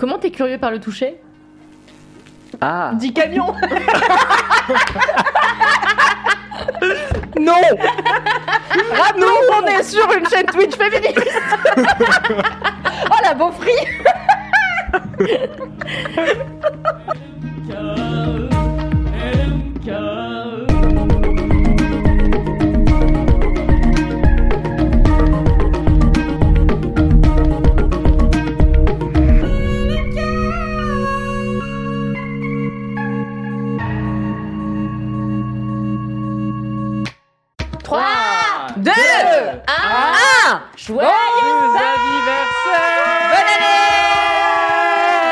Comment t'es curieux par le toucher Ah. Dis camion. Non. Rappelons qu'on est sur une chaîne Twitch féministe. Oh la beaufrie Trois, Deux un, Joyeux Bonne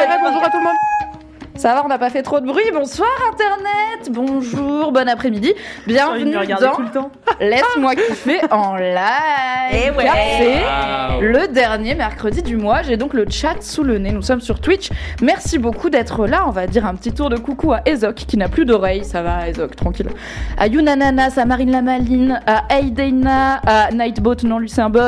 année. Bonjour à tout le monde ça va, on n'a pas fait trop de bruit. Bonsoir Internet, bonjour, bon après-midi. Bienvenue dans tout le temps. Laisse-moi kiffer en live. Eh ouais. C'est Wow. le dernier mercredi du mois. J'ai donc le chat sous le nez. Nous sommes sur Twitch. Merci beaucoup d'être là. On va dire un petit tour de coucou à Ezok qui n'a plus d'oreilles. Ça va, Ezok, tranquille. À Yunananas, à Marine Lamaline, à Aidena, à Nightbot, non, lui c'est un bot,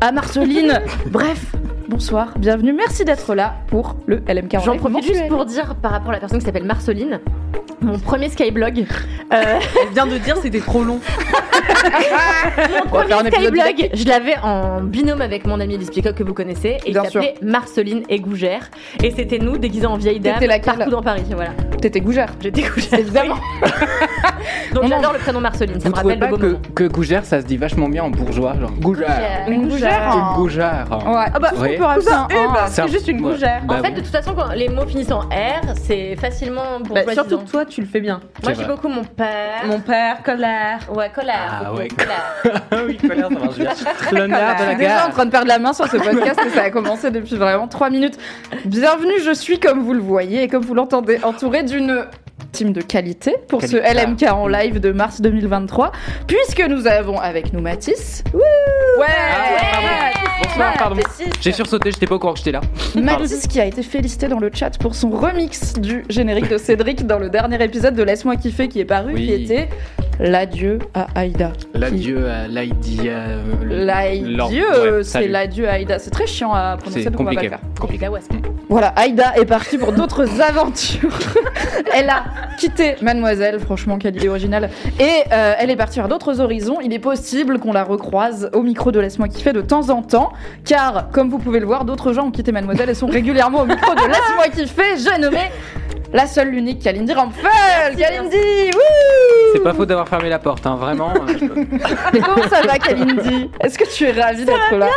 à Marceline. Bref, bonsoir, bienvenue. Merci d'être là pour le LMK. en J'en profite juste pour dire par rapport à la personne qui s'appelle Marceline, mon premier Skyblog. Euh, Elle vient de dire c'était trop long. On va faire un premier épisode Skyblog, je l'avais en binôme avec mon ami Elise Peacock que vous connaissez, et il Bien sûr. s'appelait Marceline et Gougère. Et c'était nous déguisés en vieille dame T'étais laquelle partout dans Paris. Voilà. T'étais gougère. J'étais Gougère. Évidemment. Donc On j'adore le prénom Marceline, ça Vous me trouvez rappelle pas le beau que, moment. que Gougère ça se dit vachement bien en bourgeois genre Gougère Une gougère. Une Gougère Ouais, Ah bah, peut rajouter un Eh un. Ça- c'est juste une ouais. gougère. Bah en fait, oui. de toute façon, quand les mots finissent en R, c'est facilement pour Bah, surtout que toi, tu le fais bien. Moi, C'est j'ai vrai. beaucoup mon père. Mon père, colère. Ouais, colère. Ah ouais. colère. Ah oui, colère, ça marche bien. L'honneur de Je suis déjà en train de perdre la main sur ce podcast et ça a commencé depuis vraiment 3 minutes. Bienvenue, je suis comme vous le voyez et comme vous l'entendez entourée d'une team de qualité pour ce. LMK en live de mars 2023 puisque nous avons avec nous Mathis. Wouh Ouais, Bonsoir, pardon. J'ai sursauté, j'étais pas au courant que j'étais là. Mathis qui a été félicité dans le chat pour son remix du générique de Cédric dans le dernier épisode de Laisse-moi kiffer qui est paru Oui. qui était l'adieu à Aïda. Qui- L'adieu à l'Aïdi. euh, L'adieu, Ouais, c'est l'adieu à Aïda. C'est très chiant à prononcer C'est donc on va pas le compliqué. faire. compliqué. Voilà, Aïda est partie pour d'autres aventures. elle a quitté Mademoiselle, franchement, quelle idée originale. Et euh, elle est partie vers d'autres horizons. Il est possible qu'on la recroise au micro de Laisse-moi kiffer de temps en temps. Car, comme vous pouvez le voir, d'autres gens ont quitté Mademoiselle et sont régulièrement au micro de Laisse-moi kiffer. J'ai nommé la seule, l'unique Kalindi Rampfel. Kalindi, C'est pas faute d'avoir fermé la porte, hein, vraiment. euh, Mais comment ça va, Kalindi Est-ce que tu es ravie d'être là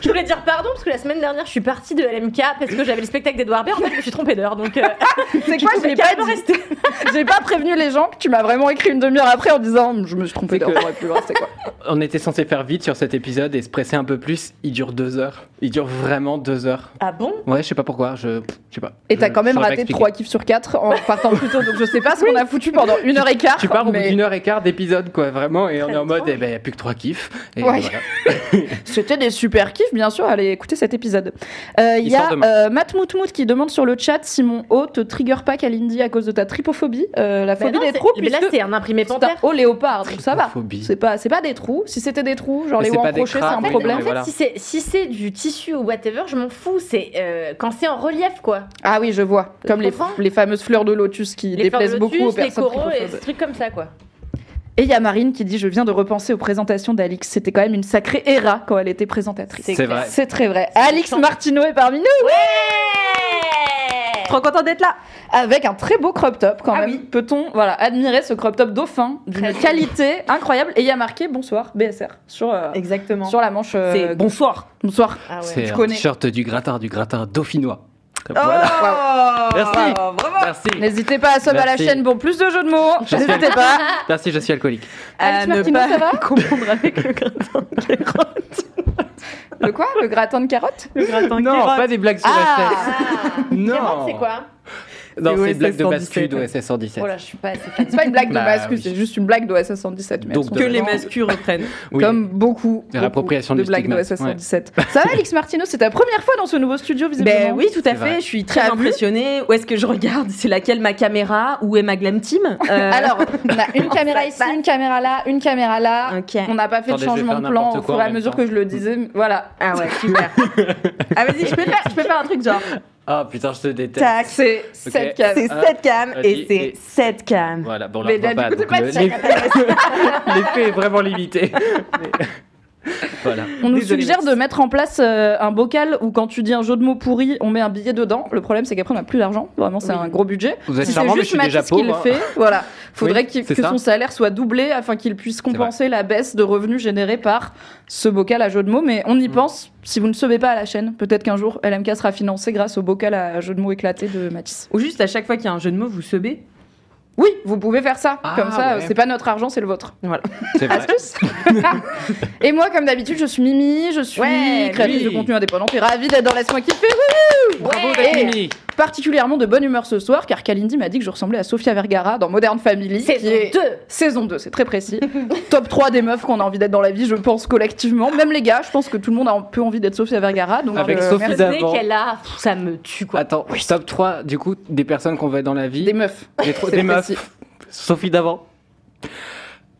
Je voulais dire pardon parce que la semaine dernière, je suis partie de LMK parce que j'avais le spectacle d'Edouard Baird. En fait, je me suis trompée d'heure. Donc, euh, C'est je quoi J'ai pas, j'ai pas prévenu les gens que tu m'as vraiment écrit une demi-heure après en disant je me suis trompée d'heure, que- j'aurais pu rester quoi. On était censé faire vite sur cet épisode et se presser un peu plus. Il dure deux heures. Il dure vraiment deux heures. Ah bon? Ouais, je sais pas pourquoi. Je, je sais pas. Et t'as quand même raté. 3 kiffs sur 4 en partant plus tôt, donc je sais pas ce qu'on a foutu pendant une heure et quart. Tu pars au bout mais d'une heure et quart d'épisode, quoi, vraiment, et on est en mode, eh ben, y a plus que trois kiffs. Et Ouais. voilà. C'était des super kiffs, bien sûr. Allez écouter cet épisode. Euh, Il Il y a euh, Matt Moutmout qui demande sur le chat si mon haut te trigger pas Kalindi à cause de ta tripophobie, euh, la Bah phobie non, des trous. Mais là, c'est un imprimé panthère. haut léopard, donc ça va. C'est pas, c'est pas des trous. Si c'était des trous, genre Mais les des encrochés, c'est un problème. En fait, voilà. si c'est si c'est du tissu ou whatever, je m'en fous. C'est euh, quand c'est en relief, quoi. Ah oui, je vois. Comme les, les fameuses fleurs de lotus qui Les beaucoup aux les personnes coraux et des trucs comme ça, quoi. Et il y a Marine qui dit Je viens de repenser aux présentations d'Alix. C'était quand même une sacrée era quand elle était présentatrice. C'est vrai. C'est très vrai. Alix. Martineau est parmi nous Ouais Trop content d'être là. avec un très beau crop top quand Ah même. oui. Peut-on voilà, admirer ce crop top dauphin d'une qualité incroyable Et il y a marqué Bonsoir BSR sur, euh, Exactement. sur la manche. euh, C'est bonsoir. Bonsoir. Ah ouais. C'est un connais. t-shirt du gratin, du gratin dauphinois. Oh, Voilà. Merci. Vraiment. Merci. N'hésitez pas à sub à la Merci. chaîne pour plus de jeux de mots. Je suis- N'hésitez pas. Merci, je suis alcoolique. À Alice ne Martineau, pas ça va confondre avec le gratin de carotte. Le quoi? Le gratin de carottes Le gratin Non, carotte. pas des blagues sur Ah. SS. Non. Carotte, c'est quoi? Non, C'est c'est une blague de 117. d'OSS 117. Oh là, je suis pas assez fan. C'est pas une blague de Bah, mascu, oui. c'est juste une blague d'OSS 117. Mais Donc, Que les mascus reprennent. Oui. Comme beaucoup, de blagues d'OSS 117. Ça va, Alix Martineau C'est ta première fois dans ce nouveau studio, visiblement Ben oui, tout à fait. Je suis très impressionnée. Où est-ce que je regarde? C'est laquelle ma caméra? Où est ma glam team? Euh, Alors, on a une caméra ici, une caméra là, une caméra là. Ok. On n'a pas fait de changement de plan au fur et à mesure que je le disais. Voilà. Ah ouais, super. ah vas-y, je peux faire, je peux faire un truc genre. Ah putain, je te déteste. Tac. C'est Ok. cette case. C'est Ah, 7 cam vas-y, et c'est et- 7 cam. Voilà, bon, on Mais la voit là, du pas. L'effet est vraiment limité. Mais- voilà. On nous suggère de mettre en place euh, un bocal où quand tu dis un jeu de mots pourri, on met un billet dedans. Le problème c'est qu'après on n'a plus d'argent. Vraiment c'est Oui. un gros budget. Vous êtes si c'est charmant, mais je juste suis déjà Mathis qui le pauvre. fait, voilà. Faudrait Oui, que ça. son salaire soit doublé afin qu'il puisse compenser la baisse de revenus générée par ce bocal à jeu de mots. Mais on y Mm. pense si vous ne sevez pas à la chaîne. Peut-être qu'un jour LMK sera financé grâce au bocal à jeu de mots éclaté de Mathis. Ou juste à chaque fois qu'il y a un jeu de mots, vous sebez. Oui, vous pouvez faire ça. Ah, Comme ça, ouais. c'est pas notre argent, c'est le vôtre. C'est vrai. Astuce Et moi, comme d'habitude, je suis Mimi, je suis Ouais, créatrice oui. de contenu indépendant et ravie d'être dans Laisse-moi kiffer. Bravo Ouais. Mimi. particulièrement de bonne humeur ce soir, car Kalindi m'a dit que je ressemblais à Sofia Vergara dans Modern Family. Saison qui est 2. Saison 2, c'est très précis. Top 3 des meufs qu'on a envie d'être dans la vie, je pense, collectivement. Même les gars, je pense que tout le monde a un peu envie d'être Sofia Vergara. Donc, Avec euh, Sophie qu'elle a, ça me tue quoi. Attends, top 3 du coup des personnes qu'on veut être dans la vie. Des meufs. Des, des meufs. Sophie d'avant.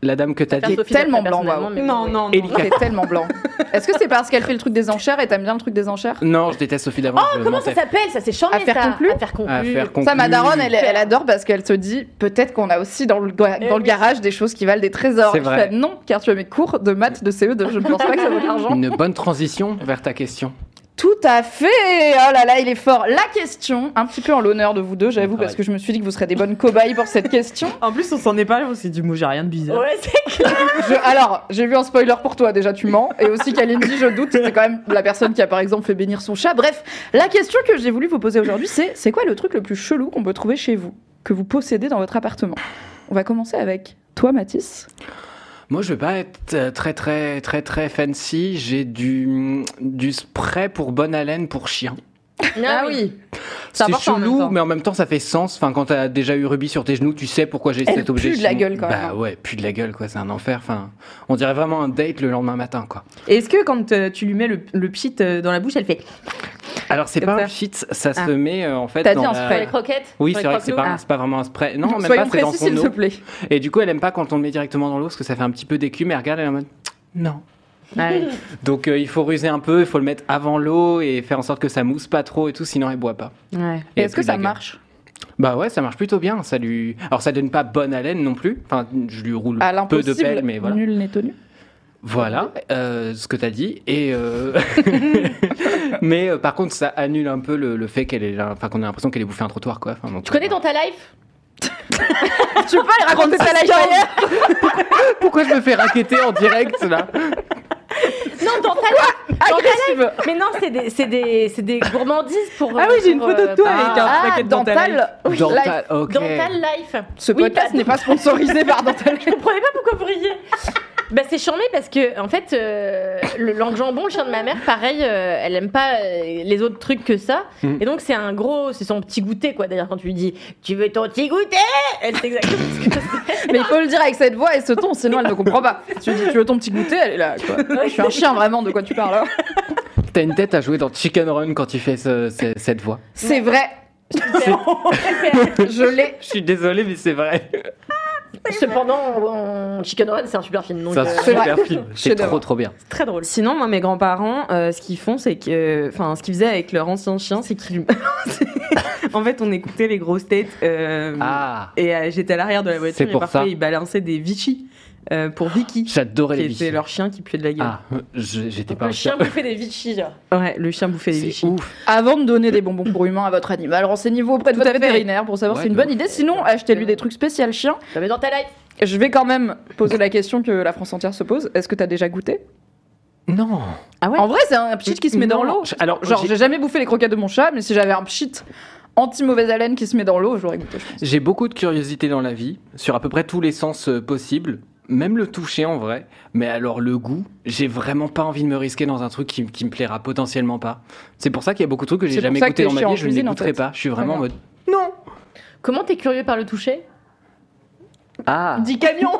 La dame que t'as dit. Sophie tellement blanc, waouh. mais Non, non, non. T'es tellement blanc. Est-ce que c'est parce qu'elle fait le truc des enchères et t'aimes bien le truc des enchères? Non, je déteste Sophie d'avant. Oh, comment ça s'appelle? Ça c'est chambé Affaire ça. conclue Affaire conclue. Affaire Ça, ma daronne, elle, elle adore parce qu'elle se dit peut-être qu'on a aussi dans le, Eh dans le oui. garage des choses qui valent des trésors. C'est vrai. fais, non, car tu as mes cours de maths, de CE2. Je ne pense pas que ça vaut de l'argent. Une bonne transition vers ta question. Tout à fait Oh là là, il est fort. La question, un petit peu en l'honneur de vous deux, j'avoue, Ouais. parce que je me suis dit que vous serez des bonnes cobayes pour cette question. En plus, on s'en est parlé, on s'est dit, moi j'ai rien de bizarre. Ouais, c'est clair. Je- alors, j'ai vu un spoiler pour toi, déjà tu mens. Et aussi Kalindi, je doute, c'est quand même la personne qui a par exemple fait bénir son chat. Bref, la question que j'ai voulu vous poser aujourd'hui, c'est c'est quoi le truc le plus chelou qu'on peut trouver chez vous, que vous possédez dans votre appartement? On va commencer avec toi, Mathis. Moi, je vais pas être euh, très très très très fancy. J'ai du du spray pour bonne haleine pour chien. Ah oui. C'est chelou, mais en même temps, ça fait sens. Enfin, quand t'as déjà eu Ruby sur tes genoux, tu sais pourquoi j'ai Elle cet objet. pue de la gueule, quand même, Bah ouais, plus de la gueule, quoi. C'est un enfer. Enfin, on dirait vraiment un date le lendemain matin, quoi. Et Est-ce que quand euh, tu lui mets le, le pchit euh, dans la bouche, elle fait Alors, c'est Comme pas ça. un shit, ça Ah. se met euh, en fait. T'as dit dans un la- spray. Les croquettes? Oui, c'est les vrai que c'est pas, c'est pas vraiment un spray. Non, même Soyons pas, c'est dans précis, son s'il te eau. plaît. Et du coup, elle aime pas quand on le met directement dans l'eau parce que ça fait un petit peu d'écume. Et regarde, elle est en mode non. Ah oui. Donc, euh, il faut ruser un peu, il faut le mettre avant l'eau et faire en sorte que ça mousse pas trop et tout, sinon elle boit pas. Ouais. Et est-ce que ça marche? Bah ouais, ça marche plutôt bien. Ça lui... Alors, ça donne pas bonne haleine non plus. Enfin, je lui roule À peu de pelle, mais voilà. nul n'est tenu. Voilà euh, ce que t'as dit. Et euh, mais euh, par contre, ça annule un peu le, le fait qu'elle est enfin qu'on a l'impression qu'elle ait bouffé un trottoir, quoi. Enfin, donc, Tu connais dans ta life? Tu peux pas aller raconter ta life ailleurs Pourquoi je me fais raqueter en direct là? Non, dans ta Agressive. Mais non, c'est des, c'est des, c'est des gourmandises pour. Ah oui, j'ai une pour, photo de euh, toi pour- avec un Ah, paquet de dental. dental. Oui, life. ok. Dental Life. Ce Oui, podcast bah, n'est pas sponsorisé par Dental. Je comprenais pas pourquoi vous riez. Bah c'est charmé parce que en fait euh, le langue jambon le chien de ma mère pareil euh, elle aime pas euh, les autres trucs que ça Mm. et donc c'est un gros c'est son petit goûter quoi d'ailleurs quand tu lui dis tu veux ton petit goûter? Elle sait exactement ce que c'est Mais il faut le dire avec cette voix et ce ton, sinon elle ne comprend pas. Tu lui dis, tu veux ton petit goûter? Elle est là, quoi. Je suis un chien, vraiment, de quoi tu parles hein T'as une tête à jouer dans Chicken Run quand tu fais ce- ce- cette voix. C'est vrai. Je l'ai. Je suis désolé, mais c'est vrai. Cependant en Chicken Run c'est un super film donc C'est un euh, super film. C'est trop trop bien. c'est très drôle Sinon, moi, mes grands-parents, euh, ce qu'ils font, c'est que. Enfin, ce qu'ils faisaient avec leur ancien chien, c'est qu'ils. en fait, on écoutait les grosses têtes. euh, Ah, Et euh, j'étais à l'arrière de la voiture C'est et pour parfois ça. ils balançaient des Vichy euh, pour Vicky, j'adorais les qui était bichis. leur chien qui puait de la gueule. Ah, j'étais pas le un chien chien. bouffait des Vichy. Ouais, le chien bouffait des C'est Vichy. ouf. Avant de donner des bonbons pour humains à votre animal, renseignez-vous auprès de Tout votre vétérinaire pour savoir Ouais, si c'est une bonne idée. Sinon, achetez-lui des trucs spécial chien. Bah, mais dans ta life Je vais quand même poser la question que la France entière se pose. Est-ce que t'as déjà goûté? Non. Ah ouais? En vrai, c'est un pchit qui se met dans l'eau. Alors, Genre, j'ai- jamais bouffé les croquettes de mon chat, mais si j'avais un pchit anti-mauvaise haleine qui se met dans l'eau, j'aurais goûté. J'ai beaucoup de curiosité dans la vie, sur à peu près tous les sens euh, possibles. Même le toucher en vrai, mais alors le goût, j'ai vraiment pas envie de me risquer dans un truc qui, qui me plaira potentiellement pas. C'est pour ça qu'il y a beaucoup de trucs que j'ai jamais goûté dans ma vie, je ne les en goûterai fait. pas. Je suis vraiment en mode non. Comment t'es curieux par le toucher? Ah. Dit camion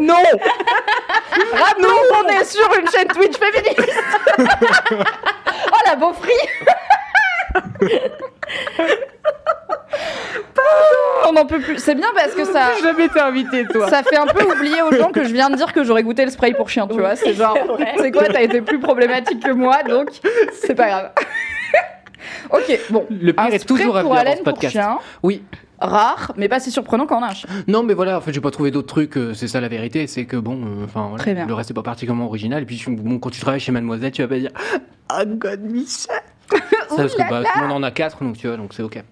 Non Rappelons qu'on est sur une chaîne Twitch féministe Oh la beaufrie On n'en peut plus. C'est bien parce que ça, J'ai jamais été invité toi. ça fait un peu oublier aux gens que je viens de dire que j'aurais goûté le spray pour chien, tu vois. C'est genre, c'est quoi, t'as été plus problématique que moi, donc c'est pas grave. ok, bon. Le pire Un est toujours à pour venir dans ce pour podcast. chien, Oui. rare, mais pas si surprenant on a un chien. Non, mais voilà, en fait, j'ai pas trouvé d'autres trucs. euh, C'est ça la vérité, c'est que bon, euh, enfin, voilà, Très bien. le reste est pas particulièrement original. Et puis, bon, quand tu travailles chez Mademoiselle, tu vas pas dire Ah, God, Michel Ça, parce que bah, tout le monde en a quatre, donc tu vois, donc c'est ok.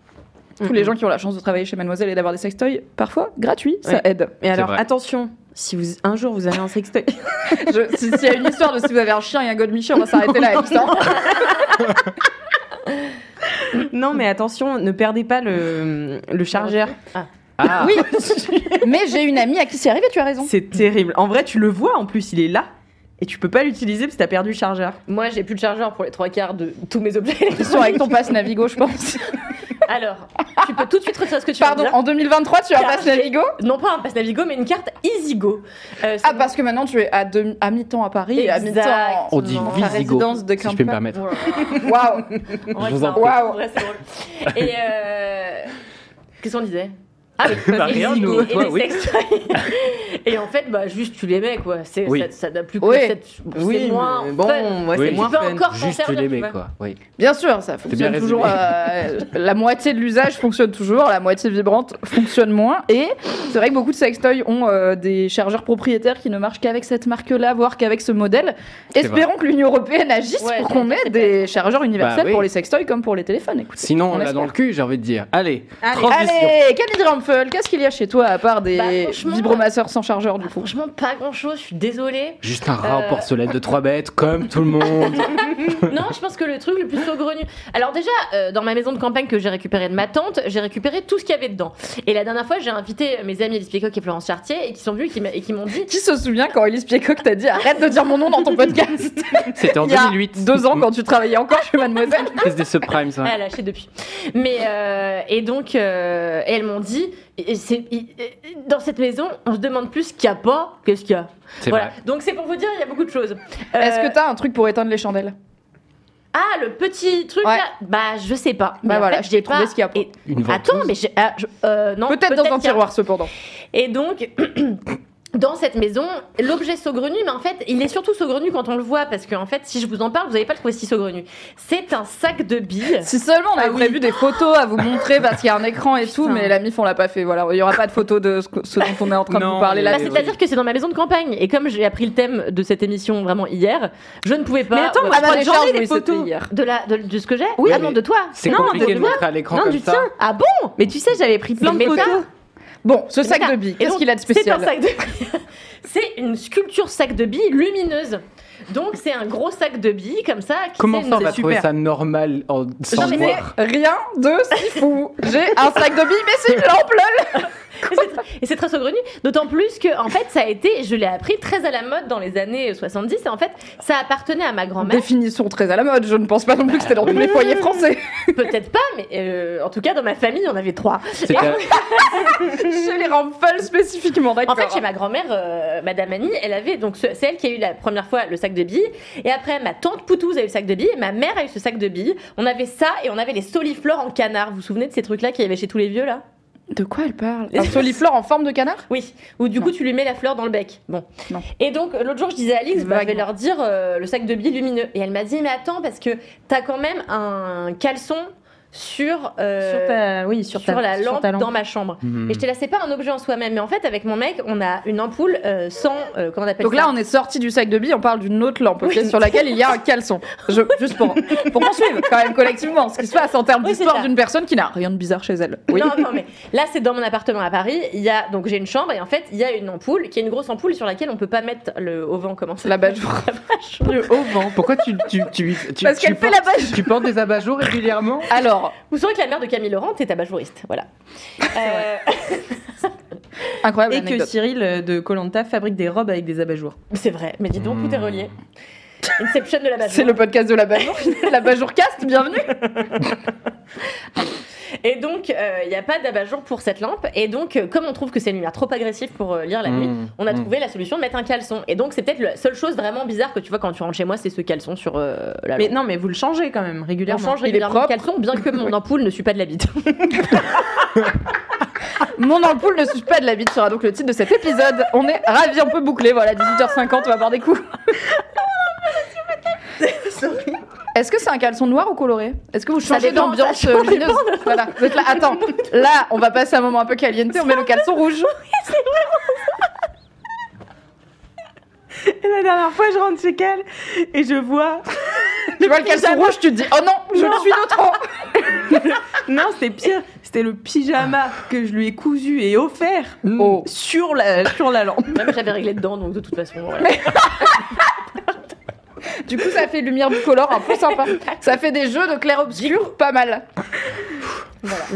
Tous les gens qui ont la chance de travailler chez Mademoiselle et d'avoir des sextoys, parfois gratuits, ça Ouais. aide. Et alors, vrai. attention, si vous, un jour vous avez un sextoy. Si- S'il y a une histoire de si vous avez un chien et un god Michel, on va s'arrêter là. Hein. non, mais attention, ne perdez pas le, le chargeur. Ah, Oui, mais j'ai une amie à qui c'est arrivé, tu as raison. C'est terrible. En vrai, tu le vois, en plus, il est là. Et tu peux pas l'utiliser parce que t'as perdu le chargeur. Moi, j'ai plus de chargeur pour les trois quarts de tous mes objets. Ils sont avec ton passe Navigo, je pense. Alors, tu peux tout de suite retirer ce que tu Pardon, viens de en 2023, tu as un j'ai- Navigo dire. Non pas un pass Navigo, mais une carte EasyGo. Euh, Ah, parce que maintenant tu es à, mi-temps à Paris et à mi-temps on dit ta Visigo, résidence de si je peux me permettre. Waouh drôle. Et euh... qu'est-ce qu'on disait? Ah, Bah, et- rien, et- nous, et les oui. et en fait, bah, juste tu les mets, quoi. C'est, Oui. ça, n'a plus que Oui. cette- c'est moins mais bon, fun. ouais, Oui. c'est moins tu peux fun. encore Juste tu vois. quoi. Oui. Bien sûr, ça fonctionne toujours. euh, la moitié de l'usage fonctionne toujours, la moitié vibrante fonctionne moins. Et c'est vrai que beaucoup de sextoys ont euh, des chargeurs propriétaires qui ne marchent qu'avec cette marque-là, voire qu'avec ce modèle. Espérons que l'Union européenne agisse Ouais, pour qu'on ait des chargeurs universels Bah oui. pour les sextoys comme pour les téléphones. Sinon, On l'a dans le cul, j'ai envie de dire. Allez, Allez. transition. Allez, Qu'est-ce qu'il y a chez toi à part des Bah, vibromasseurs sans chargeur du Ah, coup? franchement, pas grand chose, je suis désolée. Juste un rat en Euh. porcelaine de 3 bêtes, comme tout le monde. non, je pense que le truc le plus saugrenu. Alors, déjà, euh, dans ma maison de campagne que j'ai récupérée de ma tante, j'ai récupéré tout ce qu'il y avait dedans. Et la dernière fois, j'ai invité mes amis Elise Piecock et Florence Chartier et qui sont venus et qui m'ont dit Qui se souvient quand Elise Piecock t'a dit arrête de dire mon nom dans ton podcast? C'était en Il y a 2008. deux ans quand tu travaillais encore chez Mademoiselle. Crise des subprimes, ça. Elle a lâché depuis. Mais euh, et donc euh, elles m'ont dit et et- dans cette maison on se demande plus ce qu'il y a pas qu'est-ce qu'il y a. C'est Voilà. vrai. Donc c'est pour vous dire il y a beaucoup de choses. Euh, Est-ce que t'as un truc pour éteindre les chandelles? Ah le petit truc Ouais. là? Bah je sais pas. Bah en voilà, fait, je t'ai j'ai trouvé pas- ce qu'il y a Une Attends ventouse. mais j'ai ah, je- euh, non Peut-être dans un a- tiroir cependant. Et donc, dans cette maison, l'objet saugrenu, mais en fait, il est surtout saugrenu quand on le voit, parce qu'en fait, si je vous en parle, vous n'allez pas le trouver si saugrenu. C'est un sac de billes. Si seulement on avait Ah oui. prévu des photos à vous montrer parce qu'il y a un écran et tout, mais la mif on l'a pas fait. Voilà, il y aura pas de photos de ce, que- ce dont on est en train de vous parler là. Bah, oui. C'est-à-dire que c'est dans ma maison de campagne. Et comme j'ai appris le thème de cette émission vraiment hier, je ne pouvais pas. Mais attends, Ouais, moi, Ah je bah, crois que des j'en ai des photos. hier. de, la, de, de ce que j'ai Oui, Ah non, de toi C'est Non, compliqué de de montrer à l'écran Non, comme du ça. tien. Ah bon? Mais tu sais, j'avais pris plein de photos. Bon, ce sac de billes, qu'est-ce qu'il a de C'est un spécial sac de C'est une sculpture sac de billes lumineuse. Donc c'est un gros sac de billes comme ça. Qui Comment fait ça, on va trouver ça normal en, sans voir rien de si fou. J'ai un sac de billes, mais c'est une lampe lol. Et c'est très- Et c'est très saugrenu, d'autant plus que en fait ça a été, je l'ai appris très à la mode dans les années 70 et en fait ça appartenait à ma grand-mère. Définition très à la mode. Je ne pense pas non plus que c'était dans tous les foyers français. Peut-être pas, mais euh, en tout cas dans ma famille il y en avait trois. C'était Chez les Rampfel spécifiquement, d'accord. En fait chez ma grand-mère, euh, Madame Annie, elle avait donc ce- c'est elle qui a eu la première fois le sac de billes et après ma tante Poutouz a eu le sac de billes et ma mère a eu ce sac de billes. On avait ça et on avait les soliflores en canard. Vous vous souvenez de ces trucs là qu'il y avait chez tous les vieux là? De quoi elle parle Un soliflore en forme de canard Oui, ou du coup tu lui mets la fleur dans le bec. Bon. Non. Et donc l'autre jour je disais à Alix, bah, je vais Vaguement. leur dire euh, le sac de billes lumineux. Et elle m'a dit mais attends parce que t'as quand même un caleçon sur, euh, Sur ta, oui, sur, la lampe dans ma chambre. Hmm. Et je t'ai là, c'est pas un objet en soi-même, mais en fait avec mon mec on a une ampoule euh, sans euh, comment on appelle Donc ça là, on est sorti du sac de billes, on parle d'une autre lampe Oui. sur laquelle il y a un caleçon. Je- juste pour, pour qu'on suive quand même collectivement ce qui se passe en termes Oui, d'histoire d'une personne qui n'a rien de bizarre chez elle. Oui. Non, non, mais là, c'est dans mon appartement à Paris. Il y a, donc, j'ai une chambre et en fait, il y a une ampoule qui est une grosse ampoule sur laquelle on peut pas mettre le au vent. Comment ça La bajour. Le haut vent. Pourquoi tu, tu, tu, tu, Parce tu qu'elle fait portes- la bajour. Tu portes des abat-jours régulièrement? Alors, Alors, Vous saurez que la mère de Camille Laurent est abat-jouriste. Voilà. Euh, incroyable Et que. Cyril euh, de Colanta fabrique des robes avec des abat-jours. c'est vrai, mais dis donc, tout est relié. Inception de la C'est le podcast de la Bajour, la Bajour Cast, bienvenue. Et donc, euh, il n'y a pas d'abat-jour pour cette lampe. Et donc, euh, comme on trouve que c'est une lumière trop agressive pour euh, lire la nuit, Mmh, on a mmh. trouvé la solution de mettre un caleçon. Et donc, c'est peut-être la seule chose vraiment bizarre que tu vois quand tu rentres chez moi, c'est ce caleçon sur euh, la Mais lampe. non, mais vous le changez quand même On régulièrement. change Il est régulièrement le caleçon, bien que mon ampoule ne suit pas de la bite. Mon ampoule ne suit pas de la bite sera donc le titre de cet épisode. On est ravis, on peut boucler. Voilà, 18h50, on va boire des coups. Est-ce que c'est un caleçon noir ou coloré? Est-ce que vous changez dépend, d'ambiance ça euh, dépend. lumineuse? Voilà, vous êtes là. Attends, là, on va passer un moment un peu caliente. On met le caleçon rouge. Et la dernière fois, je rentre chez elle et je vois. Tu vois le caleçon rouge, tu te dis oh non, je le suis trop. Non, c'était pire. C'était le pyjama que je lui ai cousu et offert Oh. sur la, sur la lampe. Même j'avais réglé dedans, donc de toute façon. voilà. Du coup, ça fait lumière bicolore un peu sympa. Ça fait des jeux de clair-obscur pas mal.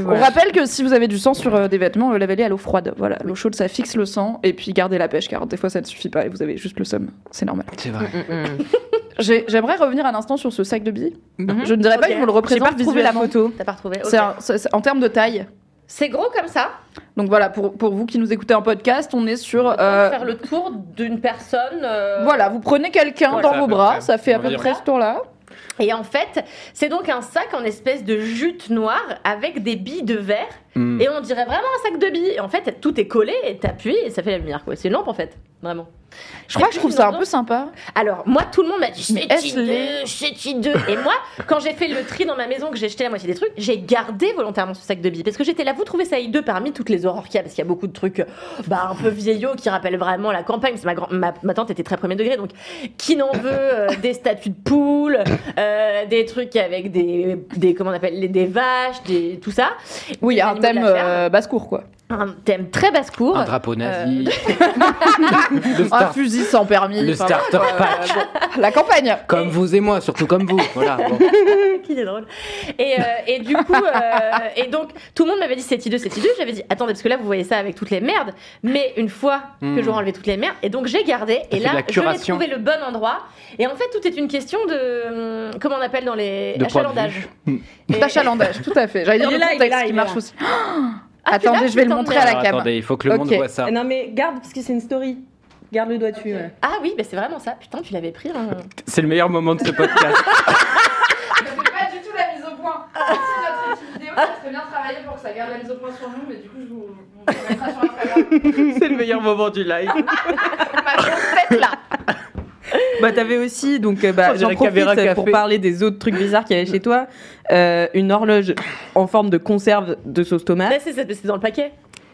On rappelle que si vous avez du sang sur euh, des vêtements, euh, lavez-les à l'eau froide. Voilà, l'eau chaude ça fixe le sang et puis gardez la pêche car des fois ça ne suffit pas et vous avez juste le somme. C'est normal. C'est vrai. J'ai- J'aimerais revenir un instant sur ce sac de billes. Mhm. Je ne dirais pas Ok. me le J'ai pas retrouvé la visuellement. photo. T'as pas retrouvé Ok. C'est un- c'est- c'est- en termes de taille. C'est gros comme ça. Donc voilà, pour, pour vous qui nous écoutez en podcast, on est sur. On euh, faire le tour d'une personne. euh, Voilà, vous prenez quelqu'un Ouais, dans vos bras, près. ça fait à peu près ce tour-là. Et en fait, c'est donc un sac en espèce de jute noire avec des billes de verre. Mm. Et on dirait vraiment un sac de billes. Et en fait, tout est collé et t'appuies et ça fait la lumière. quoi. C'est une lampe en fait. Vraiment. Je crois que je trouve ça un peu sympa. Alors, moi, tout le monde m'a dit Mais c'est hideux. Et moi, quand j'ai fait le tri dans ma maison, que j'ai jeté la moitié des trucs, j'ai gardé volontairement ce sac de billes. Parce que j'étais là, vous trouvez ça hideux parmi toutes les horreurs qu'il y a? Parce qu'il y a beaucoup de trucs bah, un peu vieillots qui rappellent vraiment la campagne. Ma, grand- ma, ma tante était très premier degré. Donc, qui n'en veut euh, Des statues de poules, euh, des trucs avec des, des comment on appelle, les- des vaches, des, tout ça. Oui, il y a un thème euh, basse-cour, quoi. Un thème très basse-cour. Un drapeau nazi. Euh, le Un fusil sans permis. le enfin, starter quoi. pack. Euh, bon, La campagne. Comme vous et moi, surtout comme vous. Voilà. bon. qu'il est drôle. Et, euh, et du coup, euh, et donc, tout le monde m'avait dit c'est hideux, c'est hideux. J'avais dit, attendez, parce que là, vous voyez ça avec toutes les merdes. Mais une fois que Hmm. j'aurai enlevé toutes les merdes, et donc j'ai gardé, et là, je curation. trouvé le bon endroit. Et en fait, tout est une question de. hum, Comment on appelle dans les. De achalandage. Et- D'achalandage, tout à fait. J'allais dire Il le là, il est contexte là, qui il marche là. aussi. Ah, là, Attendez, je vais le montrer à la Alors, cam. attendez, il faut que le monde voit ça. Non, mais garde parce que c'est une story. Garde le doigt dessus. ouais. Ah oui, bah c'est vraiment ça. Putain, tu l'avais pris. hein. C'est le meilleur moment de ce podcast. Je fais pas du tout la mise au point. Si notre vidéo a très bien travaillé pour que ça garde la mise au point sur nous, mais du coup, je vous, vous mettra sur Instagram. C'est le meilleur moment du live. Ma grosse tête là. Bah t'avais aussi donc euh, bah, j'en profite euh, pour parler des autres trucs bizarres qu'il y avait chez toi. Euh, une horloge en forme de conserve de sauce tomate, c'est- dans le paquet.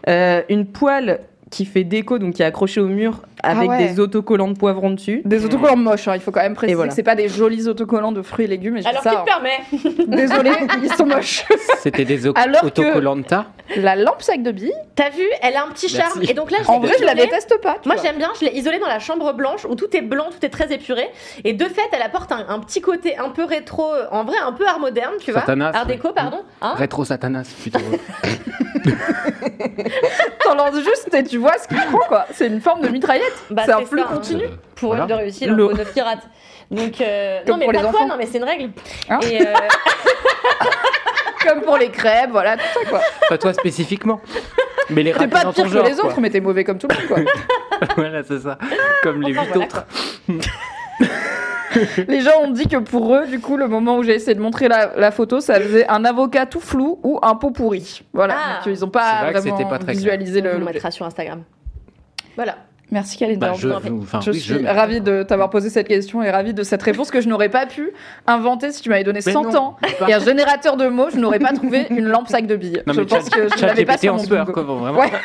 Euh, une poêle qui fait déco donc qui est accrochée au mur avec Ah ouais. des autocollants de poivrons dessus. Des autocollants moches, hein, il faut quand même préciser voilà. que c'est pas des jolis autocollants de fruits et légumes. Et Alors, ça, qui hein. te permet Désolé, ils sont moches. C'était des au- Alors que- autocollanta. La lampe sac de billes, T'as vu, elle a un petit charme. Merci. Et donc là, je en vrai, je la déteste pas. Moi j'aime bien, je l'ai isolée dans la chambre blanche où tout est blanc, tout est très épuré. Et de fait, elle apporte un, un petit côté un peu rétro, en vrai un peu art moderne, tu vois. Satanas, Art ouais. déco, pardon. Hein Rétro Satanas, plutôt. T'en lances juste et tu vois ce qu'il prend quoi. C'est une forme de mitraillette. Bah, c'est un flux ça, hein. continu. Euh, pour voilà. de réussir L'eau. le 9 pirates. Donc, euh, non, mais pour pas les quoi, enfants. non, mais c'est une règle. Hein et, euh, Comme pour les crêpes, voilà, tout ça quoi. Pas toi spécifiquement. Mais les T'es pas dans pire ton que genre. les autres, quoi. mais t'es mauvais comme tout le monde quoi. voilà, c'est ça. Comme les Enfin, huit voilà, autres. Les gens ont dit que pour eux, du coup, le moment où j'ai essayé de montrer la, la photo, ça faisait un avocat tout flou ou un pot pourri. Voilà, Ah. donc ils ont C'est pas vraiment c'était pas très visualisé on le. vous le mettra sur Instagram. Voilà. Merci Kalinda. Bah, je, enfin, Je oui, suis mets. ravie de t'avoir posé cette question et ravie de cette réponse que je n'aurais pas pu inventer si tu m'avais donné Mais 100 non, ans et un générateur de mots, je n'aurais pas trouvé une lampe sac de billes. Non, je pense chat, que je chat l'avais pas GPT sur mon bingo. quoi, vraiment. Ouais.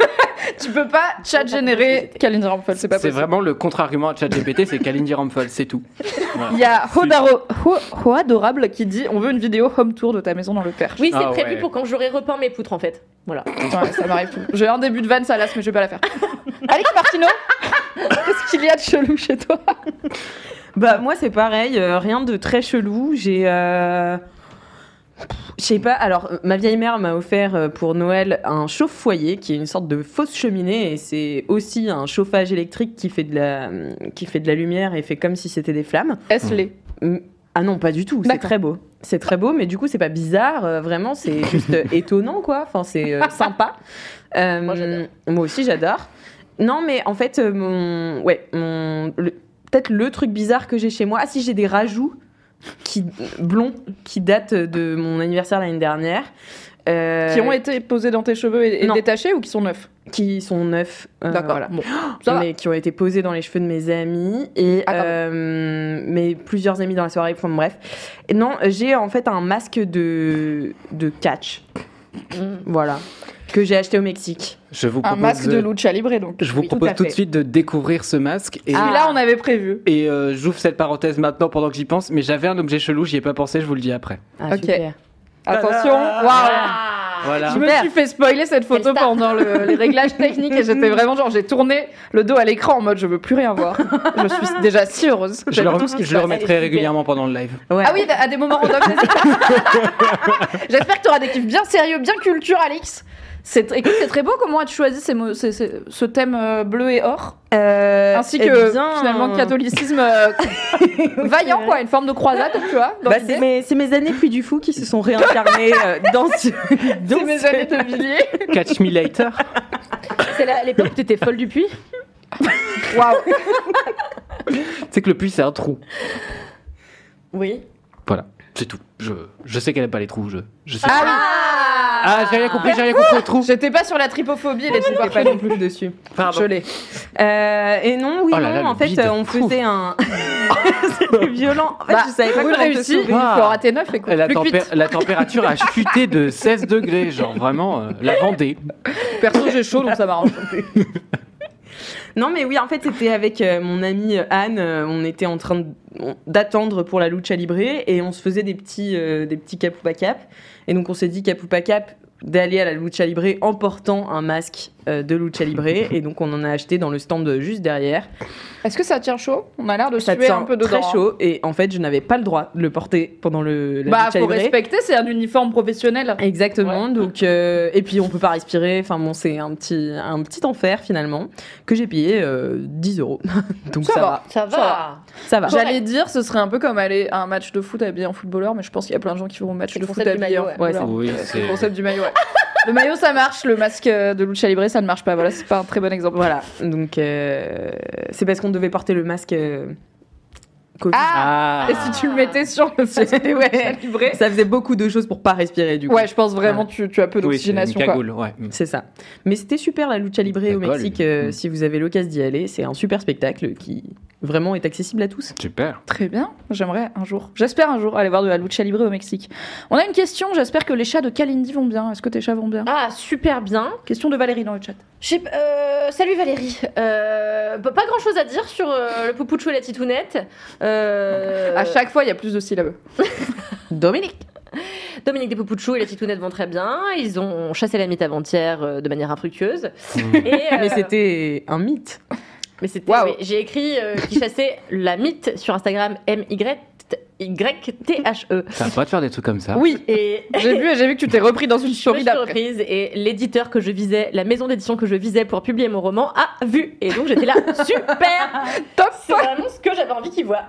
Tu peux pas chat générer Kalindi Rampel, c'est pas C'est vraiment le contre-argument à ChatGPT, c'est Kalindi Ramphel, c'est tout. Voilà. Il y a Hodaro- Ho- Hoadorable qui dit on veut une vidéo home tour de ta maison dans le Perche. Oui, c'est Ah prévu ouais. pour quand j'aurai repeint mes poutres en fait. Voilà. Ouais, ça m'arrive. J'ai un début de vanne salace, mais je vais pas la faire. Alex Martino Qu'est-ce qu'il y a de chelou chez toi? Bah moi c'est pareil, euh, rien de très chelou. J'ai euh, Je sais pas, alors euh, ma vieille mère m'a offert euh, pour Noël un chauffe-foyer qui est une sorte de fausse cheminée et c'est aussi un chauffage électrique qui fait de la, qui fait de la lumière et fait comme si c'était des flammes. Est-ce les? Mm, Ah non, pas du tout, c'est D'accord. très beau. C'est très beau, mais du coup, c'est pas bizarre, euh, vraiment, c'est juste étonnant, quoi. Enfin, c'est euh, sympa. Euh, Moi, aussi, j'adore. Non, mais en fait, mon. Ouais, mon. Peut-être le truc bizarre que j'ai chez moi. Ah, si, j'ai des rajouts qui, blonds qui datent de mon anniversaire l'année dernière. Euh, Qui ont été posés dans tes cheveux et, détachés ou qui sont neufs qui sont neufs. euh, D'accord. voilà. Bon. Ça va. mais qui ont été posés dans les cheveux de mes amis et Ah, euh, mes plusieurs amis dans la soirée. Enfin bref. Et non, j'ai en fait un masque de de catch. Voilà. Que j'ai acheté au Mexique. Je vous Un propose, masque de lucha libre, donc. Je vous Oui, propose tout, de suite de découvrir ce masque. Et, Celui-là, on avait prévu. et euh, j'ouvre cette parenthèse maintenant pendant que j'y pense. Mais j'avais un objet chelou, j'y ai pas pensé, je vous le dis après. Ah, Ok. super. Attention, waouh Ah. Voilà. Je me suis fait spoiler cette photo pendant le- les réglages techniques et j'étais vraiment genre j'ai tourné le dos à l'écran en mode je veux plus rien voir. Je suis déjà si heureuse. Je le, rem- je remettrai régulièrement pendant le live. Ouais. Ah oui, à des moments random. J'espère que tu auras des kiffs bien sérieux, bien culture, Alix. C'est c'est très beau comment as-tu choisi ces mots- ces- ces- ce thème euh, bleu et or, Euh, ainsi eh que bien, finalement le catholicisme euh, vaillant quoi, une forme de croisade, tu vois. dans Bah, l'idée. c'est mes, c'est mes années puis du fou qui se sont réincarnées euh, dans ce. dans C'est mes ce- années de Villiers. Catch me later. C'est la- l'époque où t'étais folle du puits Waouh. Tu sais que le puits, c'est un trou. Oui. Voilà, c'est tout. Je, je sais qu'elle aime pas les trous. Je, je sais. Ah. Ah, j'ai rien compris, j'ai rien compris aux trous. J'étais pas sur la tripophobie, les J'étais pas non plus dessus. Pardon. Je l'ai. Euh, et non, oui, Oh là non, là, le en fait, bide. euh, on faisait un. C'était violent. En fait, Bah, je savais pas Brûle comment te réussi, sauver. il faut rater 9 écoute. La, Plus tempé- la température a chuté de 16 degrés, genre vraiment euh, la Vendée. Perso, j'ai chaud donc ça m'arrange. Non, mais oui, en fait, c'était avec euh, mon amie euh, Anne. euh, on était en train d'attendre pour la lucha libre et on se faisait des petits, euh, des petits cap ou pas cap. Et donc, on s'est dit cap ou pas cap d'aller à la lucha libre en portant un masque de lucha libre. et donc, on en a acheté dans le stand juste derrière. Est-ce que ça tient chaud? On a l'air de Ça suer tient un peu dedans. très chaud. Et en fait, je n'avais pas le droit de le porter pendant le la Bah, lucha faut libre. respecter, c'est un uniforme professionnel. Exactement. Donc euh, et puis on peut pas respirer. Enfin bon, c'est un petit un petit enfer finalement que j'ai payé euh, 10 euros. Donc Ça ça, va. va. Ça Ça va. ça va. J'allais dire, ce serait un peu comme aller à un match de foot habillé en footballeur, mais je pense qu'il y a plein de gens qui vont au match de foot habillé en ouais. footballeur. Oui, C'est le concept du maillot. ouais. le maillot, ça marche. Le masque euh, de lucha libre, ça ne marche pas. Voilà, c'est pas un très bon exemple. Voilà. Donc euh, c'est parce qu'on devait porter le masque. euh, Covid. Ah, Ah, Et si tu le mettais sur le masque Ouais. Ça faisait beaucoup de choses pour pas respirer du coup. Ouais, je pense vraiment tu, tu as peu oui, c'est d'oxygénation. quoi. cagoule, ouais. C'est ça. Mais c'était super la lucha libre au Mexique. euh, Mm. Si vous avez l'occasion d'y aller, c'est un super spectacle qui vraiment est accessible à tous. Super. Très bien, j'aimerais un jour. J'espère un jour aller voir de la lucha libre au Mexique. On a une question, j'espère que les chats de Kalindi vont bien. Est-ce que tes chats vont bien? Ah, super bien. Question de Valérie dans le chat. Euh, salut Valérie. Euh, pas grand chose à dire sur euh, le poupouchou et la titounette. Euh, À chaque fois, il y a plus de syllabes. Dominique. Dominique des poupouchous et la titounette vont très bien. Ils ont chassé la mythe avant-hier de manière infructueuse. Et, euh, Mais c'était un mythe. Mais c'était- J'ai écrit euh, qu'ils chassaient la mythe sur Instagram M-Y-T-H-E. Ça va pas de faire des trucs comme ça. Oui, Et j'ai vu, j'ai vu que tu t'es repris dans une story d'après. reprise et l'éditeur que je visais, la maison d'édition que je visais pour publier mon roman a vu. Et donc j'étais là, super Top C'est vraiment ce que j'avais envie qu'ils voient.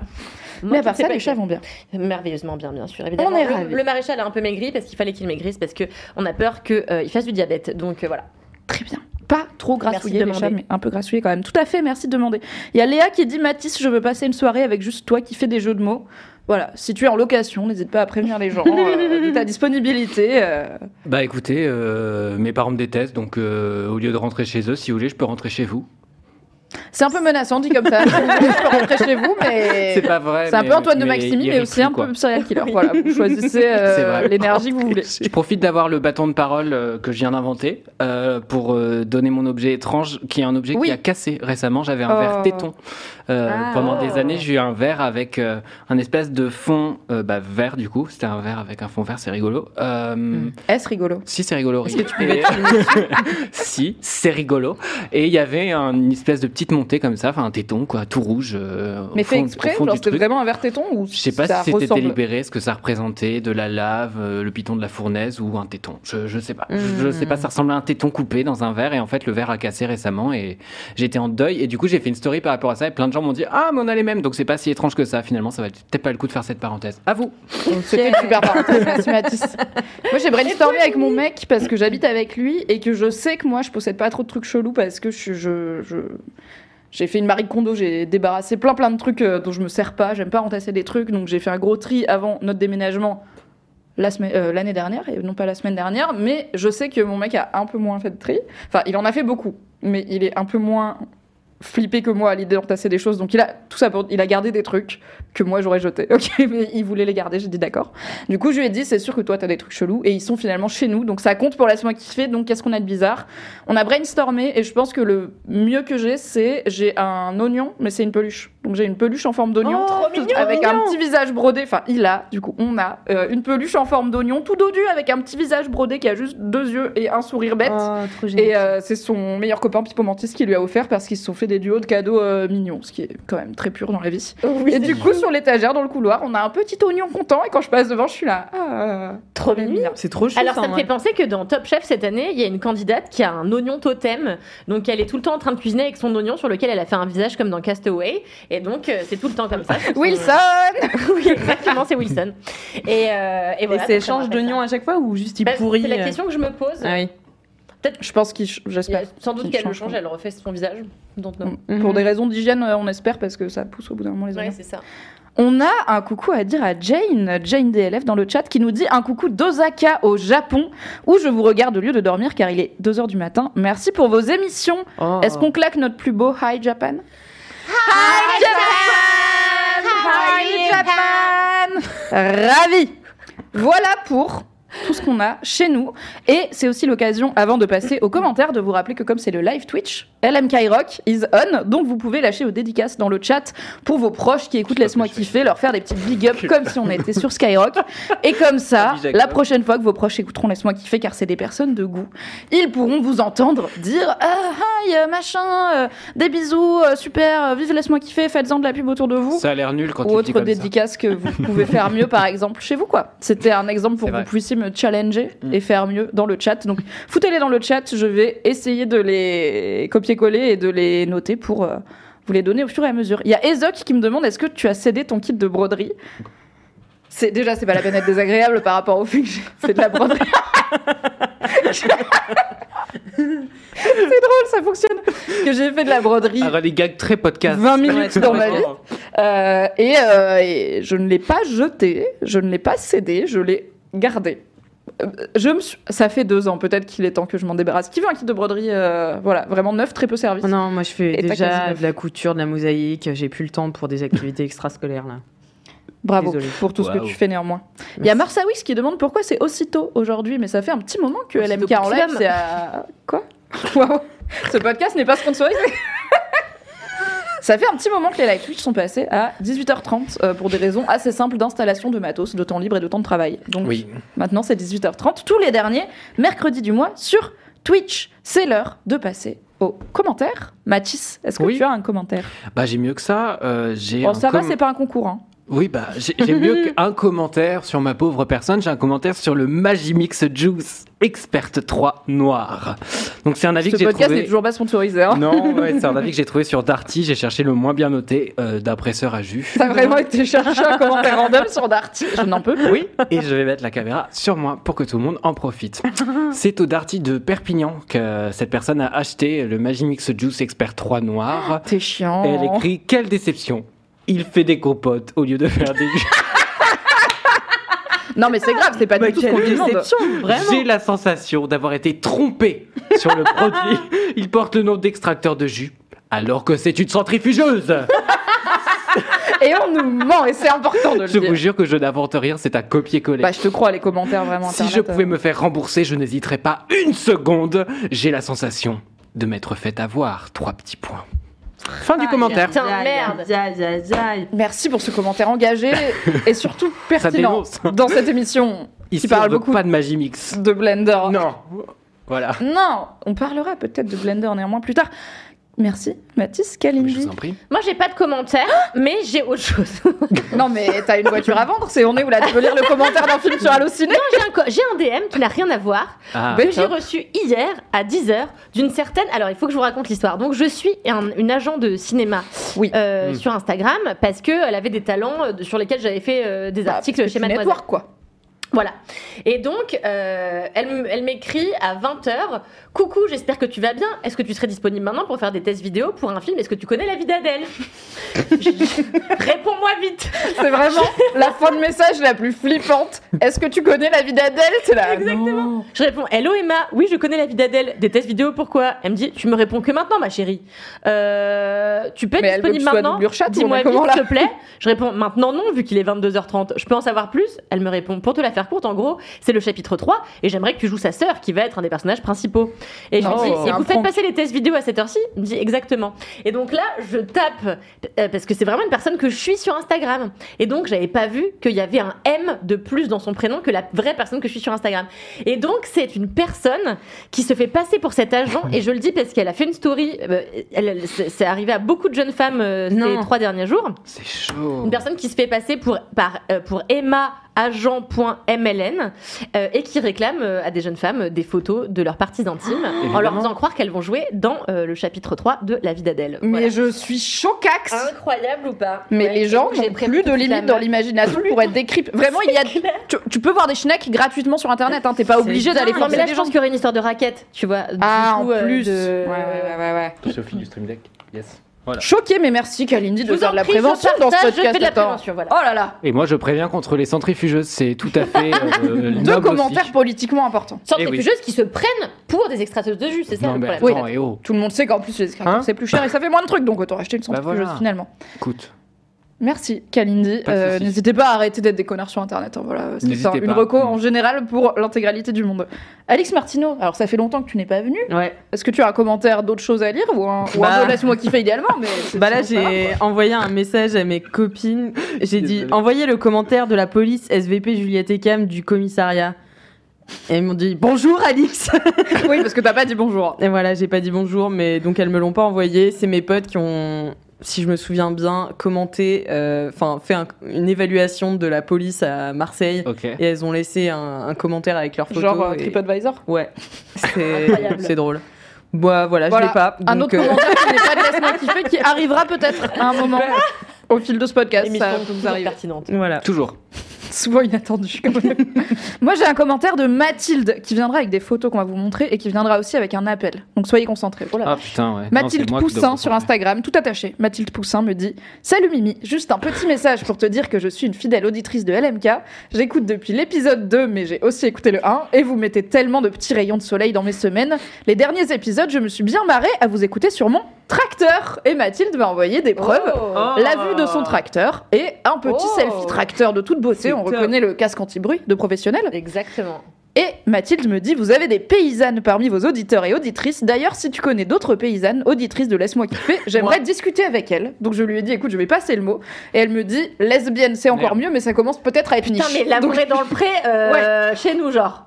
Moi, Mais à je part ça, pas les que- chats vont bien. Merveilleusement bien, bien sûr. Évidemment. On est le, ravis. le maréchal a un peu maigri parce qu'il fallait qu'il maigrisse parce que on a peur qu'il fasse du diabète. Donc euh, voilà. Très bien. Pas trop grassouillé de les chats, mais un peu grassouillé quand même. Tout à fait, merci de demander. Il y a Léa qui dit Mathis, je veux passer une soirée avec juste toi qui fais des jeux de mots. Voilà, si tu es en location, n'hésite pas à prévenir les gens euh, de ta disponibilité. euh. Bah écoutez, euh, mes parents me détestent, donc euh, au lieu de rentrer chez eux, si vous voulez, je peux rentrer chez vous. C'est un peu menaçant dit comme ça. Je peux rentrer chez vous, mais. C'est pas vrai. C'est un peu Antoine de Maximi, mais aussi plus, un quoi. peu serial killer. Voilà, vous choisissez euh, l'énergie que vous voulez. Je profite d'avoir le bâton de parole euh, que je viens d'inventer euh, pour donner mon objet étrange, qui est un objet Oui. qui a cassé récemment. J'avais un Oh. verre téton. Euh, Ah. pendant Oh. des années, j'ai eu un verre avec euh, un espèce de fond euh, bah, vert du coup. C'était un verre avec un fond vert, c'est rigolo. Euh, Hmm. Est-ce rigolo? Si, c'est rigolo. Est-ce que tu pouvais Et- Si, c'est rigolo. Et il y avait un- une espèce de petit petite montée comme ça, enfin un téton quoi, tout rouge. euh, Mais fait exprès, c'était vraiment un verre téton ou Je sais pas ça si c'était délibéré, ce que ça représentait, de la lave, euh, le piton de la fournaise ou un téton. Je, je sais pas. Je, je sais pas, ça ressemblait à un téton coupé dans un verre et en fait le verre a cassé récemment et j'étais en deuil et du coup j'ai fait une story par rapport à ça et plein de gens m'ont dit ah mais on a les mêmes donc c'est pas si étrange que ça finalement ça va peut-être pas le coup de faire cette parenthèse. À vous. C'était une super parenthèse, merci Mathis. Moi j'ai brainstormé avec mon mec parce que j'habite avec lui et que je sais que moi je possède pas trop de trucs chelous parce que je. je, je- J'ai fait une Marie Kondo, j'ai débarrassé plein plein de trucs euh, dont je me sers pas, j'aime pas entasser des trucs, donc j'ai fait un gros tri avant notre déménagement euh, l'année dernière, et non pas la semaine dernière, mais je sais que mon mec a un peu moins fait de tri. Enfin, il en a fait beaucoup, mais il est un peu moins flippé que moi à l'idée d'entasser des choses, donc il a tout ça pour... Il a gardé des trucs que moi j'aurais jetés, ok, mais il voulait les garder, j'ai dit d'accord. Du coup, je lui ai dit, c'est sûr que toi, t'as des trucs chelous, et ils sont finalement chez nous, donc ça compte pour laisse-moi kiffer, donc qu'est-ce qu'on a de bizarre? On a brainstormé, et je pense que le mieux que j'ai, c'est, j'ai un oignon, mais c'est une peluche. Donc j'ai une peluche en forme d'oignon, Oh, mignon, avec un petit visage brodé, enfin il a, du coup, on a euh, une peluche en forme d'oignon, tout dodu, avec un petit visage brodé qui a juste deux yeux et un sourire bête. Oh, trop génial. Et euh, c'est son meilleur copain Pipo Mantis qui lui a offert parce qu'ils se sont fait des duos de cadeaux euh, mignons, ce qui est quand même très pur dans la vie. et du coup, sur l'étagère, dans le couloir, on a un petit oignon content et quand je passe devant, je suis là. Ah, Trop mignon. mignon. C'est trop chou. Alors ça me fait penser que dans Top Chef cette année, il y a une candidate qui a un oignon totem. Donc elle est tout le temps en train de cuisiner avec son oignon sur lequel elle a fait un visage comme dans Castaway. Et donc euh, c'est tout le temps comme ça. Wilson oui, exactement, c'est Wilson. Et, euh, et Et voilà. c'est échange d'oignons à chaque fois ou juste il Bah, pourrit C'est la euh, question que je me pose. Ah oui. Je pense qu'il. J'espère. sans doute qu'elle le change, ouais. elle refait son visage. Donc non. Mhm. Pour des raisons d'hygiène, on espère parce que ça pousse au bout d'un moment les Ouais, oignons. c'est ça. On a un coucou à dire à Jane, Jane DLF dans le chat, qui nous dit un coucou d'Osaka au Japon, où je vous regarde au lieu de dormir car il est 2h du matin. Merci pour vos émissions. Oh. Est-ce qu'on claque notre plus beau Hi Japan? Hi Japan. Hi Japan. Ravi. Voilà pour tout ce qu'on a chez nous. Et c'est aussi l'occasion, avant de passer aux commentaires, de vous rappeler que comme c'est le live Twitch, LMK Rock is on. Donc vous pouvez lâcher vos dédicaces dans le chat pour vos proches qui écoutent Laisse-moi kiffer, leur faire des petites big up comme si on était sur Skyrock. Et comme ça, la prochaine fois que vos proches écouteront Laisse-moi kiffer, car c'est des personnes de goût, ils pourront vous entendre dire Ah, hi, euh, machin, euh, des bisous, euh, super, euh, vive Laisse-moi kiffer, faites-en de la pub autour de vous Ça a l'air nul quand ou autre dédicace que vous pouvez faire mieux par exemple chez vous quoi. C'était un exemple pour que vous puissiez me challenger Mm. et faire mieux dans le chat. Donc foutez-les dans le chat, je vais essayer de les copier-coller et de les noter pour euh, vous les donner au fur et à mesure. Il y a Ezok qui me demande est-ce que tu as cédé ton kit de broderie? C'est déjà c'est pas la peine d'être désagréable par rapport au fait que j'ai fait de la broderie. c'est drôle, ça fonctionne. Que j'ai fait de la broderie Ah, des gags très podcast. 20 Ouais, minutes c'est dans ma vie. Euh, et, euh, et je ne l'ai pas jeté, je ne l'ai pas cédé, je l'ai gardé. Euh, Je me suis- Ça fait deux ans, peut-être qu'il est temps que je m'en débarrasse. Qui veut un kit de broderie euh, Voilà, vraiment neuf, très peu servi. Oh non, moi je fais Et déjà de la couture, de la mosaïque. J'ai plus le temps pour des activités extrascolaires là. Bravo pour tout ce que tu fais néanmoins. Il y a Marsawis qui demande pourquoi c'est aussitôt aujourd'hui, mais ça fait un petit moment que Aussitôt LMK en live, c'est à. Quoi? Waouh Ce podcast n'est pas sponsorisé Ça fait un petit moment que les live Twitch sont passés à 18h30 euh, pour des raisons assez simples d'installation de matos, de temps libre et de temps de travail. Donc Oui. maintenant c'est 18h30 tous les derniers mercredis du mois sur Twitch. C'est l'heure de passer aux commentaires. Mathis, est-ce que Oui. tu as un commentaire? Bah j'ai mieux que ça. euh, j'ai Bon, ça va, c'est pas un concours. Hein. Oui, bah, j'ai mieux qu'un commentaire sur ma pauvre personne. J'ai un commentaire sur le Magimix Juice Expert 3 noir. Donc, c'est un avis Ce que j'ai podcast trouvé. n'est toujours pas sponsorisé. Hein. Non, ouais, c'est un avis que j'ai trouvé sur Darty. J'ai cherché le moins bien noté euh, d'après Sœur à Jus. T'as vraiment été chercher un commentaire random sur Darty. Je n'en peux plus. Oui, et je vais mettre la caméra sur moi pour que tout le monde en profite. C'est au Darty de Perpignan que cette personne a acheté le Magimix Juice Expert 3 noir. T'es chiant. Et elle écrit Quelle déception Il fait des compotes au lieu de faire des jus. Non, mais c'est grave, c'est pas Bah, du tout ce qu'on lui demande. J'ai la sensation d'avoir été trompé sur le produit. Il porte le nom d'extracteur de jus, alors que c'est une centrifugeuse. Et on nous ment, et c'est important de le Je dire. vous jure que je n'invente rien, c'est à copier-coller. Bah, je te crois, les commentaires vraiment si internet, je pouvais euh. me faire rembourser, je n'hésiterais pas une seconde. J'ai la sensation de m'être fait avoir. Trois petits points. Fin du commentaire. Putain, merde. Merci pour ce commentaire engagé et surtout pertinent dans cette émission Ici, qui parle on beaucoup pas de Magimix. de Blender. Non. Voilà. Non, on parlera peut-être de Blender néanmoins plus tard. Merci, Mathis, Mais Je Kalindi. vous en prie. Moi, j'ai pas de commentaires, mais j'ai autre chose. Non, mais t'as une voiture à vendre, c'est on est où là? Tu veux lire le commentaire d'un film sur Allociné? J'ai un, co- j'ai un DM qui n'a rien à voir, Ah, que Ben, j'ai reçu hier à 10h d'une certaine. Alors, il faut que je vous raconte l'histoire. Donc, je suis un- une agent de cinéma Oui. euh, Mm. sur Instagram parce qu'elle avait des talents euh, sur lesquels j'avais fait euh, des Bah, articles chez Mademoiselle. network, quoi. Voilà. Et donc, euh, elle, m'écrit à 20h Coucou, j'espère que tu vas bien. Est-ce que tu serais disponible maintenant pour faire des tests vidéo pour un film? Est-ce que tu connais la vie d'Adèle Réponds-moi vite C'est vraiment la fin de message la plus flippante. Est-ce que tu connais la vie d'Adèle C'est là. Exactement. Je réponds Hello Emma, oui, je connais la vie d'Adèle. Des tests vidéo, pourquoi Elle me dit Tu me réponds que maintenant, ma chérie. Euh, tu peux être Mais disponible maintenant? Dis-moi vite, s'il te plaît. Je réponds Maintenant, non, vu qu'il est 22h30. Je peux en savoir plus Elle me répond Pour te la faire courte, en gros, c'est le chapitre 3 et j'aimerais que tu joues sa sœur qui va être un des personnages principaux. Et je lui dis c'est Et vous faites passer les tests vidéo à cette heure-ci Il me dit Exactement. Et donc là, je tape euh, parce que c'est vraiment une personne que je suis sur Instagram. Et donc, j'avais pas vu qu'il y avait un M de plus dans son prénom que la vraie personne que je suis sur Instagram. Et donc, c'est une personne qui se fait passer pour cet agent. Et je le dis parce qu'elle a fait une story. euh, elle- c'est arrivé à beaucoup de jeunes femmes euh, ces trois derniers jours. c'est chaud. Une personne qui se fait passer pour, par, euh, pour Emma agent.mln euh, et qui réclame euh, à des jeunes femmes des photos de leurs parties intimes en leur faisant croire qu'elles vont jouer dans euh, le chapitre 3 de La vie d'Adèle. Mais Voilà. je suis chocax. Incroyable ou pas? Mais Ouais, les gens j'ai n'ont plus de limite dans l'imagination pour être décryptés. Vraiment, il y a. Tu, tu peux voir des schnecks gratuitement sur internet. Hein. T'es pas obligé d'aller Non, mais là, je gens. pense qu'il y aurait une histoire de raquette, tu vois. du Ah, coup, en euh, plus. de- Ouais, ouais, ouais, ouais. Sophie du Stream Deck. Yes. Voilà. Choqué, mais merci Kalindi de vous faire de la prévention dans ce podcast. Je fais de la attends. prévention, voilà. Oh là là. Et moi, je préviens contre les centrifugeuses. C'est tout à fait. euh, Deux noble commentaires aussi. politiquement importants. Centrifugeuses qui se prennent pour des extracteurs de jus, c'est ça Non, le problème. attends, oh. Tout le monde sait qu'en plus les escargots Hein c'est plus cher et ça fait moins de trucs donc autant acheter une Bah centrifugeuse voilà. finalement. Écoute. Merci Kalindi. Euh. N'hésitez pas à arrêter d'être des connards sur internet. hein, voilà, c'est une reco Mm. en général pour l'intégralité du monde. Alix Martineau, alors ça fait longtemps que tu n'es pas venu. Ouais. Est-ce que tu as un commentaire d'autres choses à lire ou un, un Bah. peu laisse-moi kiffer idéalement mais Bah là, j'ai envoyé un message à mes copines. J'ai dit envoyez le commentaire de la police SVP Juliette Ekam du commissariat. Et elles m'ont dit bonjour Alix. Oui, parce que t'as pas dit bonjour. Et voilà, j'ai pas dit bonjour, mais donc elles me l'ont pas envoyé. C'est mes potes qui ont, si je me souviens bien, commenté, euh, enfin fait un- une évaluation de la police à Marseille. Et elles ont laissé un, un commentaire avec leurs photos. Genre euh, et- TripAdvisor. Ouais, c'est Incroyable. c'est drôle. Bah voilà, Voilà. je l'ai pas. Un donc, autre euh, commentaire qui n'est pas de laisse-moi kiffer qui arrivera peut-être à un moment au fil de ce podcast. Émission Ça toujours pertinente. Voilà. Toujours. Souvent inattendu. quand même. Moi, j'ai un commentaire de Mathilde qui viendra avec des photos qu'on va vous montrer et qui viendra aussi avec un appel. Donc soyez concentrés. Oh là Ah putain, ouais. Mathilde Poussin sur. Instagram, tout attaché. Mathilde Poussin me dit Salut Mimi, juste un petit message pour te dire que je suis une fidèle auditrice de LMK. J'écoute depuis l'épisode 2, mais j'ai aussi écouté le 1 et vous mettez tellement de petits rayons de soleil dans mes semaines. Les derniers épisodes, je me suis bien marrée à vous écouter sur mon tracteur. Et Mathilde m'a envoyé des preuves. Oh. La vue de son tracteur et un petit Oh. selfie tracteur de toute beauté. On reconnaît le casque anti-bruit de professionnel. Exactement. Et Mathilde me dit, vous avez des paysannes parmi vos auditeurs et auditrices. D'ailleurs, si tu connais d'autres paysannes, auditrices de Laisse-moi kiffer, j'aimerais discuter avec elles. Donc je lui ai dit, écoute, je vais passer le mot. Et elle me dit, lesbienne, c'est encore Merde. mieux, mais ça commence peut-être à être Putain, niche. mais l'amour Donc, est dans le pré euh, chez nous, genre.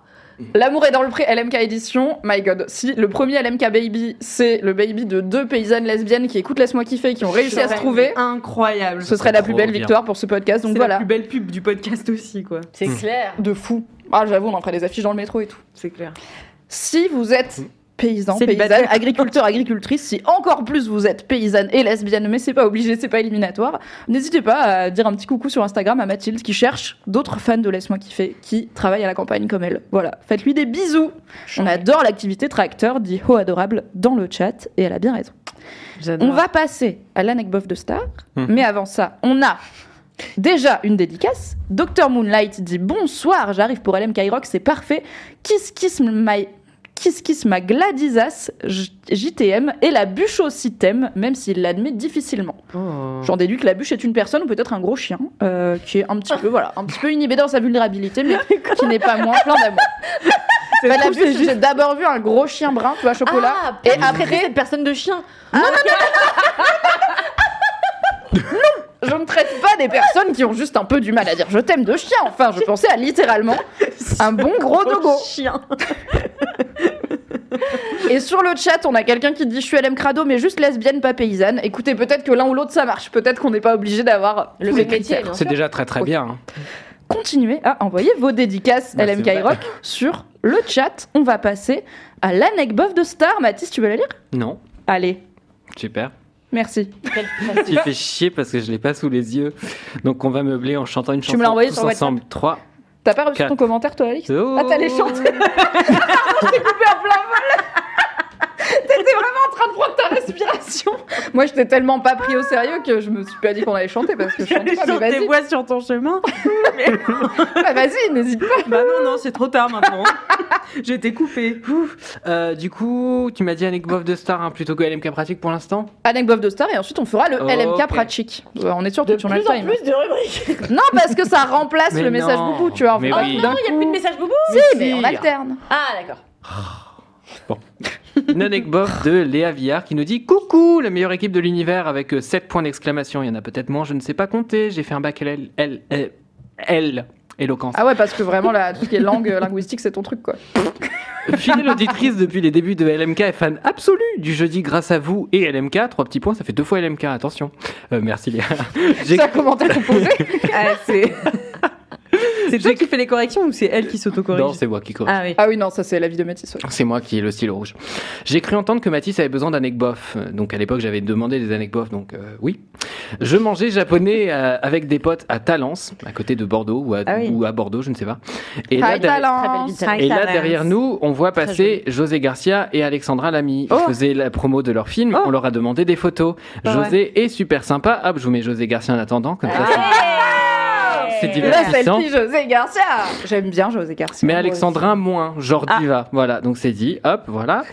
L'amour est dans le pré LMK édition. My god. Si le premier LMK baby, c'est le baby de deux paysannes lesbiennes qui écoutent Laisse-moi kiffer, qui ont réussi à se trouver, Incroyable. ce serait la plus belle bien. victoire pour ce podcast. Donc C'est voilà. la plus belle pub du podcast aussi, quoi. C'est Hmm. clair. De fou. Ah, j'avoue, on en ferait des affiches dans le métro et tout. C'est clair. Si vous êtes paysan, paysanne, agriculteur, agricultrice, si encore plus vous êtes paysanne et lesbienne, mais c'est pas obligé, c'est pas éliminatoire, n'hésitez pas à dire un petit coucou sur Instagram à Mathilde qui cherche d'autres fans de Laisse-moi kiffer qui travaillent à la campagne comme elle. Voilà, faites-lui des bisous. On adore l'activité tracteur, dit Ho adorable dans le chat et elle a bien raison. On va passer à l'anecdote de Star, Mhm. mais avant ça, on a déjà une dédicace. Dr Moonlight dit bonsoir, j'arrive pour LM Rock, c'est parfait. Kiss kiss my Kiss Kiss ma Gladysas J- JTM et la bûche aussi t'aime, même s'il l'admet difficilement. Oh. J'en déduis que la bûche est une personne ou peut-être un gros chien euh, qui est un petit peu voilà, un petit peu inhibé dans sa vulnérabilité, mais qui n'est pas moins plein d'amour. Bah, la j'ai d'abord vu un gros chien brun, tu vois, chocolat. Ah, et après cette personne de chien. Je ne traite pas des personnes qui ont juste un peu du mal à dire je t'aime de chien. Enfin, je pensais à littéralement un bon gros dogo. chien. Et sur le chat, on a quelqu'un qui dit je suis LM Crado, mais juste lesbienne, pas paysanne. Écoutez, peut-être que l'un ou l'autre ça marche. Peut-être qu'on n'est pas obligé d'avoir Le même métier, C'est déjà très très bien. hein. Continuez à envoyer vos dédicaces Bah, LM. Rock sur le chat. On va passer à l'anecdote de Star. Mathis, tu veux la lire? Non, Allez, super. Merci. Tu fais chier parce que je l'ai pas sous les yeux. Donc on va meubler en chantant une Tu chanson me l'as envoyé sur WhatsApp ensemble. 3. T'as pas reçu Quatre. ton commentaire, toi, Alix? Oh. Ah, t'allais chanter Je t'ai coupé en plein vol T'étais vraiment en train de prendre ta respiration Moi, je t'ai tellement pas pris au sérieux que je me suis pas dit qu'on allait chanter parce que je chante pas, mais Chanter vas-y. voix sur ton chemin. Ah, vas-y, n'hésite pas. bah non, non, c'est trop tard maintenant. J'ai été coupée. Euh, du coup, tu m'as dit anecdote de star hein, plutôt que LMK pratique pour l'instant Anecdote de Star et ensuite on fera le Oh, LMK ok. pratique. Euh, On est sûr que tu en as plus le en time. plus de rubriques. Non, parce que ça remplace Mais le message boubou, tu vois. Mais oui. Non, il n'y a plus de message boubou. Si, mais on alterne. Ah, d'accord. Une anecdote de Léa Villard qui nous dit Coucou, la meilleure équipe de l'univers avec 7 points d'exclamation. Il y en a peut-être moins, je ne sais pas compter. J'ai fait un bac L, L, L, L, éloquence. Ah ouais, parce que vraiment, là, tout ce qui est langue euh, linguistique, c'est ton truc, quoi. Fidèle auditrice depuis les débuts de LMK et fan absolu du jeudi grâce à vous et LMK. Trois petits points, ça fait deux fois LMK, attention. Euh, merci Léa. J'ai- commentaire composé. Ah, c'est. C'est toi qui fais les corrections ou c'est elle qui s'autocorrige Non, c'est moi qui corrige. Ah oui. Ah oui, non, ça c'est la vie de ouais. C'est moi qui ai le stylo rouge. J'ai cru entendre que Mathis avait besoin d'anecdotes. Donc à l'époque, j'avais demandé des anecdotes. Donc euh, oui. Je mangeais japonais euh, avec des potes à Talence, à côté de Bordeaux ou à, Ah oui. ou à Bordeaux, je ne sais pas. Et là, Hi, derrière- Talence. Très belle et là, derrière nous, on voit passer José Garcia et Alexandra Lamy. Ils Oh. faisaient la promo de leur film. Oh. On leur a demandé des photos. José est super sympa. Hop, je vous mets José Garcia en attendant. Comme ça, c'est- c'est divertissant. selfie José Garcia. J'aime bien José Garcia. Mais Alexandrin moins, genre Ah. diva. Voilà, donc c'est dit, hop, voilà.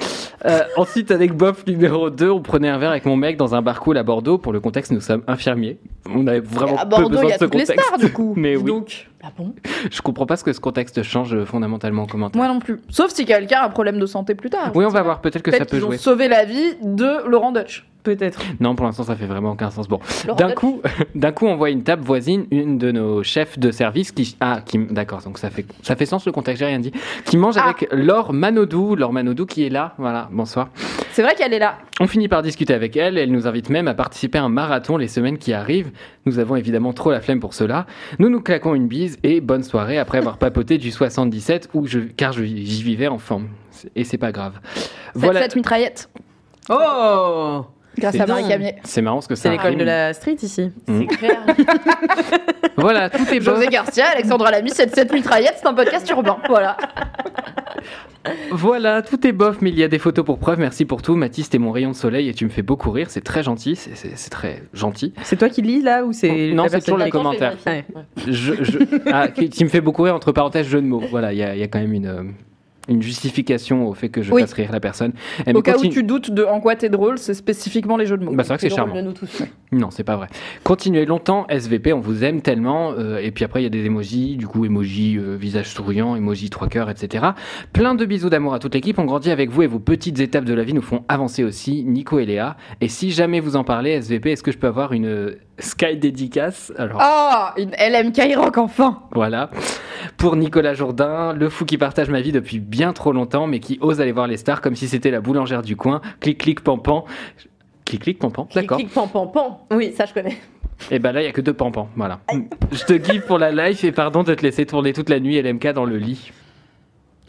Euh, ensuite, avec Bof numéro 2, on prenait un verre avec mon mec dans un bar cool à Bordeaux. Pour le contexte, nous sommes infirmiers. On avait vraiment à peu Bordeaux, besoin il y de a ce toutes les contexte. stars du coup. Mais oui. Donc, Ah bon? Je comprends pas ce que ce contexte change fondamentalement en commentaire. moi non plus. Sauf si quelqu'un a un problème de santé plus tard. oui, on va voir, peut-être que ça Peut-être peut qu'ils ont jouer. sauvé la vie de Laurent Dutch. Peut-être. Non, pour l'instant, ça fait vraiment aucun sens. Bon, d'un coup, d'un coup, on voit une table voisine, une de nos chefs de service qui, ah, qui, d'accord, donc ça fait, ça fait sens le contexte, j'ai rien dit, qui mange Ah. avec Laure Manodou, Laure Manodou qui est là, voilà, bonsoir. C'est vrai qu'elle est là. On finit par discuter avec elle, elle nous invite même à participer à un marathon les semaines qui arrivent. Nous avons évidemment trop la flemme pour cela. Nous nous claquons une bise et bonne soirée après avoir papoté du 77 où je, car je- j'y vivais enfant. Et c'est pas grave. Voilà. Cette mitraillette. Oh Grâce C'est à Marie. Camier. C'est marrant ce que C'est ça l'école rime. de la street ici. Mm. C'est clair. Voilà, tout est bon. José Garcia, Alexandra Lamy, cette, cette mitraillette, c'est un podcast urbain. Voilà. Voilà, tout est bof, mais il y a des photos pour preuve. Merci pour tout. Mathis, t'es mon rayon de soleil et tu me fais beaucoup rire. C'est très gentil. C'est- C'est c'est très gentil. C'est toi qui lis là ou c'est Non, c'est toujours les commentaires. Je, je- ah, qui, qui me fait beaucoup rire, entre parenthèses, jeu de mots. Voilà, il y a, il y a quand même une, euh, une justification au fait que je Oui. fasse rire la personne. Elle Au cas où tu doutes de en quoi t'es drôle, c'est spécifiquement les jeux de mots. Bah, c'est vrai que c'est charmant. de nous tous. Non, c'est pas vrai. Continuez longtemps, SVP, on vous aime tellement. euh, et puis après, il y a des emojis, du coup, emoji euh, visage souriant, emoji trois cœurs, etc. Plein de bisous d'amour à toute l'équipe. On grandit avec vous et vos petites étapes de la vie nous font avancer aussi, Nico et Léa. Et si jamais vous en parlez, SVP, est-ce que je peux avoir une Sky dédicace Alors, Ah, une LMK Rock enfin voilà. Pour Nicolas Jourdain, le fou qui partage ma vie depuis bien trop longtemps, mais qui ose aller voir les stars comme si c'était la boulangère du coin. Clic, clic, pampan. Clic, clic, pampan. D'accord. Clic, pan, pan, pan. Oui, ça je connais. Et bah là, il y a que deux pampans, voilà. Je te guide pour la live et pardon de te laisser tourner toute la nuit LMK dans le lit.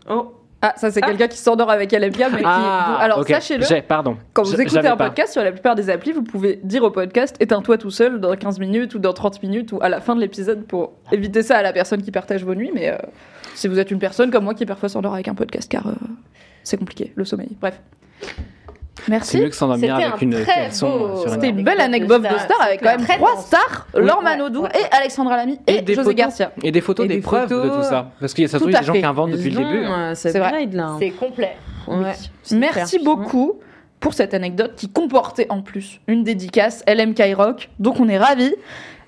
Oh Ah, ça c'est quelqu'un qui s'endort avec LMK, mais qui... Alors ok. sachez-le, pardon. quand vous écoutez un pas. podcast sur la plupart des applis, vous pouvez dire au podcast éteins-toi tout seul dans 15 minutes ou dans 30 minutes ou à la fin de l'épisode pour éviter ça à la personne qui partage vos nuits. Mais euh, si vous êtes une personne comme moi qui parfois s'endort avec un podcast, car euh, c'est compliqué, le sommeil. Bref. C'est Merci. mieux que s'endormir C'était avec un une beau- sur C'était une... belle Anecdote de star avec c'est quand même trois stars, Laure ouais, Manodou ouais. et Alexandra Lamy et, des José photos. Garcia. Et des photos, Et des, des preuves de tout ça. Parce qu'il y a ça se Tout trouve, il y a à des gens qui inventent depuis le début. euh, C'est vrai. C'est complet. Merci beaucoup pour cette anecdote qui comportait en plus une dédicace LMK Rock. Donc on est ravis.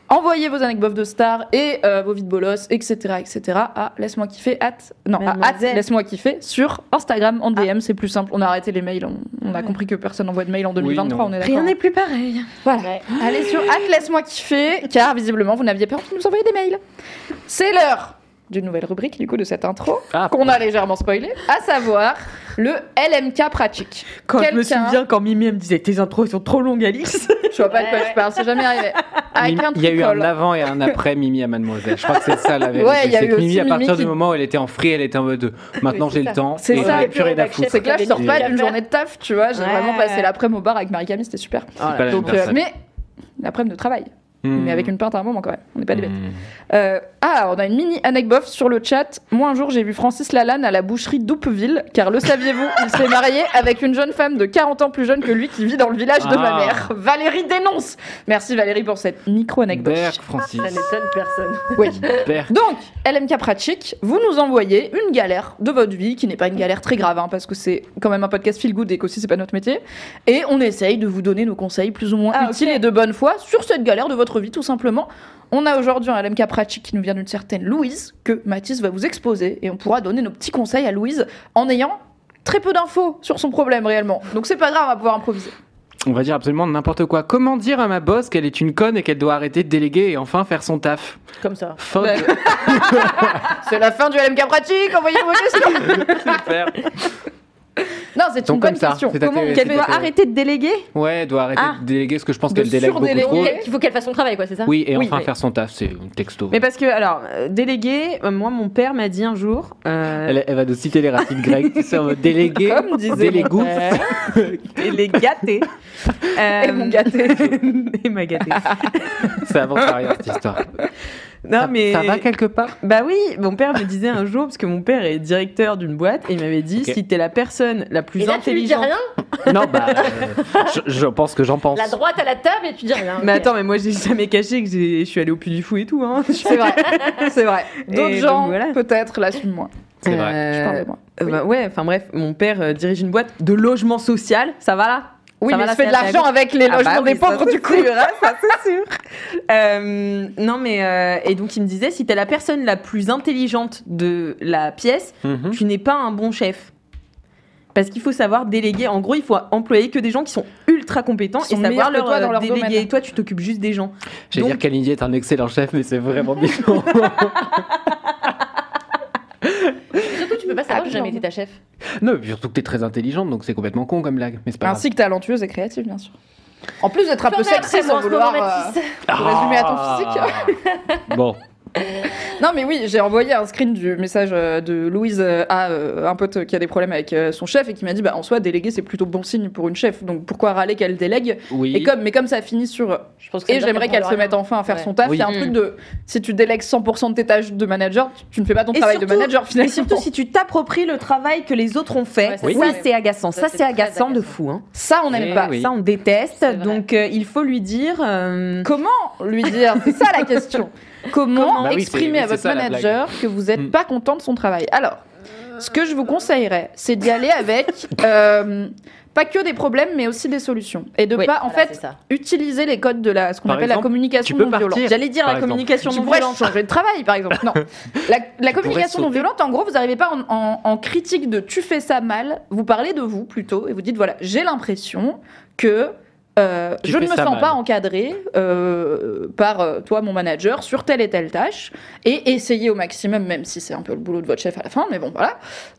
Envoyez vos anecdotes de stars et euh, vos vides bolos, etc., etc. à laisse-moi kiffer, at, non, à at Mademoiselle. laisse-moi kiffer sur Instagram en DM, c'est plus simple. On a arrêté les mails, on, on a Ouais. compris que personne n'envoie de mail en 2023, non. on est d'accord. Rien n'est plus pareil. Voilà. Ouais. Allez sur at laisse-moi kiffer, car visiblement vous n'aviez pas envie de nous envoyer des mails. C'est l'heure d'une nouvelle rubrique du coup de cette intro Ah, qu'on a légèrement spoilé, à savoir Le LMK pratique. Quand je me souviens quand Mimi me disait tes intros sont trop longues Alix. Je vois pas de quoi je parle, c'est jamais arrivé. Avec un Il y a eu un avant et un après Mimi à Mademoiselle. Je crois que c'est ça la vérité. Ouais, il y a C'est que Mimi, à partir Mimi du qui- moment où elle était en free, elle était en mode de, maintenant j'ai le temps. C'est ça. C'est que là, je sors pas d'une faire. journée de taf, tu vois. J'ai vraiment passé l'après-midi au bar avec Marie-Camille, c'était super. C'est pas la Donc, même euh, mais l'après-midi de travail. Hmm. Mais avec une pinte à un moment quand même. On n'est pas des bêtes. Hmm. Euh, ah, on a une mini anecdote sur le chat. Moi, un jour, j'ai vu Francis Lalanne à la boucherie d'Oupeville, car le saviez-vous, il s'est marié avec une jeune femme de 40 ans plus jeune que lui qui vit dans le village de ma Ah. mère. Valérie dénonce Merci Valérie pour cette micro-anecdote. Francis. Ça n'étonne personne. Oui. Berk. Donc, LMK pratique, vous nous envoyez une galère de votre vie, qui n'est pas une galère très grave, hein, parce que c'est quand même un podcast feel good et qu'aussi c'est pas notre métier. Et on essaye de vous donner nos conseils plus ou moins Ah, utiles et de bonne foi sur cette galère de votre vie, tout simplement. On a aujourd'hui un LMK pratique qui nous vient d'une certaine Louise, que Mathis va vous exposer, et on pourra donner nos petits conseils à Louise en ayant très peu d'infos sur son problème réellement. Donc c'est pas grave, on va pouvoir improviser. On va dire absolument n'importe quoi. Comment dire à ma boss qu'elle est une conne et qu'elle doit arrêter de déléguer et enfin faire son taf Comme ça. C'est la fin du LMK pratique, envoyez vos questions Super. Non, c'est une Donc, bonne comme ça, question. Comment Qu'elle doit arrêter de déléguer Ouais, elle doit arrêter Ah. de déléguer ce que je pense qu'elle délègue beaucoup trop. Il faut qu'elle fasse son travail, quoi, c'est ça Oui, et Oui, enfin mais- faire son taf, c'est un texto. Mais parce que alors euh, déléguer, euh, moi mon père m'a dit un jour. euh, Elle, elle va nous citer les racines grecques, tu sais, en mode délégué, Comme disait mon délégou. et les gâtés. Et mon gâté. et ma gâtée. Ça avance à rien cette histoire. Non ça, mais ça va quelque part? Bah oui, mon père me disait un jour, parce que mon père est directeur d'une boîte, et il m'avait dit Ok. si t'es la personne la plus Et là, tu lui dis intelligente. rien? Non, bah, euh, je, je pense que j'en pense. La droite à la table et tu dis rien. Mais attends, mais moi j'ai jamais caché que je suis allée au Puy du Fou et tout. Hein. C'est vrai, c'est vrai. D'autres gens, voilà. peut-être, l'assument moins. C'est vrai. Euh, Je parle de moi. bah ouais, enfin bref, mon père euh, dirige une boîte de logement social, ça va là? Oui, Ça mais là, fait de l'argent avec les Ah logements bah des pauvres, c'est du coup. sûr, hein, ça c'est sûr. Euh, non mais euh, et donc il me disait si t'es la personne la plus intelligente de la pièce, Mhm. tu n'es pas un bon chef. Parce qu'il faut savoir déléguer. En gros, il faut employer que des gens qui sont ultra compétents et savoir leur, toi dans euh, leur déléguer. domaine. Toi, tu t'occupes juste des gens. J'allais dire qu'Aligny est un excellent chef, mais c'est vraiment différent. Surtout, tu peux pas savoir, j'ai jamais été ta chef. non, mais surtout que t'es très intelligente, donc c'est complètement con comme blague. Mais c'est pas Ainsi que talentueuse et créative, bien sûr. En plus d'être un peu sexy sans vouloir euh, grave. résumer à ton physique. Ah. bon, Non, mais oui, j'ai envoyé un screen du message euh, de Louise euh, à euh, un pote qui a des problèmes avec son chef et qui m'a dit bah, en soi, déléguer, c'est plutôt bon signe pour une chef. Donc pourquoi râler qu'elle délègue oui. et comme, Mais comme ça finit sur. Je pense que ça Et j'aimerais qu'elle se mette enfin à faire Ouais. son taf. Il y a un Oui. truc de. Si tu délègues 100% de tes tâches de manager, tu- tu ne fais pas ton Et travail de manager finalement. Et surtout, si tu t'appropries le travail que les autres ont fait, Ouais, ça, c'est ça. c'est agaçant. Ça, Ça, c'est agaçant de fou. Hein. Ça, on n'aime Eh pas. oui. Ça, on déteste. Donc, euh, il faut lui dire. euh, Comment lui dire? C'est ça la question. Comment, Comment Bah oui, exprimer à votre ça, manager que vous n'êtes Mm. pas content de son travail Alors, ce que je vous conseillerais, c'est d'y aller avec euh, pas que des problèmes, mais aussi des solutions. Et de Oui, pas, en Voilà, fait, utiliser les codes de la, ce qu'on appelle la communication non violente. J'allais dire la exemple. communication Tu non violente. changer de travail, par exemple. Non. La, la communication non violente, en gros, vous n'arrivez pas en, en- en critique de tu fais ça mal. Vous parlez de vous plutôt et vous dites voilà, j'ai l'impression que euh, je ne me sens mal. pas encadré euh, par euh, toi, mon manager, sur telle et telle tâche. Et essayer au maximum, même si c'est un peu le boulot de votre chef à la fin, mais bon, voilà,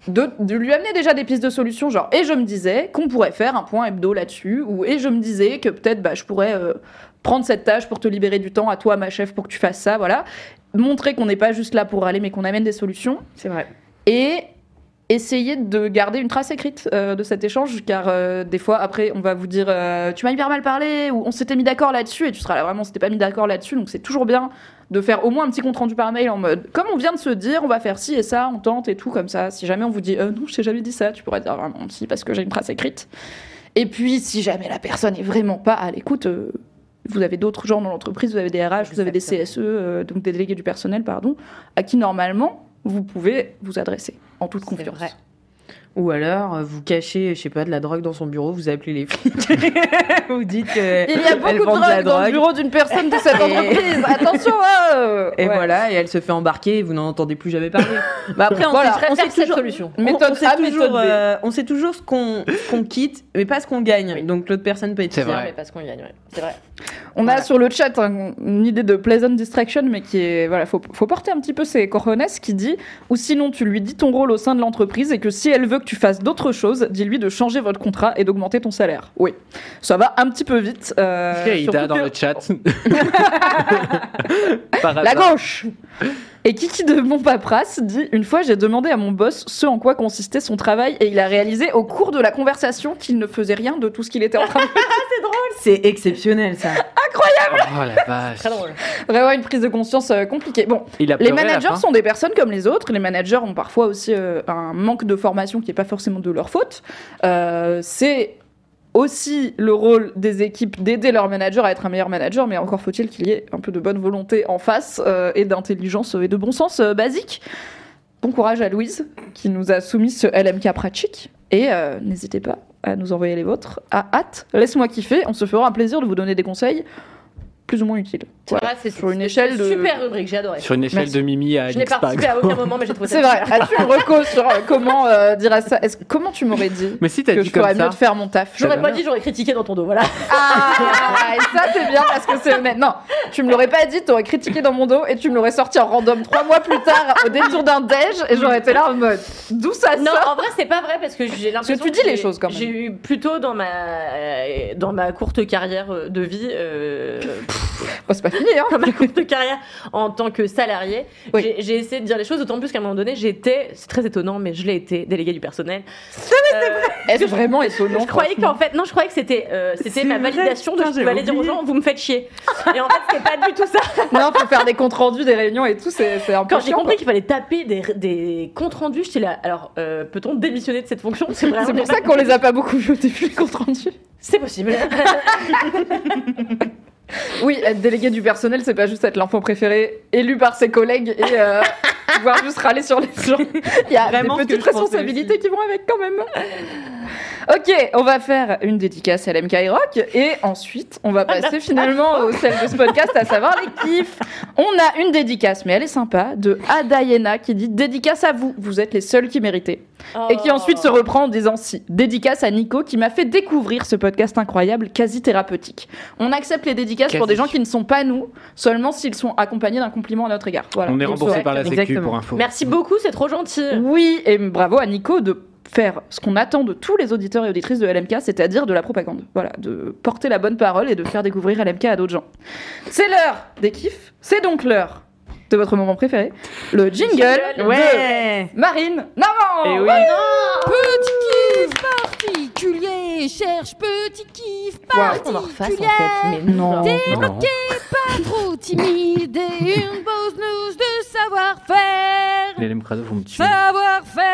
de, de lui amener déjà des pistes de solutions. Genre, et je me disais qu'on pourrait faire un point hebdo là-dessus, ou et je me disais que peut-être bah, je pourrais. euh, prendre cette tâche pour te libérer du temps à toi, ma chef, pour que tu fasses ça, voilà. Montrer qu'on n'est pas juste là pour râler, mais qu'on amène des solutions. C'est vrai. Et essayer de garder une trace écrite euh, de cet échange, car euh, des fois, après, on va vous dire euh, Tu m'as hyper mal parlé, ou on s'était mis d'accord là-dessus, et tu seras là vraiment, on s'était pas mis d'accord là-dessus, donc c'est toujours bien de faire au moins un petit compte rendu par mail en mode Comme on vient de se dire, on va faire ci et ça, on tente et tout, comme ça. Si jamais on vous dit Non, je t'ai jamais dit ça, tu pourrais dire vraiment si, parce que j'ai une trace écrite. Et puis, si jamais la personne est vraiment pas à l'écoute, vous avez d'autres gens dans l'entreprise, vous avez des RH, vous avez des CSE, donc des délégués du personnel, pardon, à qui normalement vous pouvez vous adresser en toute confiance. vrai. Ou alors, euh, vous cachez, je sais pas, de la drogue dans son bureau, vous appelez les flics. vous dites que. Il y a beaucoup de drogue dans le bureau d'une personne de cette Et- entreprise. Attention, hein Et Ouais. voilà, et elle se fait embarquer et vous n'en entendez plus jamais parler. bah après, on Voilà, sait, on préfère sait cette toujours, solution. on- Méthode on sait A, toujours, méthode euh, on sait toujours ce qu'on ce qu'on quitte, mais pas ce qu'on gagne. Donc l'autre personne peut être C'est vrai. mais parce qu'on y gagne, ouais. C'est vrai. On Voilà. a sur le chat un- une idée de pleasant distraction, mais qui est voilà, faut, faut porter un petit peu ses cojones, qui dit ou sinon tu lui dis ton rôle au sein de l'entreprise et que si elle veut que tu fasses d'autres choses, dis-lui de changer votre contrat et d'augmenter ton salaire. Oui, ça va un petit peu vite. euh, Ida dans que- le chat La gauche Et Kiki de mon paperasse dit Une fois, j'ai demandé à mon boss ce en quoi consistait son travail et il a réalisé au cours de la conversation qu'il ne faisait rien de tout ce qu'il était en train de faire. C'est exceptionnel ça. Oh la vache. Très drôle. Vraiment une prise de conscience euh, compliquée. Bon, Il a les pleuré à la managers fin. sont des personnes comme les autres. Les managers ont parfois aussi euh, un manque de formation qui n'est pas forcément de leur faute. Euh, c'est aussi le rôle des équipes d'aider leur manager à être un meilleur manager, mais encore faut-il qu'il y ait un peu de bonne volonté en face euh, et d'intelligence et de bon sens euh, basique. Bon courage à Louise qui nous a soumis ce LMK pratique et euh, n'hésitez pas à nous envoyer les vôtres à hâte. Laisse-moi kiffer, on se fera un plaisir de vous donner des conseils plus ou moins utiles. C'est Voilà. c'est Sur une échelle de- Super rubrique, j'ai adoré. Sur une échelle Merci. de Mimi à Je n'ai participé à aucun moment, mais j'ai trouvé ça C'est vrai. As-tu une reco sur euh, comment euh, dire à ça? Est-ce comment tu m'aurais dit Mais si t'as que dit je comme mieux de faire mon taf? J'aurais pas dit, j'aurais critiqué dans ton dos, voilà. Ah, et ça c'est bien parce que c'est honnête. Non, tu me l'aurais pas dit, t'aurais critiqué dans mon dos et tu me l'aurais sorti en random trois mois plus tard au détour d'un déj et j'aurais été là en mode d'où ça Non, sort? en vrai, c'est pas vrai parce que j'ai l'impression que tu dis les choses quand même. J'ai eu plutôt dans ma euh, dans ma courte carrière de vie, euh, C'est pas fini hein. dans ma courte carrière en tant que salarié, Oui. j'ai- essayé de dire les choses. D'autant plus qu'à un moment donné, j'étais, c'est très étonnant, mais je l'ai été, déléguée du personnel. Euh, Est-ce vraiment étonnant je croyais qu'en fait, non, je croyais que c'était euh, c'était C'est ma vrai, validation de je pouvais aller j'avais dire aux gens, vous me faites chier. Et en fait, c'était pas du tout ça. Non, faut faire des comptes rendus des réunions et tout, c'est c'est un peu Quand j'ai compris qu'il fallait taper des, des comptes rendus, j'étais là. Alors, euh, peut-on démissionner de cette fonction? C'est C'est pour ça qu'on les a pas beaucoup vus au début, les comptes rendus. C'est possible. Oui, être délégué du personnel, c'est pas juste être l'enfant préféré élu par ses collègues et euh, pouvoir juste râler sur les gens. Il y a Vraiment des petites responsabilités qui vont avec quand même. Ok, on va faire une dédicace à l'MK Rock et ensuite on va passer finalement au sel de ce podcast, à savoir les kiffs. On a une dédicace, mais elle est sympa, de Adayena qui dit dédicace à vous, vous êtes les seuls qui méritez. Et qui ensuite se reprend en disant si. Dédicace à Nico qui m'a fait découvrir ce podcast incroyable, quasi thérapeutique. On accepte les dédicaces pour Quasi. des gens qui ne sont pas nous, seulement s'ils sont accompagnés d'un compliment à notre égard. Voilà. On est remboursé par la Sécu Exactement. pour info. Merci beaucoup, c'est trop gentil. Oui, et bravo à Nico de faire ce qu'on attend de tous les auditeurs et auditrices de LMK, c'est-à-dire de la propagande. Voilà, de porter la bonne parole et de faire découvrir LMK à d'autres gens. C'est l'heure des kiffs, c'est donc l'heure de votre moment préféré, le jingle, Jingle, de Ouais. Marine Navan Et oui. Petit kiff particulier, cherche petit kiff refasse en particulier. fait, mais Non. Non. Pas trop timide et une pause news de savoir-faire. Les Lem Crado vont me tuer. Savoir-faire.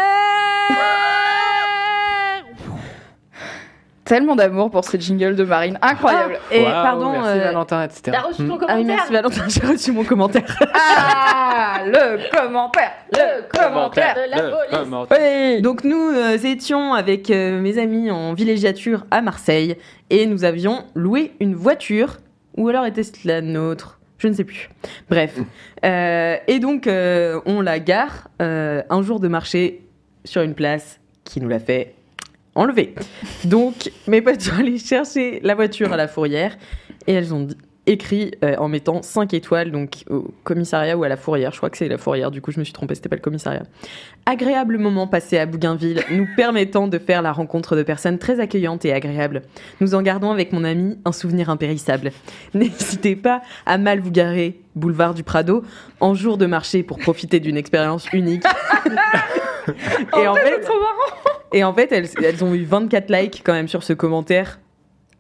Tellement d'amour pour ces jingles de Marine, incroyable. Et Waouh, pardon. Merci euh, Valentin, etc. T'as reçu ton Hmm. commentaire Ah oui, merci Valentin, j'ai reçu mon commentaire. Ah, le commentaire, le commentaire. de la Le police. commentaire. Oui. Donc nous euh, étions avec euh, mes amis en villégiature à Marseille et nous avions loué une voiture ou alors était-ce la nôtre? Je ne sais plus. Bref. Euh, et donc, euh, on la gare euh, un jour de marché sur une place qui nous l'a fait enlever. Donc, mes potes sont allés chercher la voiture à la fourrière et elles ont écrit euh, en mettant 5 étoiles donc au commissariat ou à la fourrière. Je crois que c'est la fourrière, du coup, je me suis trompée, c'était pas le commissariat. Agréable moment passé à Bougainville, nous permettant de faire la rencontre de personnes très accueillantes et agréables. Nous en gardons avec mon ami un souvenir impérissable. N'hésitez pas à mal vous garer, boulevard du Prado, en jour de marché pour profiter d'une expérience unique. et, en fait, trop marrant. Et en fait, elles, ont eu 24 likes quand même sur ce commentaire.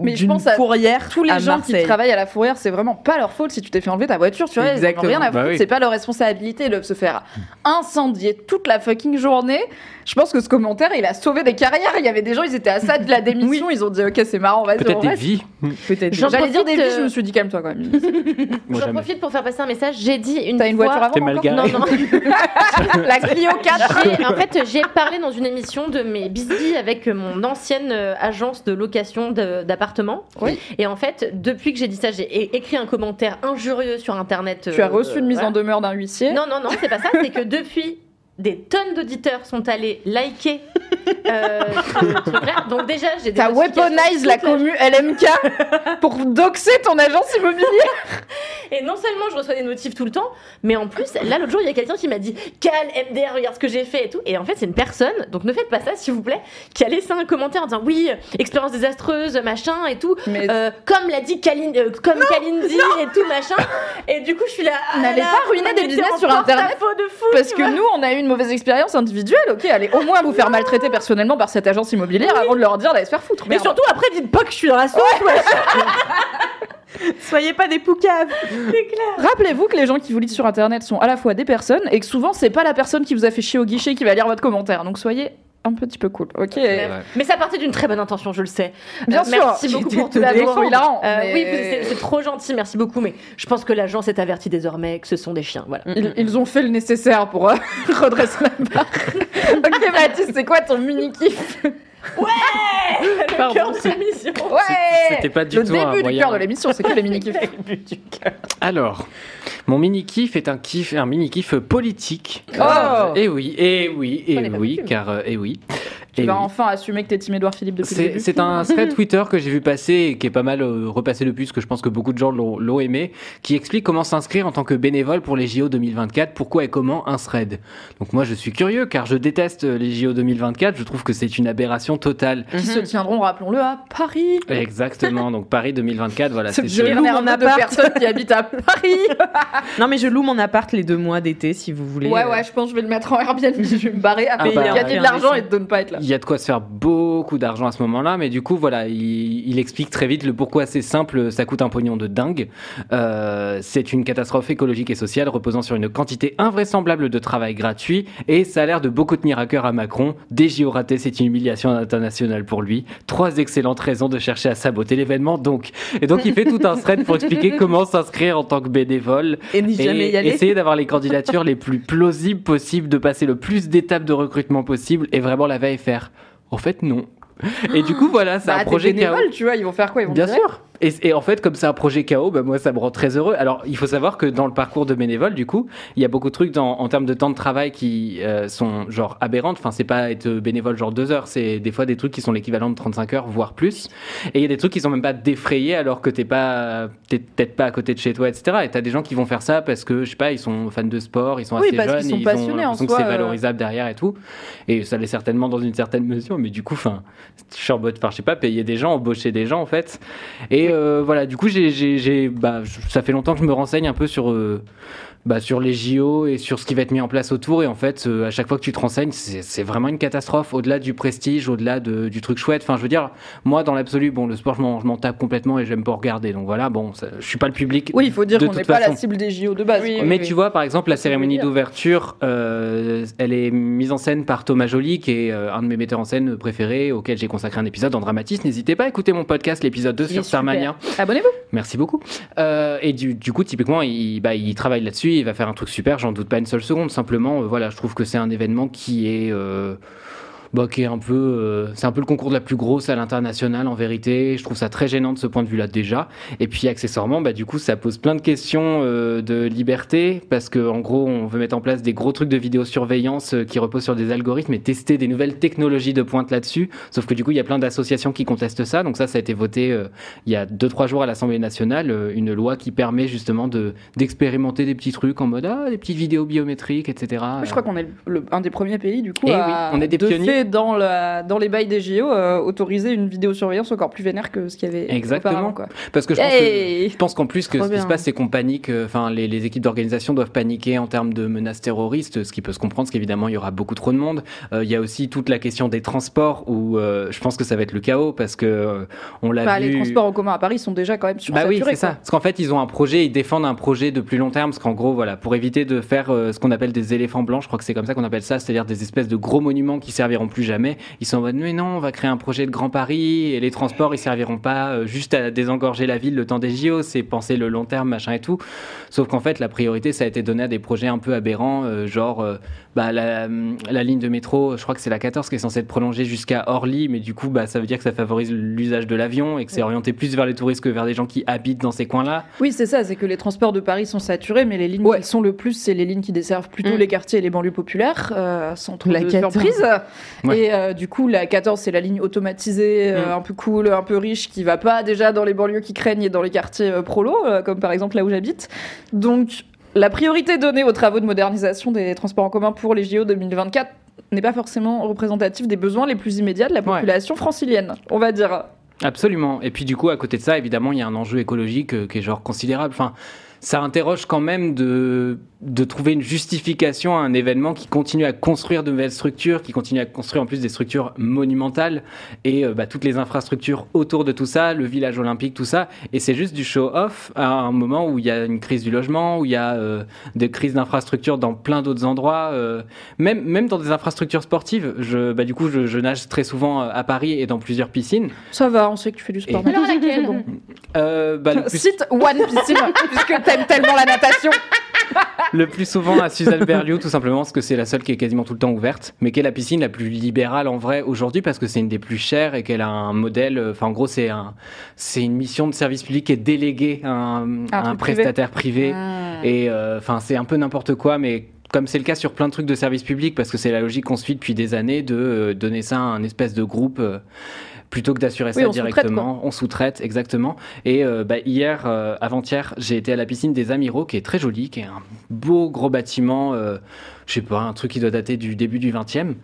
Mais je pense à fourrière Tous les à gens qui travaillent à la fourrière, c'est vraiment pas leur faute si tu t'es fait enlever ta voiture, tu vois. Ils rien à Bah oui. c'est pas leur responsabilité de se faire incendier toute la fucking journée. Je pense que ce commentaire, il a sauvé des carrières. Il y avait des gens, ils étaient à ça de la démission, ils ont dit ok, c'est marrant, vas-y, Peut-être on des reste. vies. Peut-être. J'en J'allais dire des vies, je me suis dit calme-toi quand même. Moi, J'en jamais. profite pour faire passer un message. J'ai dit une T'as une fois- voiture avant mal. Non, non. La Clio 4 J'ai- en fait, j'ai parlé dans une émission de mes bisbis avec mon ancienne euh, agence de location de- Oui. Et en fait, depuis que j'ai dit ça, j'ai écrit un commentaire injurieux sur Internet. Tu as euh, reçu une mise voilà. en demeure d'un huissier. Non, non, non, c'est pas ça. C'est que depuis des tonnes d'auditeurs sont allés liker euh, ce truc-là. Donc déjà, j'ai des T'as notifications weaponize la commu LMK pour doxer ton agence immobilière. Et non seulement je reçois des notifs tout le temps, mais en plus, là l'autre jour, il y a quelqu'un qui m'a dit Cal, MDR, regarde ce que j'ai fait et tout. Et en fait, c'est une personne, donc ne faites pas ça s'il vous plaît, qui a laissé un commentaire en disant Oui, expérience désastreuse, machin et tout. Mais Euh, comme l'a dit Kalin, euh, comme Kalindi et tout machin. Et du coup, je suis là. ah N'allez là, pas ruiner des business sur Internet, de fou. parce que vois. nous, on a eu une mauvaise expérience individuelle. Ok, allez au moins vous faire maltraiter personnellement par cette agence immobilière avant de leur dire d'aller se faire foutre. Mais Merde. surtout, après, dites pas que je suis dans la sauce. Soyez pas des poucaves. Rappelez-vous que les gens qui vous lisent sur internet sont à la fois des personnes et que souvent c'est pas la personne qui vous a fait chier au guichet qui va lire votre commentaire. Donc soyez un petit peu cool, ok Mais, mais ça partait d'une très bonne intention, je le sais. Bien Euh, sûr. Merci beaucoup pour tout la l'amour. Euh, mais- Oui, c'est c'est trop gentil, merci beaucoup. Mais je pense que l'agence est avertie désormais que ce sont des chiens. Voilà. Ils, ils ont fait le nécessaire pour euh, redresser la barre. ok Mathis, c'est quoi ton mini kiff Le Pardon, cœur de l'émission. Ouais C'était pas du Le tout un début du moyen. cœur de l'émission, c'est que les mini kiffs. Alors, mon mini kiff est un kiff, un mini kiff politique. Oh. Et oui, et oui, et pas oui, car et oui. Tu Et vas oui. enfin assumer que t'es Tim Edouard Philippe depuis le C'est début. c'est un thread Twitter que j'ai vu passer et qui est pas mal euh, repassé depuis, parce que je pense que beaucoup de gens l'ont l'ont aimé, qui explique comment s'inscrire en tant que bénévole pour les JO 2024, pourquoi et comment un thread. Donc moi je suis curieux car je déteste les JO 2024, je trouve que c'est une aberration totale. Qui se tiendront, rappelons-le, à Paris. Exactement, donc Paris 2024, voilà, C'est sûr. loue mon de appart. personnes qui habitent à Paris. Non, mais je loue mon appart les deux mois d'été si vous voulez. Ouais, euh. ouais, je pense que je vais le mettre en Airbnb. Je vais me barrer à Ah payer, bah, gagner de l'argent et de ne pas être là. Il y a de quoi se faire beaucoup d'argent à ce moment-là, mais du coup, voilà, il, il explique très vite le pourquoi c'est simple, ça coûte un pognon de dingue. Euh, c'est une catastrophe écologique et sociale reposant sur une quantité invraisemblable de travail gratuit et ça a l'air de beaucoup tenir à cœur à Macron. Des JO ratés, c'est une humiliation internationale pour lui. Trois excellentes raisons de chercher à saboter l'événement, donc. Et donc, il fait tout un thread pour expliquer comment s'inscrire en tant que bénévole Et essayer d'avoir les candidatures les plus plausibles possibles, de passer le plus d'étapes de recrutement possible et vraiment la veille faire. En fait, non. Et du coup, voilà, c'est Bah, un t'es projet KO. bénévole, tu vois, ils vont faire quoi? Ils vont Bien sûr. Et, et en fait, comme c'est un projet KO, bah, moi, ça me rend très heureux. Alors, il faut savoir que dans le parcours de bénévole, du coup, il y a beaucoup de trucs dans- en termes de temps de travail qui euh, sont genre aberrantes. Enfin, c'est pas être bénévole genre deux heures, c'est des fois des trucs qui sont l'équivalent de 35 heures, voire plus. Et il y a des trucs qui sont même pas défrayés alors que t'es pas, t'es peut-être pas à côté de chez toi, etc. Et t'as des gens qui vont faire ça parce que, je sais pas, ils sont fans de sport, ils sont Oui, assez parce jeunes, qu'ils sont et ils passionnés ont l'impression que c'est euh. valorisable derrière et tout. Et ça l'est certainement dans une certaine mesure, mais du coup, enfin, je suis en mode, enfin, je sais pas, payer des gens, embaucher des gens, en fait. Et euh, voilà, du coup, j'ai, j'ai, j'ai- bah, ça fait longtemps que je me renseigne un peu sur, euh, bah, sur les JO et sur ce qui va être mis en place autour. Et en fait, euh, à chaque fois que tu te renseignes, c'est, vraiment une catastrophe. Au-delà du prestige, au-delà de- du truc chouette. Enfin, je veux dire, moi, dans l'absolu, bon, le sport, je m'en, je m'en tape complètement et j'aime pas regarder. Donc voilà, bon, ça- je suis pas le public. Oui, il faut dire de qu'on n'est toute pas la façon. cible des JO de base. quoi. Mais tu vois, par exemple, la cérémonie d'ouverture, euh, elle est mise en scène par Thomas Joly, qui est euh, un de mes metteurs en scène préférés, auquel j'ai consacré un épisode en dramatisme. N'hésitez pas à écouter mon podcast, l'épisode 2 Il est sur Starmania. Abonnez-vous. Merci beaucoup. Euh, et du, du coup, typiquement, il, bah, il travaille là-dessus, il va faire un truc super, j'en doute pas une seule seconde. Simplement, euh, voilà, je trouve que c'est un événement qui est. bah, qui est un peu, euh, c'est un peu le concours de la plus grosse à l'international en vérité. Je trouve ça très gênant de ce point de vue-là déjà. Et puis accessoirement, bah, du coup, ça pose plein de questions euh, de liberté parce que en gros, on veut mettre en place des gros trucs de vidéosurveillance euh, qui reposent sur des algorithmes et tester des nouvelles technologies de pointe là-dessus. Sauf que du coup, il y a plein d'associations qui contestent ça. Donc ça, ça a été voté euh, il y a 2-3 jours à l'Assemblée nationale, euh, une loi qui permet justement de d'expérimenter des petits trucs en mode ah des petites vidéos biométriques, etc. Je crois qu'on est le- un des premiers pays, du coup, Eh oui, on est des de pionniers. Dans, la, dans les bails des JO, euh, autoriser une vidéosurveillance encore plus vénère que ce qu'il y avait Exactement. Quoi. Parce que je pense Hey que je pense qu'en plus que Trop ce qui se passe, c'est qu'on panique. euh, Enfin, les, les équipes d'organisation doivent paniquer en termes de menaces terroristes, ce qui peut se comprendre, parce qu'évidemment, il y aura beaucoup trop de monde. Euh, Il y a aussi toute la question des transports, où euh, je pense que ça va être le chaos, parce que euh, on l'a Bah, vu. Les transports en commun à Paris sont déjà quand même Bah sursaturés. oui, c'est ça. Parce qu'en fait, ils ont un projet, ils défendent un projet de plus long terme, parce qu'en gros, voilà, pour éviter de faire euh, ce qu'on appelle des éléphants blancs, je crois que c'est comme ça qu'on appelle ça, c'est-à-dire des espèces de gros monuments qui serviront serviront plus jamais. Ils sont en mode mais non, on va créer un projet de Grand Paris et les transports ils serviront pas euh, juste à désengorger la ville le temps des JO, c'est penser le long terme machin et tout. Sauf qu'en fait la priorité ça a été donné à des projets un peu aberrants, euh, genre euh, bah, la, la ligne de métro, je crois que c'est la 14 qui est censée être prolongée jusqu'à Orly, mais du coup bah, ça veut dire que ça favorise l'usage de l'avion et que c'est orienté plus vers les touristes que vers des gens qui habitent dans ces coins-là. Oui, c'est ça, c'est que les transports de Paris sont saturés, mais les lignes Ouais. qui sont le plus, c'est les lignes qui desservent plutôt Mm. les quartiers et les banlieues populaires, euh, sans trop La de 14. surprise. Ouais. Et euh, du coup, la 14, c'est la ligne automatisée, euh, Mm. un peu cool, un peu riche, qui va pas déjà dans les banlieues qui craignent et dans les quartiers euh, prolo, comme par exemple là où j'habite. Donc, la priorité donnée aux travaux de modernisation des transports en commun pour les JO 2024 n'est pas forcément représentative des besoins les plus immédiats de la Ouais. population francilienne, on va dire. Absolument. Et puis du coup, à côté de ça, évidemment, il y a un enjeu écologique qui est genre considérable. Enfin, ça interroge quand même de, de trouver une justification à un événement qui continue à construire de nouvelles structures, qui continue à construire en plus des structures monumentales et euh, bah, toutes les infrastructures autour de tout ça, le village olympique, tout ça. Et c'est juste du show-off à un moment où il y a une crise du logement, où il y a euh, des crises d'infrastructures dans plein d'autres endroits, euh, même, même dans des infrastructures sportives. Je, bah, du coup, je, je nage très souvent à Paris et dans plusieurs piscines. Ça va, on sait que tu fais du sport. Et- Alors laquelle? Euh, bah, plus Cite One Piscine, puisque t'aimes tellement la natation. Le plus souvent à Suzanne Berliou, tout simplement, parce que c'est la seule qui est quasiment tout le temps ouverte, mais qui est la piscine la plus libérale en vrai aujourd'hui, parce que c'est une des plus chères et qu'elle a un modèle. euh, Enfin, en gros, c'est un, c'est une mission de service public qui est déléguée à un, à un truc privé. prestataire privé. Ah. Et euh, enfin, c'est un peu n'importe quoi, mais comme c'est le cas sur plein de trucs de service public, parce que c'est la logique qu'on suit depuis des années de euh, donner ça à un espèce de groupe. euh, Plutôt que d'assurer Oui, ça on directement, on sous-traite exactement. Et euh, bah, hier, euh, avant-hier, j'ai été à la piscine des Amiraux, qui est très jolie, qui est un beau gros bâtiment, euh, je sais pas, un truc qui doit dater du début du 20e.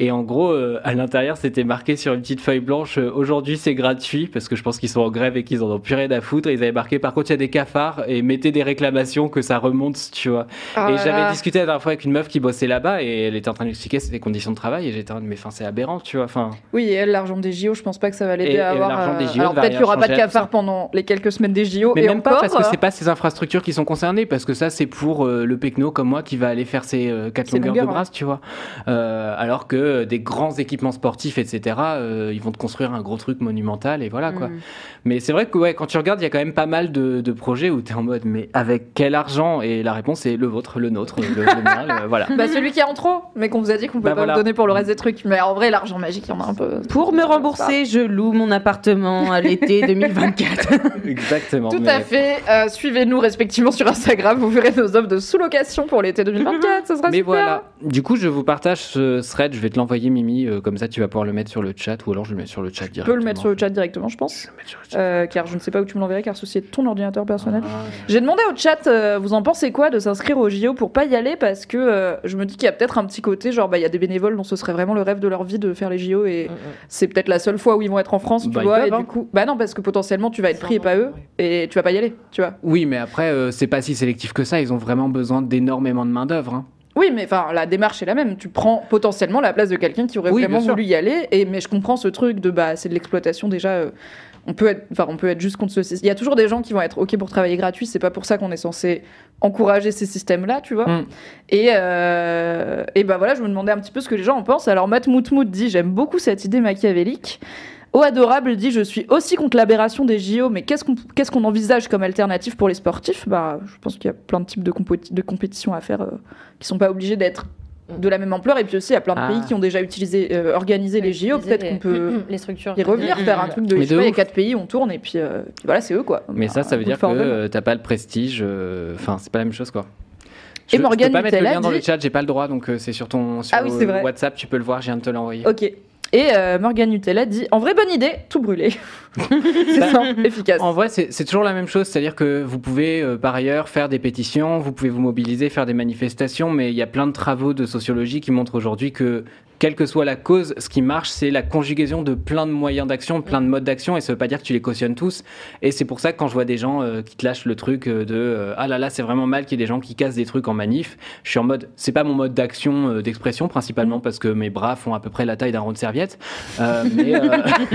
Et en gros, euh, à l'intérieur, c'était marqué sur une petite feuille blanche euh, aujourd'hui c'est gratuit parce que je pense qu'ils sont en grève et qu'ils en ont plus rien à foutre. Et ils avaient marqué par contre il y a des cafards et mettez des réclamations que ça remonte, tu vois. Oh et j'avais discuté la dernière fois avec une meuf qui bossait là-bas et elle était en train d'expliquer ses conditions de travail et j'étais en mode mais enfin c'est aberrant, tu vois. Enfin, Oui, et elle, l'argent des JO, je pense pas que ça va l'aider à avoir. l'argent des JO alors peut-être qu'il y rien aura pas de changer à tout cafard ça. pendant les quelques semaines des JO. Mais et même pas encore, parce que euh, c'est pas ces infrastructures qui sont concernées, parce que ça c'est pour euh, le pecno comme moi qui va aller faire ses euh, quatre Ses longueurs de longueurs, brasse, tu vois. Euh, alors que euh, des grands équipements sportifs, etc., euh, ils vont te construire un gros truc monumental et voilà quoi. Mm. Mais c'est vrai que ouais, quand tu regardes, il y a quand même pas mal de, de projets où tu es en mode mais avec quel argent? Et la réponse est le vôtre, le nôtre, le, le mien, le- voilà. Bah, celui qui est en trop, mais qu'on vous a dit qu'on pouvait Bah, pas voilà. vous donner pour le reste des trucs. Mais en vrai, l'argent magique, il y en a un peu. Pour me rembourser, je loue mon appartement à l'été 2024. Exactement. Tout mais- à fait. Euh, Suivez-nous respectivement sur Instagram. Vous verrez nos offres de sous-location pour l'été 2024. Ça sera Mais super. voilà, du coup, je vous partage ce thread, je vais te l'envoyer, Mimi, euh, comme ça tu vas pouvoir le mettre sur le chat, ou alors je le mets sur le chat Tu directement. peux le mettre sur le chat directement, je pense. Je vais le mettre sur le chat. Euh, car je ne sais pas où tu me l'enverrais, car ceci est ton ordinateur personnel. Ah, J'ai demandé au chat, euh, vous en pensez quoi de s'inscrire au JO pour pas y aller parce que euh, je me dis qu'il y a peut-être un petit côté, genre bah il y a des bénévoles dont ce serait vraiment le rêve de leur vie de faire les JO et c'est peut-être la seule fois où ils vont être en France, tu Bah, vois. et hein. du coup, bah non parce que potentiellement tu vas être pris et pas eux et tu vas pas y aller, tu vois. Oui, mais après, euh, c'est pas si sélectif que ça, ils ont vraiment besoin d'énormément de main-d'œuvre. hein. Oui, mais enfin la démarche est la même. Tu prends potentiellement la place de quelqu'un qui aurait Oui, vraiment voulu y aller. Et mais je comprends ce truc de bah c'est de l'exploitation déjà. euh, on peut être, enfin on peut être juste contre ce. système. Il y a toujours des gens qui vont être ok pour travailler gratuit. C'est pas pour ça qu'on est censé encourager ces systèmes-là, tu vois. Mm. Et euh, et bah voilà, je me demandais un petit peu ce que les gens en pensent. Alors Matt Moutmout dit j'aime beaucoup cette idée machiavélique. Au adorable dit je suis aussi contre l'aberration des JO, mais qu'est-ce qu'on qu'est-ce qu'on envisage comme alternative pour les sportifs? Bah, je pense qu'il y a plein de types de, de compétitions à faire euh, qui sont pas obligés d'être de la même ampleur. Et puis aussi, il y a plein de Ah. pays qui ont déjà utilisé, euh, organisé les JO. Peut-être les- qu'on peut les structures. y revenir, faire un truc de. Mais de pas, il y a ouf. quatre pays, on tourne et puis, euh, puis voilà, c'est eux quoi. Mais ça, ça veut dire que t'as pas le prestige. euh, Enfin, c'est pas la même chose, quoi. Et Je, Morgane je peux pas mettre le lien dans le chat, j'ai pas le droit, donc euh, c'est sur ton sur Ah oui, c'est vrai. WhatsApp, tu peux le voir, je viens de te l'envoyer. Ok. Et euh, Morgan Nutella dit En vrai, bonne idée, tout brûler. c'est Bah, simple, efficace. En vrai, c'est c'est toujours la même chose, c'est-à-dire que vous pouvez euh, par ailleurs faire des pétitions, vous pouvez vous mobiliser, faire des manifestations, mais il y a plein de travaux de sociologie qui montrent aujourd'hui que quelle que soit la cause, ce qui marche, c'est la conjugaison de plein de moyens d'action, plein de modes d'action, et ça veut pas dire que tu les cautionnes tous. Et c'est pour ça que quand je vois des gens euh, qui te lâchent le truc euh, de euh, ah là là, c'est vraiment mal qu'il y ait des gens qui cassent des trucs en manif, je suis en mode c'est pas mon mode d'action, euh, d'expression principalement parce que mes bras font à peu près la taille d'un rond de serviette. Mais,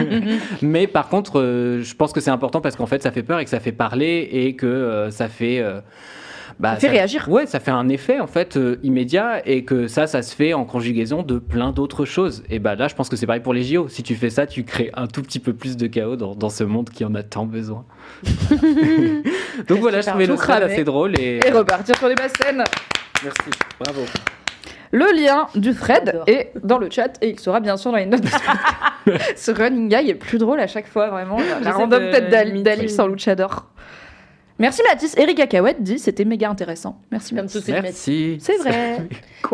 mais par contre, je pense que c'est important parce qu'en fait, ça fait peur et que ça fait parler et que ça fait. Bah, Ça fait réagir. Ouais, ça fait un effet en fait euh, immédiat et que ça, ça se fait en conjugaison de plein d'autres choses. Et bah là, je pense que c'est pareil pour les JO. Si tu fais ça, tu crées un tout petit peu plus de chaos dans, dans ce monde qui en a tant besoin. Donc voilà, je trouvais le cramer. assez drôle et Et repartir sur les basses scènes. merci, bravo. Le lien du thread est dans le chat et il sera bien sûr dans les notes de ce running guy est plus drôle à chaque fois, vraiment. La, random tête d'Al- l'imiter. d'Alix sans luchador. Merci Mathis. Eric Akawet dit c'était méga intéressant. Merci Comme Mathis. toutes les Merci. C'est vrai.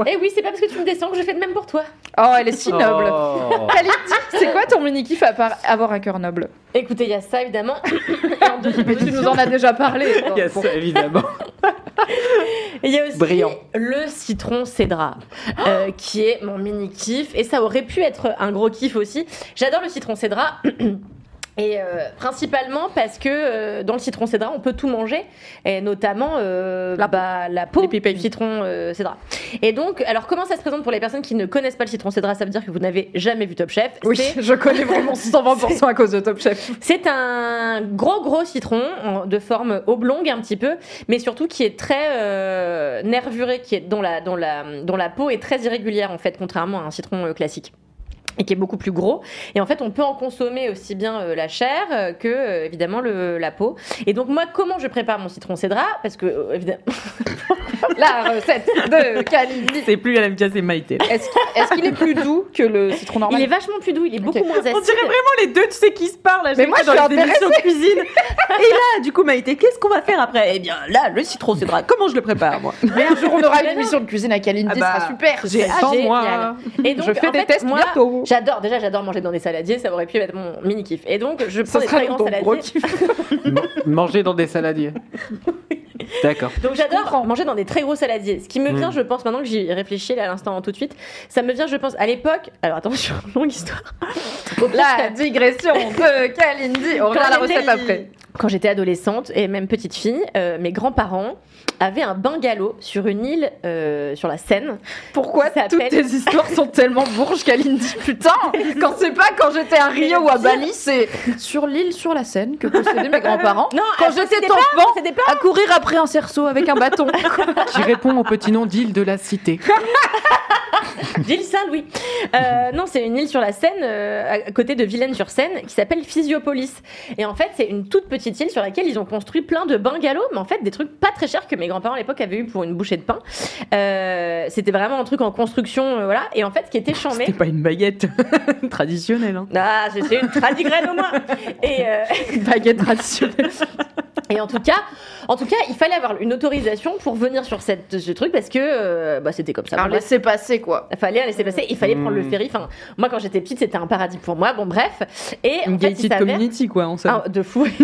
Eh oui, c'est pas parce que tu me descends que je fais de même pour toi. Oh, elle est si noble. Oh. Khalid dit, c'est quoi ton mini kiff à part avoir un cœur noble? Écoutez, il y a ça évidemment. Et en deuxième Mais tu nous en as déjà parlé. Il y a ça, évidemment. Il y a aussi Brillant. le citron cédra, euh, qui est mon mini kiff. Et ça aurait pu être un gros kiff aussi. J'adore le citron cédra. Et euh, principalement parce que euh, dans le citron cédra, on peut tout manger, et notamment euh, La bah, la peau du citron euh, cédra. Et donc, alors comment ça se présente pour les personnes qui ne connaissent pas le citron cédra? Ça veut dire que vous n'avez jamais vu Top Chef. Oui, je connais vraiment 120% à cause de Top Chef. C'est un gros gros citron en- de forme oblongue un petit peu, mais surtout qui est très euh, nervuré, qui est dont la dont la dont la peau est très irrégulière en fait, contrairement à un citron euh, classique. Et qui est beaucoup plus gros. Et en fait, on peut en consommer aussi bien euh, la chair euh, que, euh, évidemment, le, la peau. Et donc, moi, comment je prépare mon citron cédra? Parce que, euh, évidemment, La recette de Kalindi. C'est plus LMK, c'est Maïté. Est-ce qu'il est, qu'il est plus doux que le citron normal? Il est vachement plus doux, il est beaucoup moins acide. On dirait vraiment les deux, tu sais, qui se parlent Mais moi, je dans suis les émissions de cuisine. Et là, du coup, Maïté, qu'est-ce qu'on va faire après? Eh bien, là, le citron cédra. Comment je le prépare, moi? Mais un jour, on aura une émission de cuisine à Kalindi, Ah ce bah, sera super. J'ai hâte, moi. Et donc, Je fais en des fait, tests moi, bientôt. J'adore, déjà, j'adore manger dans des saladiers, ça aurait pu être mon mini kiff. Et donc, je prends des très gros saladiers. kiff. Manger dans des saladiers. D'accord. Donc j'adore comprends. manger dans des très gros saladiers. Ce qui me vient, Mm. je pense, maintenant que j'y réfléchis là, à l'instant tout de suite, ça me vient, je pense, à l'époque. Alors attention, longue histoire. La digression de Kalindi. On revient à la recette après. Quand j'étais adolescente et même petite fille, euh, mes grands-parents avaient un bungalow sur une île euh, sur la Seine. Pourquoi Ça toutes tes histoires sont tellement bourges, Kalindi Putain Quand c'est pas quand j'étais à Rio ou à Bali, c'est sur l'île, sur la Seine que possédaient mes grands-parents. Non, Quand euh, j'étais pas- enfant, c'était pas- à courir après un cerceau avec un bâton. Qui répond au petit nom d'île de la cité. Ville Saint-Louis. Euh, non, c'est une île sur la Seine, euh, à côté de Vilaine-sur-Seine, qui s'appelle Physiopolis. Et en fait, c'est une toute petite île sur laquelle ils ont construit plein de bungalows, mais en fait, des trucs pas très chers que mes grands-parents à l'époque avaient eu pour une bouchée de pain. Euh, C'était vraiment un truc en construction, euh, voilà. Et en fait, ce qui était chambé. C'était pas une baguette traditionnelle. Hein. Ah, c'était une tradigraine au moins. Et, euh, Baguette traditionnelle. et en tout cas, en tout cas, il fallait avoir une autorisation pour venir sur cette, ce truc parce que euh, bah, c'était comme ça. Bon, bref. laissez passer quoi. Il fallait laisser passer, il fallait Mmh. prendre le ferry. Enfin, moi, quand j'étais petite, c'était un paradis pour moi. Bon, bref. Et en Une fait, il gated s'avère- community, quoi, en somme. Ah, de fou.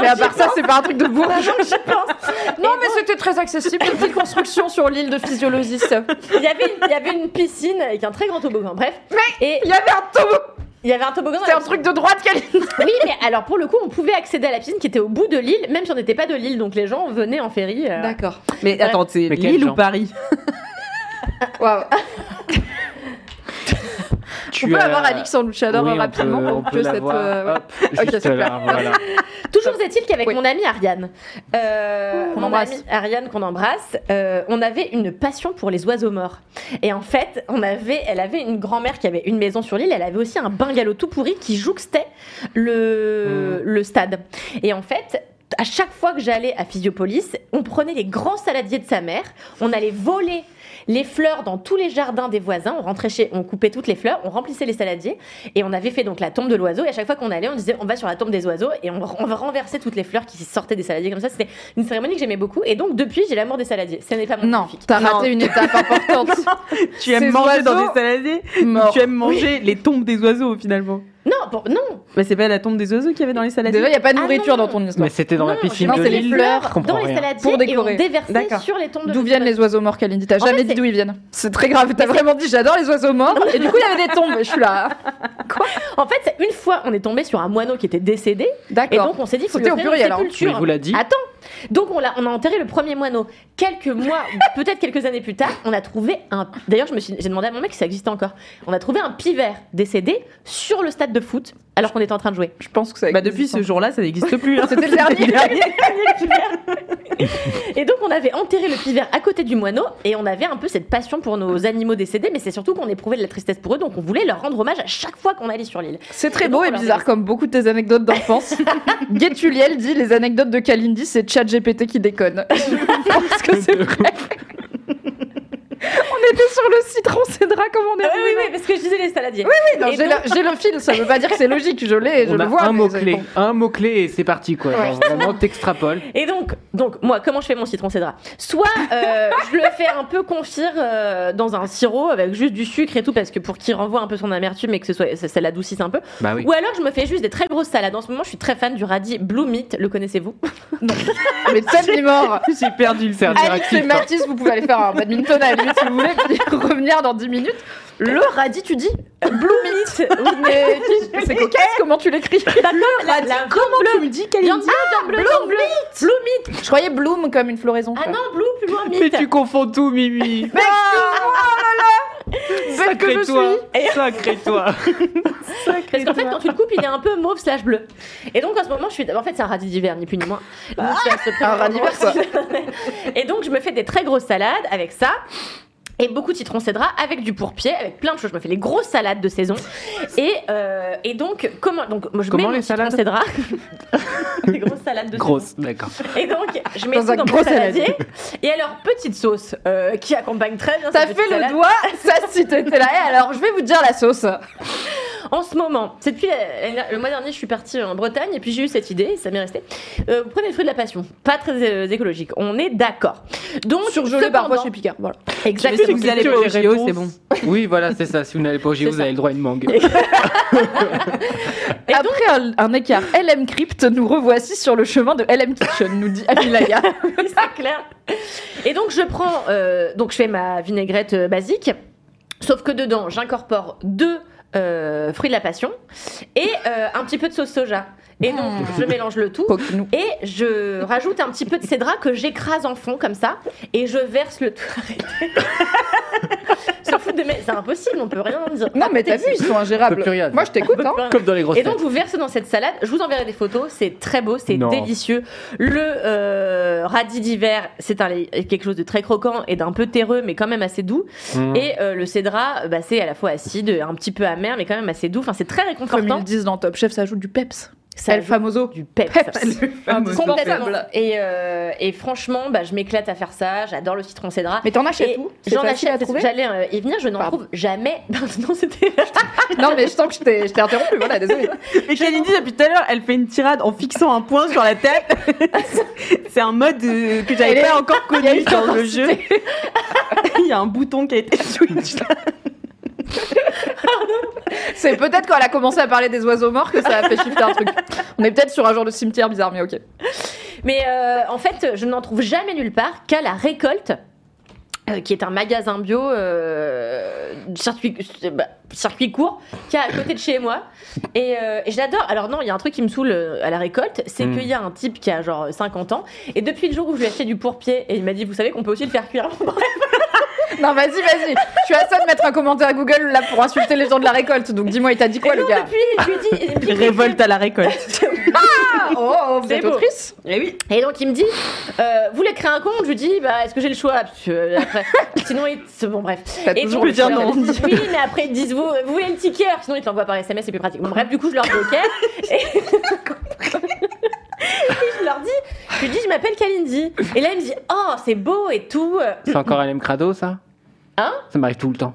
Mais à part ça, c'est pas un truc de bourge. Maintenant que j'y pense. Non, Et mais c'était très accessible. Une petite construction sur l'île de physiologiste. il y avait une, il y avait une piscine avec un très grand toboggan. Bref. et Il y avait un taux. Il y avait un toboggan. C'est un truc de droite, Kalindi. Oui, mais alors pour le coup, on pouvait accéder à la piscine qui était au bout de l'île, même si on n'était pas de l'île. Donc les gens venaient en ferry. euh, D'accord. Mais attends, c'est Mais quel Lille ou genre Paris Waouh. Tu On peut as- avoir Alix en luchador Oui, on rapidement peut- on peut cette. euh, Hop, là, voilà. Toujours est-il qu'avec Oui. mon amie Ariane, euh, Qu'on mon embrasse. amie Ariane qu'on embrasse, euh, on avait une passion pour les oiseaux morts. Et en fait, on avait, elle avait une grand-mère qui avait une maison sur l'île. Elle avait aussi un bungalow tout pourri qui jouxtait le, le stade. Et en fait. À chaque fois que j'allais à Physiopolis, on prenait les grands saladiers de sa mère, on allait voler les fleurs dans tous les jardins des voisins, on rentrait chez, on coupait toutes les fleurs, on remplissait les saladiers et on avait fait donc la tombe de l'oiseau. Et à chaque fois qu'on allait, on disait on va sur la tombe des oiseaux et on, on va renverser toutes les fleurs qui sortaient des saladiers comme ça. C'était une cérémonie que j'aimais beaucoup. Et donc depuis, j'ai l'amour des saladiers. Ce n'est pas mon Non, t'as raté une étape importante. Tu aimes Ces manger dans des saladiers? Tu aimes manger les tombes des oiseaux, finalement? Non, non. Mais c'est pas la tombe des oiseaux qu'il y avait dans les saladiers Déjà, il n'y a pas de Ah nourriture dans ton histoire. Mais c'était dans la piscine non, de c'est les l'île. fleurs dans les saladiers Pour et on décorer. déversait D'accord. sur les tombes de D'où viennent les oiseaux morts, Kalindi T'as jamais fait, dit c'est- d'où ils viennent. C'est très grave. T'as vraiment dit j'adore les oiseaux morts. Et du coup, il y avait des tombes. Et je suis là. En fait, c'est une fois, on est tombé sur un moineau qui était décédé, et D'accord. donc on s'est dit, faut C'était lui au faire pluriel, une hein. sépulture. Il vous l'a dit Attends, donc on a, on a enterré le premier moineau. Quelques mois, peut-être quelques années plus tard, on a trouvé un. D'ailleurs, je me suis, j'ai demandé à mon mec si ça existait encore. On a trouvé un pivert décédé sur le stade de foot, alors qu'on était en train de jouer. Je pense que ça Bah depuis ce jour-là, ça n'existe plus. hein. C'était le dernier. Et donc on avait enterré le pivert à côté du moineau, et on avait un peu cette passion pour nos animaux décédés, mais c'est surtout qu'on éprouvait de la tristesse pour eux, donc on voulait leur rendre hommage à chaque fois qu'on allait sur l'île. C'est très Et beau et bizarre comme beaucoup de tes anecdotes d'enfance. Guetuliel dit les anecdotes de Kalindi, c'est ChatGPT qui déconne. Je pense que c'est vrai. on était sur le citron cédra comme on est. Ah oui, oui, oui, parce que je disais les saladiers. Oui, non, Et j'ai donc- le, j'ai le fil, ça veut pas dire que c'est logique, je l'ai, je On le a vois. un mot-clé, bon. un mot-clé et c'est parti quoi. Genre, vraiment, t'extrapoles. Et donc, donc, moi, comment je fais mon citron cédra Soit euh, je le fais un peu confire euh, dans un sirop avec juste du sucre et tout, parce que pour qu'il renvoie un peu son amertume et que ce soit, ça, ça l'adoucisse un peu. Bah oui. Ou alors je me fais juste des très grosses salades. En ce moment, je suis très fan du radis Blue Meat. Le connaissez-vous? Mais tellement mort. J'ai perdu le cerveau. Alix et Mathis, vous pouvez aller faire un badminton à lui si vous voulez, revenir dans 10 minutes. Le radis, tu dis Blue Meat. Oui, mais c'est cocasse, comment tu l'écris La, la, Comment tu me dis qu'elle bleue. Blue Meat. Je croyais bloom comme une floraison. Ah non, Blue, plus loin, Mais tu confonds tout, Mimi. Mais Belle que je toi. suis. Sacré toi. Parce qu'en fait, quand tu le coupes, il est un peu mauve slash bleu. Et donc, en ce moment, je suis. En fait, c'est un radis d'hiver, ni plus ni moins. Donc, se Un radis vert, quoi. Et donc, je me fais des très grosses salades avec ça. Et beaucoup de citron cédra avec du pourpier, avec plein de choses. Je me fais les grosses salades de saison. Et, euh, et donc, comment donc, moi, je Comment mets les salades cédra. les grosses salades de saison. Grosse, d'accord. Et donc, je mets Dans tout un dans gros mon saladier. Et alors, petite sauce euh, qui accompagne très bien cette fait le salade. doigt, ça si t'étais là. Et alors, je vais vous dire la sauce. En ce moment, c'est depuis la- le mois dernier, je suis partie en Bretagne et puis j'ai eu cette idée, ça m'est resté. Euh, vous prenez le fruit de la passion, pas très écologique, on est d'accord. Donc, Surgelé parfois chez Picard. Voilà. Exactement. Si vous allez pas au JO, c'est bon. Oui, voilà, c'est ça. Si vous n'allez pas au JO, C'est vous ça. avez le droit à une mangue. Et donc- Après un, un écart LM Crypt, nous revoici sur le chemin de LM Kitchen, nous dit Amilaya. Oui, c'est clair. Et donc, je prends, euh, donc je fais ma vinaigrette euh, basique, sauf que dedans, j'incorpore deux euh, fruits de la passion et euh, un petit peu de sauce soja. Et donc, je mélange le tout. Coquinou. Et je rajoute un petit peu de cédra que j'écrase en fond comme ça et je verse le tout. Arrêtez. S'en fout de mes- C'est impossible, on peut rien dire. Non, mais t'as vu, ils sont On ingérables. peut plus rien Moi, je t'écoute, hein. Comme dans les grosses Et donc vous versez dans cette salade, je vous enverrai des photos, c'est très beau, c'est délicieux. Le euh, radis d'hiver, c'est quelque chose de très croquant et d'un peu terreux, mais quand même assez doux. Mmh. Et euh, le cédra, bah, c'est à la fois acide, un petit peu amer, mais quand même assez doux. Enfin, c'est très Comme réconfortant. ils disent dans Top Chef, ça ajoute du peps. Ça El ajoute famoso. du peps. Peps. Complètement. Et, euh, et franchement, bah, je m'éclate à faire ça. J'adore le citron cédra. Mais t'en achètes où? C'est J'en achète. trouver? J'allais euh, y venir. Je n'en trouve jamais. non, c'était. Non, mais je sens que je t'ai je t'ai interrompu, voilà, désolé. Et Kalindi, depuis tout à l'heure, elle fait une tirade en fixant un point sur la tête. c'est un mode euh, que j'avais pas encore connu dans le jeu. Il y a un bouton qui a été switch là. C'est peut-être quand elle a commencé à parler des oiseaux morts que ça a fait shifter un truc. On est peut-être sur un genre de cimetière bizarre, mais ok. Mais euh, en fait, je n'en trouve jamais nulle part qu'à la récolte. euh, qui est un magasin bio euh, circuit court qui est à côté de chez moi et, euh, et j'adore alors non il y a un truc qui me saoule euh, à la récolte c'est Mm. qu'il y a un type qui a genre 50 ans et depuis le jour où je lui ai acheté du pourpier et il m'a dit vous savez qu'on peut aussi le faire cuire Non, vas-y, vas-y. Je suis à ça de mettre un commentaire à Google là pour insulter les gens de la récolte. Donc dis-moi, il t'a dit quoi, et le donc, gars depuis je lui ai dit, dit Révolte à la récolte. Ah, oh, oh, vous C'est êtes beau. autrice Eh oui. Et donc il me dit, euh, vous voulez créer un compte? Je lui dis, bah est-ce que j'ai le choix? Parce que, euh, après, sinon il, c'est bon bref. Et toujours donc, choix. dire non. Oui, mais après ils disent, vous, vous voulez le ticket Alors, Sinon ils te l'envoient par SMS, c'est plus pratique. Bon, bref, du coup je leur dis ok. Et... Et je leur dis, je lui dis, je m'appelle Kalindi. Et là il me dit, oh c'est beau et tout. C'est encore LM Crado, ça? Hein? Ça m'arrive tout le temps.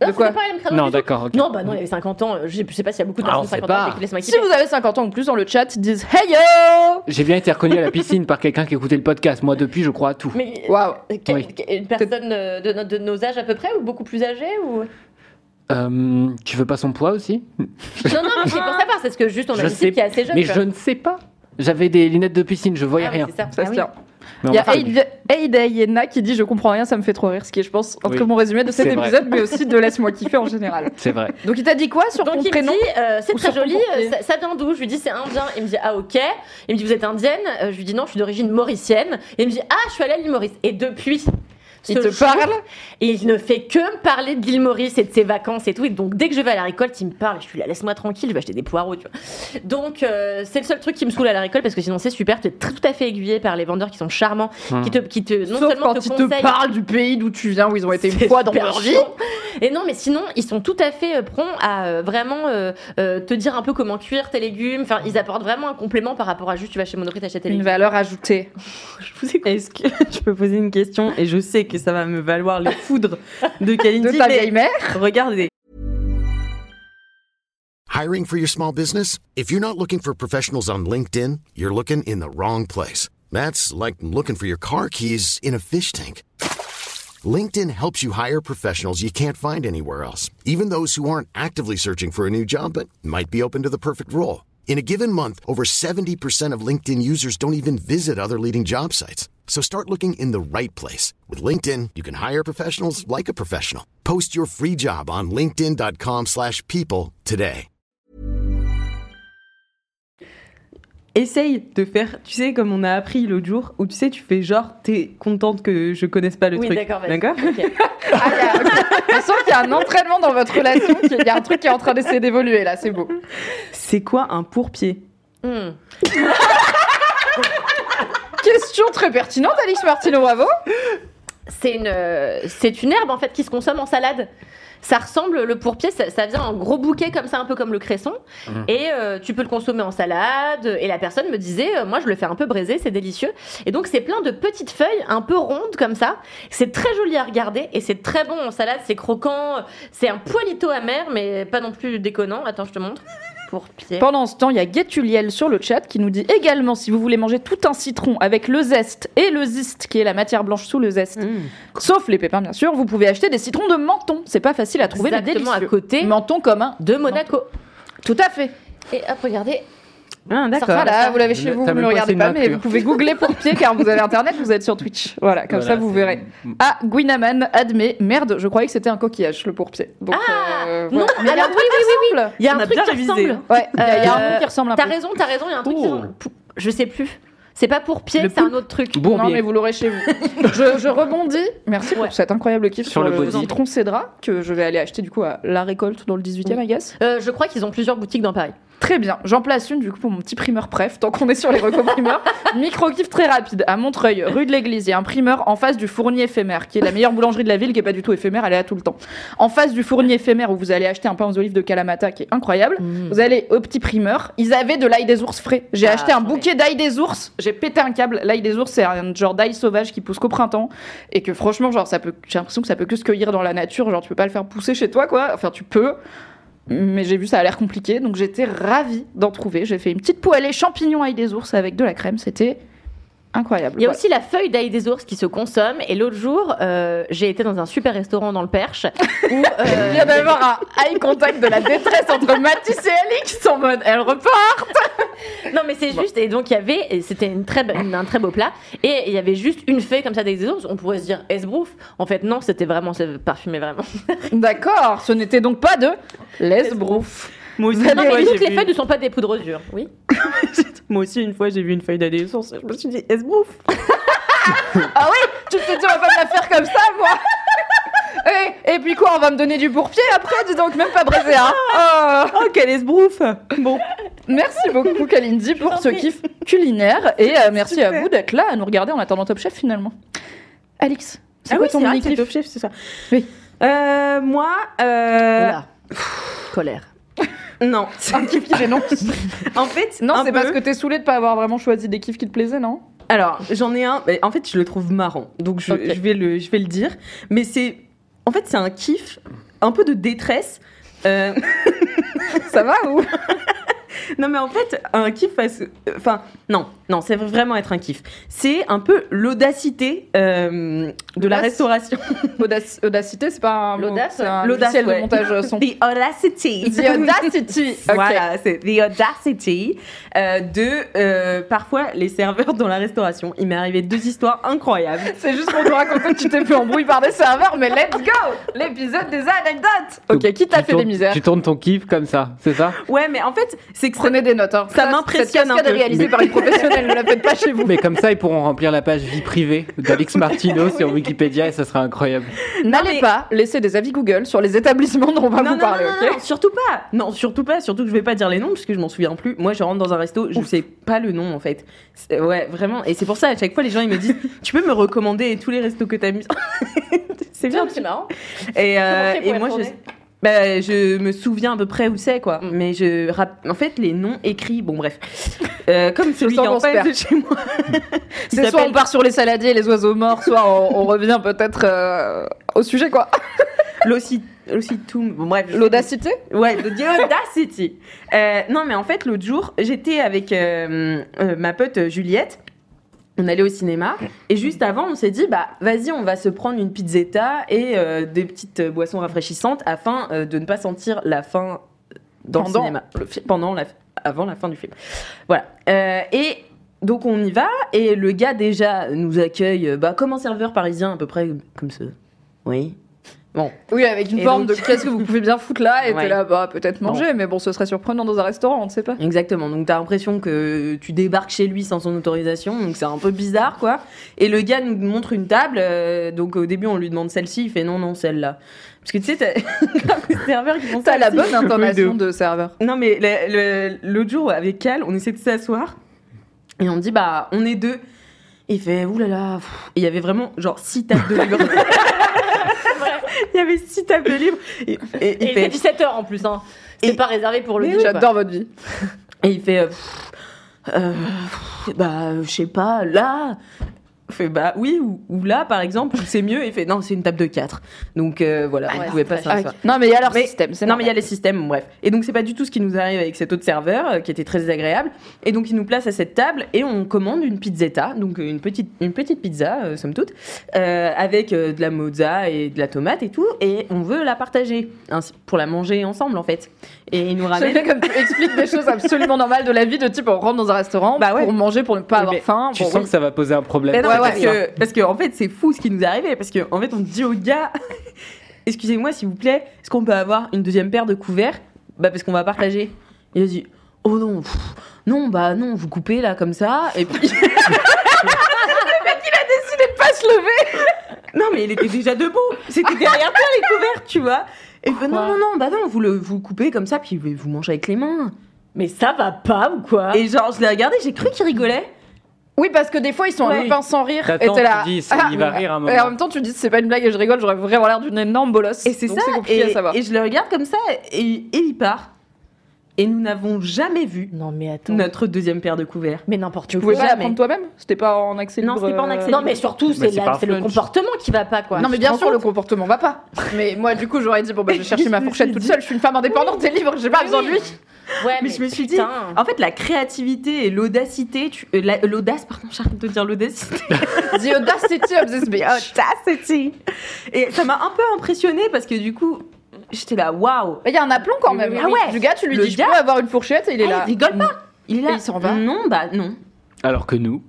Non, De quoi? c'était pas même crado Non, d'accord. Non, bah non, il avait 50 ans. Je sais je sais pas s'il y a beaucoup de Ah, personnes de on 50 ans qui Laisse-moi Si vous avez 50 ans ou plus dans le chat, ils disent Hey yo J'ai bien été reconnu à la piscine par quelqu'un qui écoutait le podcast. Moi, depuis, je crois à tout. Mais Waouh euh, une personne euh, de, no- de nos âges à peu près ou beaucoup plus âgée ou? Euh, tu veux pas son poids aussi? Non, non, mais c'est pour savoir, c'est parce que juste on a Je une sais, fille qui est assez jeune. mais je ne sais pas. J'avais des lunettes de piscine, je voyais Ah rien. c'est ça. Ça Ah se tient. Il y a va faire du- Aida Aida Yena qui dit Je comprends rien, ça me fait trop rire. Ce qui est, je pense, un Oui. très bon résumé de cet épisode, mais aussi de Laisse-moi kiffer en général. C'est vrai. Donc, il t'a dit quoi sur Donc ton il prénom me dit, euh, c'est très joli, euh, ça, ça vient d'où? Je lui dis, c'est indien. Il me dit, ah ok. Il me dit, vous êtes indienne? Je lui dis, non, je suis d'origine mauricienne. Et il me dit, ah, je suis allée à l'île Maurice. Et depuis. Il te jour, parle Et il ne fait que me parler de l'île Maurice et de ses vacances et tout. Et donc dès que je vais à la récolte, il me parle. Je suis là, laisse-moi tranquille, je vais acheter des poireaux, tu vois. Donc euh, c'est le seul truc qui me saoule à la récolte parce que sinon c'est super. Tu es tout à fait aiguillé par les vendeurs qui sont charmants, Hmm. qui te, qui te non Sauf seulement quand te ils te parlent du pays d'où tu viens, où ils ont été une fois dans leur vie. Et non, mais sinon, ils sont tout à fait euh, prompts à euh, vraiment euh, euh, te dire un peu comment cuire tes légumes. Enfin, ils apportent vraiment un complément par rapport à juste tu vas chez Monoprix t'achètes tes Une légumes. valeur ajoutée. Est-ce que je peux poser une question? Et je sais que ça va me valoir les foudres de Kalindi. De ta vieille mère Regardez. Hiring for your small business? If you're not looking for professionals on LinkedIn, you're looking in the wrong place. That's like looking for your car keys in a fish tank. LinkedIn helps you hire professionals you can't find anywhere else, even those who aren't actively searching for a new job but might be open to the perfect role. In a given month, over 70% of LinkedIn users don't even visit other leading job sites. So start looking in the right place. With LinkedIn, you can hire professionals like a professional. Post your free job on linkedin.com/people slash people today. Essaye de faire, tu sais, comme on a appris l'autre jour, où tu sais, tu fais genre, t'es contente que je connaisse pas le Oui, truc. d'accord, vas-y. D'accord Ok. Ah, il y a- qu'il y a un entraînement dans votre relation, qu'il y a un truc qui est en train d'essayer d'évoluer là, c'est beau. C'est quoi un pourpied? Hmm. Question très pertinente, Alix Martino, bravo. C'est une, euh, c'est une herbe en fait qui se consomme en salade. Ça ressemble, le pourpier, ça, ça vient en gros bouquet comme ça, un peu comme le cresson. Mhm. Et euh, tu peux le consommer en salade. Et la personne me disait, euh, moi je le fais un peu braisé, c'est délicieux. Et donc c'est plein de petites feuilles un peu rondes comme ça. C'est très joli à regarder et c'est très bon en salade, c'est croquant. C'est un poilito amer, mais pas non plus déconnant. Attends, je te montre. Pendant ce temps, il y a Getuliel sur le chat qui nous dit également si vous voulez manger tout un citron avec le zeste et le ziste, qui est la matière blanche sous le zeste, sauf les pépins bien sûr, vous pouvez acheter des citrons de menton. C'est pas facile à trouver, mais Exactement à délicieux. côté Menton commun. de Monaco. Tout à fait. Et hop, regardez. Ah, d'accord. Voilà, vous l'avez chez vous, vous ne le regardez pas, mais vous pouvez googler pour pied car vous avez internet, vous êtes sur Twitch. Voilà, comme Voilà, ça vous verrez. Ah, Guinaman admet, merde, je croyais que c'était un coquillage, le pourpied. Donc, Ah, euh, non, mais il y a un alors truc oui, qui ressemble. Il y a On un a truc bien qui révisé. ressemble. Ouais, il y a- un truc qui ressemble un T'as raison, t'as raison, il y a un truc qui Oh. ressemble- Je sais plus. C'est pas pour pied, c'est un autre truc. Bourbier. Non, mais vous l'aurez chez vous. je, je rebondis. Merci Ouais. pour cet incroyable kiff sur, Sur le le, citron cédra que je vais aller acheter du coup à La Récolte dans le 18e, I guess. Euh, je crois qu'ils ont plusieurs boutiques dans Paris. Très bien. J'en place une du coup pour mon petit primeur préf, tant qu'on est sur les recos primeurs. Micro kiff très rapide à Montreuil, rue de l'Église. Il y a un primeur en face du fournier éphémère, qui est la meilleure boulangerie de la ville, qui est pas du tout éphémère, elle est là tout le temps. En face du fournier éphémère où vous allez acheter un pain aux olives de Kalamata qui est incroyable. Vous allez au petit primeur, ils avaient de l'ail des ours frais. J'ai Ah, acheté un bouquet d'ail des ours, j'ai pété un câble. L'ail des ours, c'est un genre d'ail sauvage qui pousse qu'au printemps et que franchement, genre ça peut, j'ai l'impression que ça peut que se cueillir dans la nature. Genre tu peux pas le faire pousser chez toi, quoi. Enfin, tu peux. Mais j'ai vu ça a l'air compliqué, donc j'étais ravie d'en trouver. J'ai fait une petite poêlée champignons ail des ours avec de la crème, c'était incroyable. Il y a Voilà. aussi la feuille d'ail des ours qui se consomme. Et l'autre jour, euh, j'ai été dans un super restaurant dans le Perche où euh, Il vient d'avoir un eye contact de la détresse entre Mathis et Alix en mode elle repart. Non, mais c'est juste. Et donc, il y avait. C'était une très, be- une- un très beau plat. Et il y avait juste une feuille comme ça des ours. On pourrait se dire esbrouf. En fait, non, c'était vraiment. Parfumé vraiment. D'accord, ce n'était donc pas de l'esbrouf. Moi aussi, une Non, fois, mais j'ai les vu- feuilles ne sont pas des poudres dures. Oui. Moi aussi, une fois, j'ai vu une feuille d'aller source. Je me suis dit, esbrouf. Ah oui, tu te dis on va pas me la faire comme ça, moi. Et, et puis quoi, on va me donner du pourpier après, dis donc, même pas braisé, hein. Oh. Oh, quel esbrouf Bon, Merci beaucoup Kalindi pour ce kiff culinaire et euh, merci à Super. vous d'être là à nous regarder en attendant Top Chef finalement. Alix, c'est ah quoi ton mini kiff Top Chef, c'est ça. Oui. Euh, moi, euh, Là. Colère. Non. Un kiff qui dénonce En fait, Non, c'est peu. parce que t'es saoulé de pas avoir vraiment choisi des kiffs qui te plaisaient, non? Alors, j'en ai un. mais en fait, je le trouve marrant, donc je vais le, je vais le dire. Mais c'est, en fait, c'est un kiff, un peu de détresse. Euh, Ça va ou? Non, mais en fait, un kiff, enfin, non, non, c'est vraiment être un kiff. C'est un peu l'audacité euh, de la restauration. Audac- Audacité, c'est pas un, L'audace, c'est un l'audace, logiciel ouais. de montage son. The audacity. The Audacity. Ok. Voilà, c'est the audacity euh, de euh, parfois les serveurs dans la restauration. Il m'est arrivé deux histoires incroyables. C'est juste pour nous raconter que tu t'es fait embrouiller par des serveurs, mais let's go L'épisode des anecdotes Ok, qui t'a fait tournes- des misères? Tu tournes ton kiff comme ça, c'est ça? Ouais, mais en fait, c'est Prenez des notes. Hein. Ça m'impressionne Cette cascade un peu. est réalisée par une professionnelle, ne la faites pas chez vous. Mais comme ça, ils pourront remplir la page vie privée d'Alix Martino sur Wikipédia et ça sera incroyable. N'allez mais- pas laisser des avis Google sur les établissements dont on va non, vous non, parler, non, ok surtout pas. Non, surtout pas. Surtout que je vais pas dire les noms parce que je m'en souviens plus. Moi, je rentre dans un resto, je sais pas le nom en fait. Ouais, vraiment. Et c'est pour ça, à chaque fois, les gens ils me disent Tu peux me recommander tous les restos que t'as mis? C'est bien. C'est marrant. Et, euh, et moi, je, bah, je me souviens à peu près où c'est, quoi. Mais je rap- en fait, les noms écrits, bon, bref. Euh, comme celui sens en qu'on se face perd. de chez moi. Il C'est soit s'appelle on part sur les saladiers et les oiseaux morts, soit on, on revient peut-être euh, au sujet, quoi. L'Ossi- L'Ossitum. Bon, bref. je- L'audacité Ouais, the audacity. Euh, non, mais en fait, l'autre jour, j'étais avec euh, euh, ma pote Juliette. On allait au cinéma et juste avant, on s'est dit bah vas-y, on va se prendre une pizzetta et euh, des petites euh, boissons rafraîchissantes afin euh, de ne pas sentir la faim dans Pendant le cinéma, pendant la, avant la fin du film. Voilà. Euh, et donc on y va et le gars déjà nous accueille bah, comme un serveur parisien à peu près comme ça. Oui. Bon, Oui, avec une Et forme donc- de qu'est-ce que vous pouvez bien foutre là Et Ouais. t'es là, bah peut-être manger, mais bon, ce serait surprenant dans un restaurant, on ne sait pas. Exactement. Donc t'as l'impression que tu débarques chez lui sans son autorisation, donc c'est un peu bizarre quoi. Et le gars nous montre une table, euh, donc au début on lui demande celle-ci, il fait non non celle-là. Parce que tu sais, t'as les serveurs qui. T'as la bonne intonation de serveur. Non mais l'autre jour avec Cal, on essaie de s'asseoir et on dit bah on est deux. Et il fait oulala. Et il y avait vraiment genre six tables de. il y avait six tables de libre. Et, et il Et il fait fait 17h en plus, hein. C'est Et- pas réservé pour le. J'adore votre vie. Et il fait, euh, euh, bah, je sais pas, là. Fait, bah oui, ou, ou là, par exemple, c'est mieux. Il fait, non, c'est une table de 4. Donc euh, voilà, Ah, vous pouvez pas. Ah, ok. Non, mais il y a leur Mais- système. Non, mais il y a les systèmes, bref. Et donc, c'est pas du tout ce qui nous arrive avec cet autre serveur, euh, qui était très désagréable. Et donc, il nous place à cette table et on commande une pizzetta, donc euh, une petite, une petite pizza, euh, somme toute, euh, avec euh, de la mozza et de la tomate et tout. Et on veut la partager, pour la manger ensemble, en fait. Et il nous ramène. bien comme tu expliques des choses absolument normales de la vie, de type on rentre dans un restaurant Bah ouais. pour manger, pour ne pas avoir mais faim. Tu pour- sens que ça va poser un problème. Non, Ouais, parce, que, parce que en fait, c'est fou ce qui nous est arrivé. Parce qu'en en fait, on dit au gars Excusez-moi, s'il vous plaît, est-ce qu'on peut avoir une deuxième paire de couverts? Bah, parce qu'on va partager. Il a dit Oh non, pff, non, bah non, vous coupez là comme ça. Et puis. décidé de pas se lever. non, mais il était déjà debout. C'était derrière toi les couverts, tu vois. Et il fait Non, non, non, bah non, vous le, vous le coupez comme ça, puis vous mangez avec les mains. Mais ça va pas ou quoi? Et genre, je l'ai regardé, j'ai cru qu'il rigolait. Oui, parce que des fois ils sont un peu pince sans rire. Et t'es là. tu dis, c'est- il va rire un moment. Et en même temps, tu dis c'est pas une blague et je rigole, j'aurais vraiment l'air d'une énorme bolosse. Et c'est ça. compliqué et, à savoir. et je le regarde comme ça, et, et il part. Et nous n'avons jamais vu Non, mais attends. notre deuxième paire de couverts. Mais n'importe Tu quoi. pouvais pas la prendre toi-même? C'était pas en accès Non, c'était pas en euh, accès Non, mais surtout, c'est le comportement qui va pas, quoi. Non, mais Tu bien sûr, le comportement va pas. Mais moi, du coup, j'aurais dit bon, bah, je vais chercher ma fourchette toute dit- seule. Je suis une femme indépendante et libre, j'ai pas besoin de lui. Ouais, Mais je me suis dit, putain. en fait, la créativité et l'audacité, tu- euh, la- l'audace, pardon, j'arrête de dire l'audacité. The audacity of this bitch. Audacity. Et ça m'a un peu impressionnée parce que du coup, j'étais là, waouh. Il y a un aplomb quand même. Ah ouais. Du gars, tu lui Le dis je peux avoir une fourchette et il est Ah, là. il rigole pas. Il est là. Et il s'en va. Non, bah non. Alors que nous,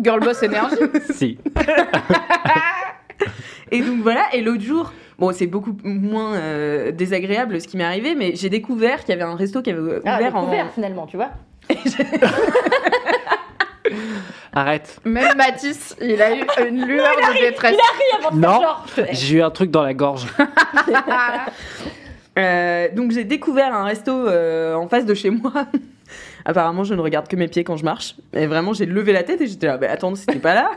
Girl boss énergie. si. Et donc voilà, et l'autre jour, bon, c'est beaucoup moins euh, désagréable ce qui m'est arrivé, mais j'ai découvert qu'il y avait un resto qui avait ouvert Ah, en. découvert, finalement, tu vois. Arrête. Même Mathis, il a eu une lueur de détresse. avant de Non. faire genre, je- J'ai eu un truc dans la gorge. Euh, donc j'ai découvert un resto euh, en face de chez moi. Apparemment, je ne regarde que mes pieds quand je marche. Et vraiment, j'ai levé la tête et j'étais là, bah attends, c'était pas là.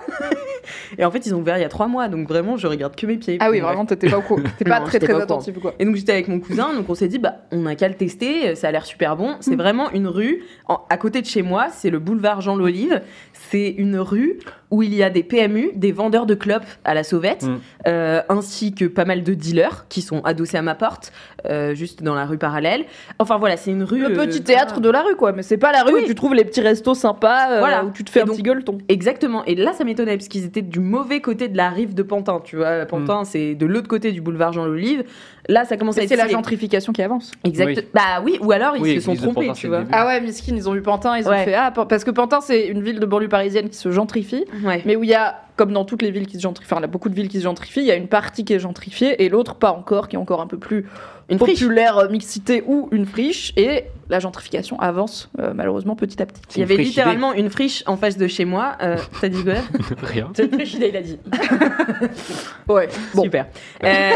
et en fait, ils ont ouvert il y a trois mois, donc vraiment, je regarde que mes pieds. Ah oui, Bref. vraiment, t'étais pas au courant. T'es pas Non, très très pas attentif quoi. Et donc j'étais avec mon cousin, donc on s'est dit, bah on a qu'à le tester, ça a l'air super bon. C'est vraiment une rue, en- à côté de chez moi, c'est le boulevard Jean l'Olive. C'est une rue où il y a des PMU, des vendeurs de clopes à la sauvette, Mm. euh, ainsi que pas mal de dealers qui sont adossés à ma porte, euh, juste dans la rue parallèle. Enfin voilà, c'est une rue. Le euh, petit théâtre de la rue, quoi. Mais c'est pas la rue Oui. où tu trouves les petits restos sympas, euh, Voilà. où tu te fais Et un donc- petit gueuleton. Exactement. Et là, ça m'étonnait parce qu'ils étaient du mauvais côté de la rive de Pantin. Tu vois, Pantin, c'est de l'autre côté du boulevard Jean Lolive. Là, ça commence à être. c'est la gentrification qui avance. Exact. Oui. Bah oui, ou alors ils Oui, se sont trompés, Pantin, tu vois. Ah ouais, miskin, ils ont vu Pantin, ils ont fait ah parce que Pantin c'est une ville de banlieue parisienne qui se gentrifie, Ouais. mais où il y a comme dans toutes les villes qui se gentrifient, enfin il y a beaucoup de villes qui se gentrifient, il y a une partie qui est gentrifiée et l'autre pas encore, qui est encore un peu plus Une friche. populaire, euh, mixité ou une friche et la gentrification avance euh, malheureusement petit à petit. Il y avait friche littéralement une friche en face de chez moi. Euh, T'as dit quoi Rien. C'est une friche idée, il a dit. Ouais. Bon. Super. Euh,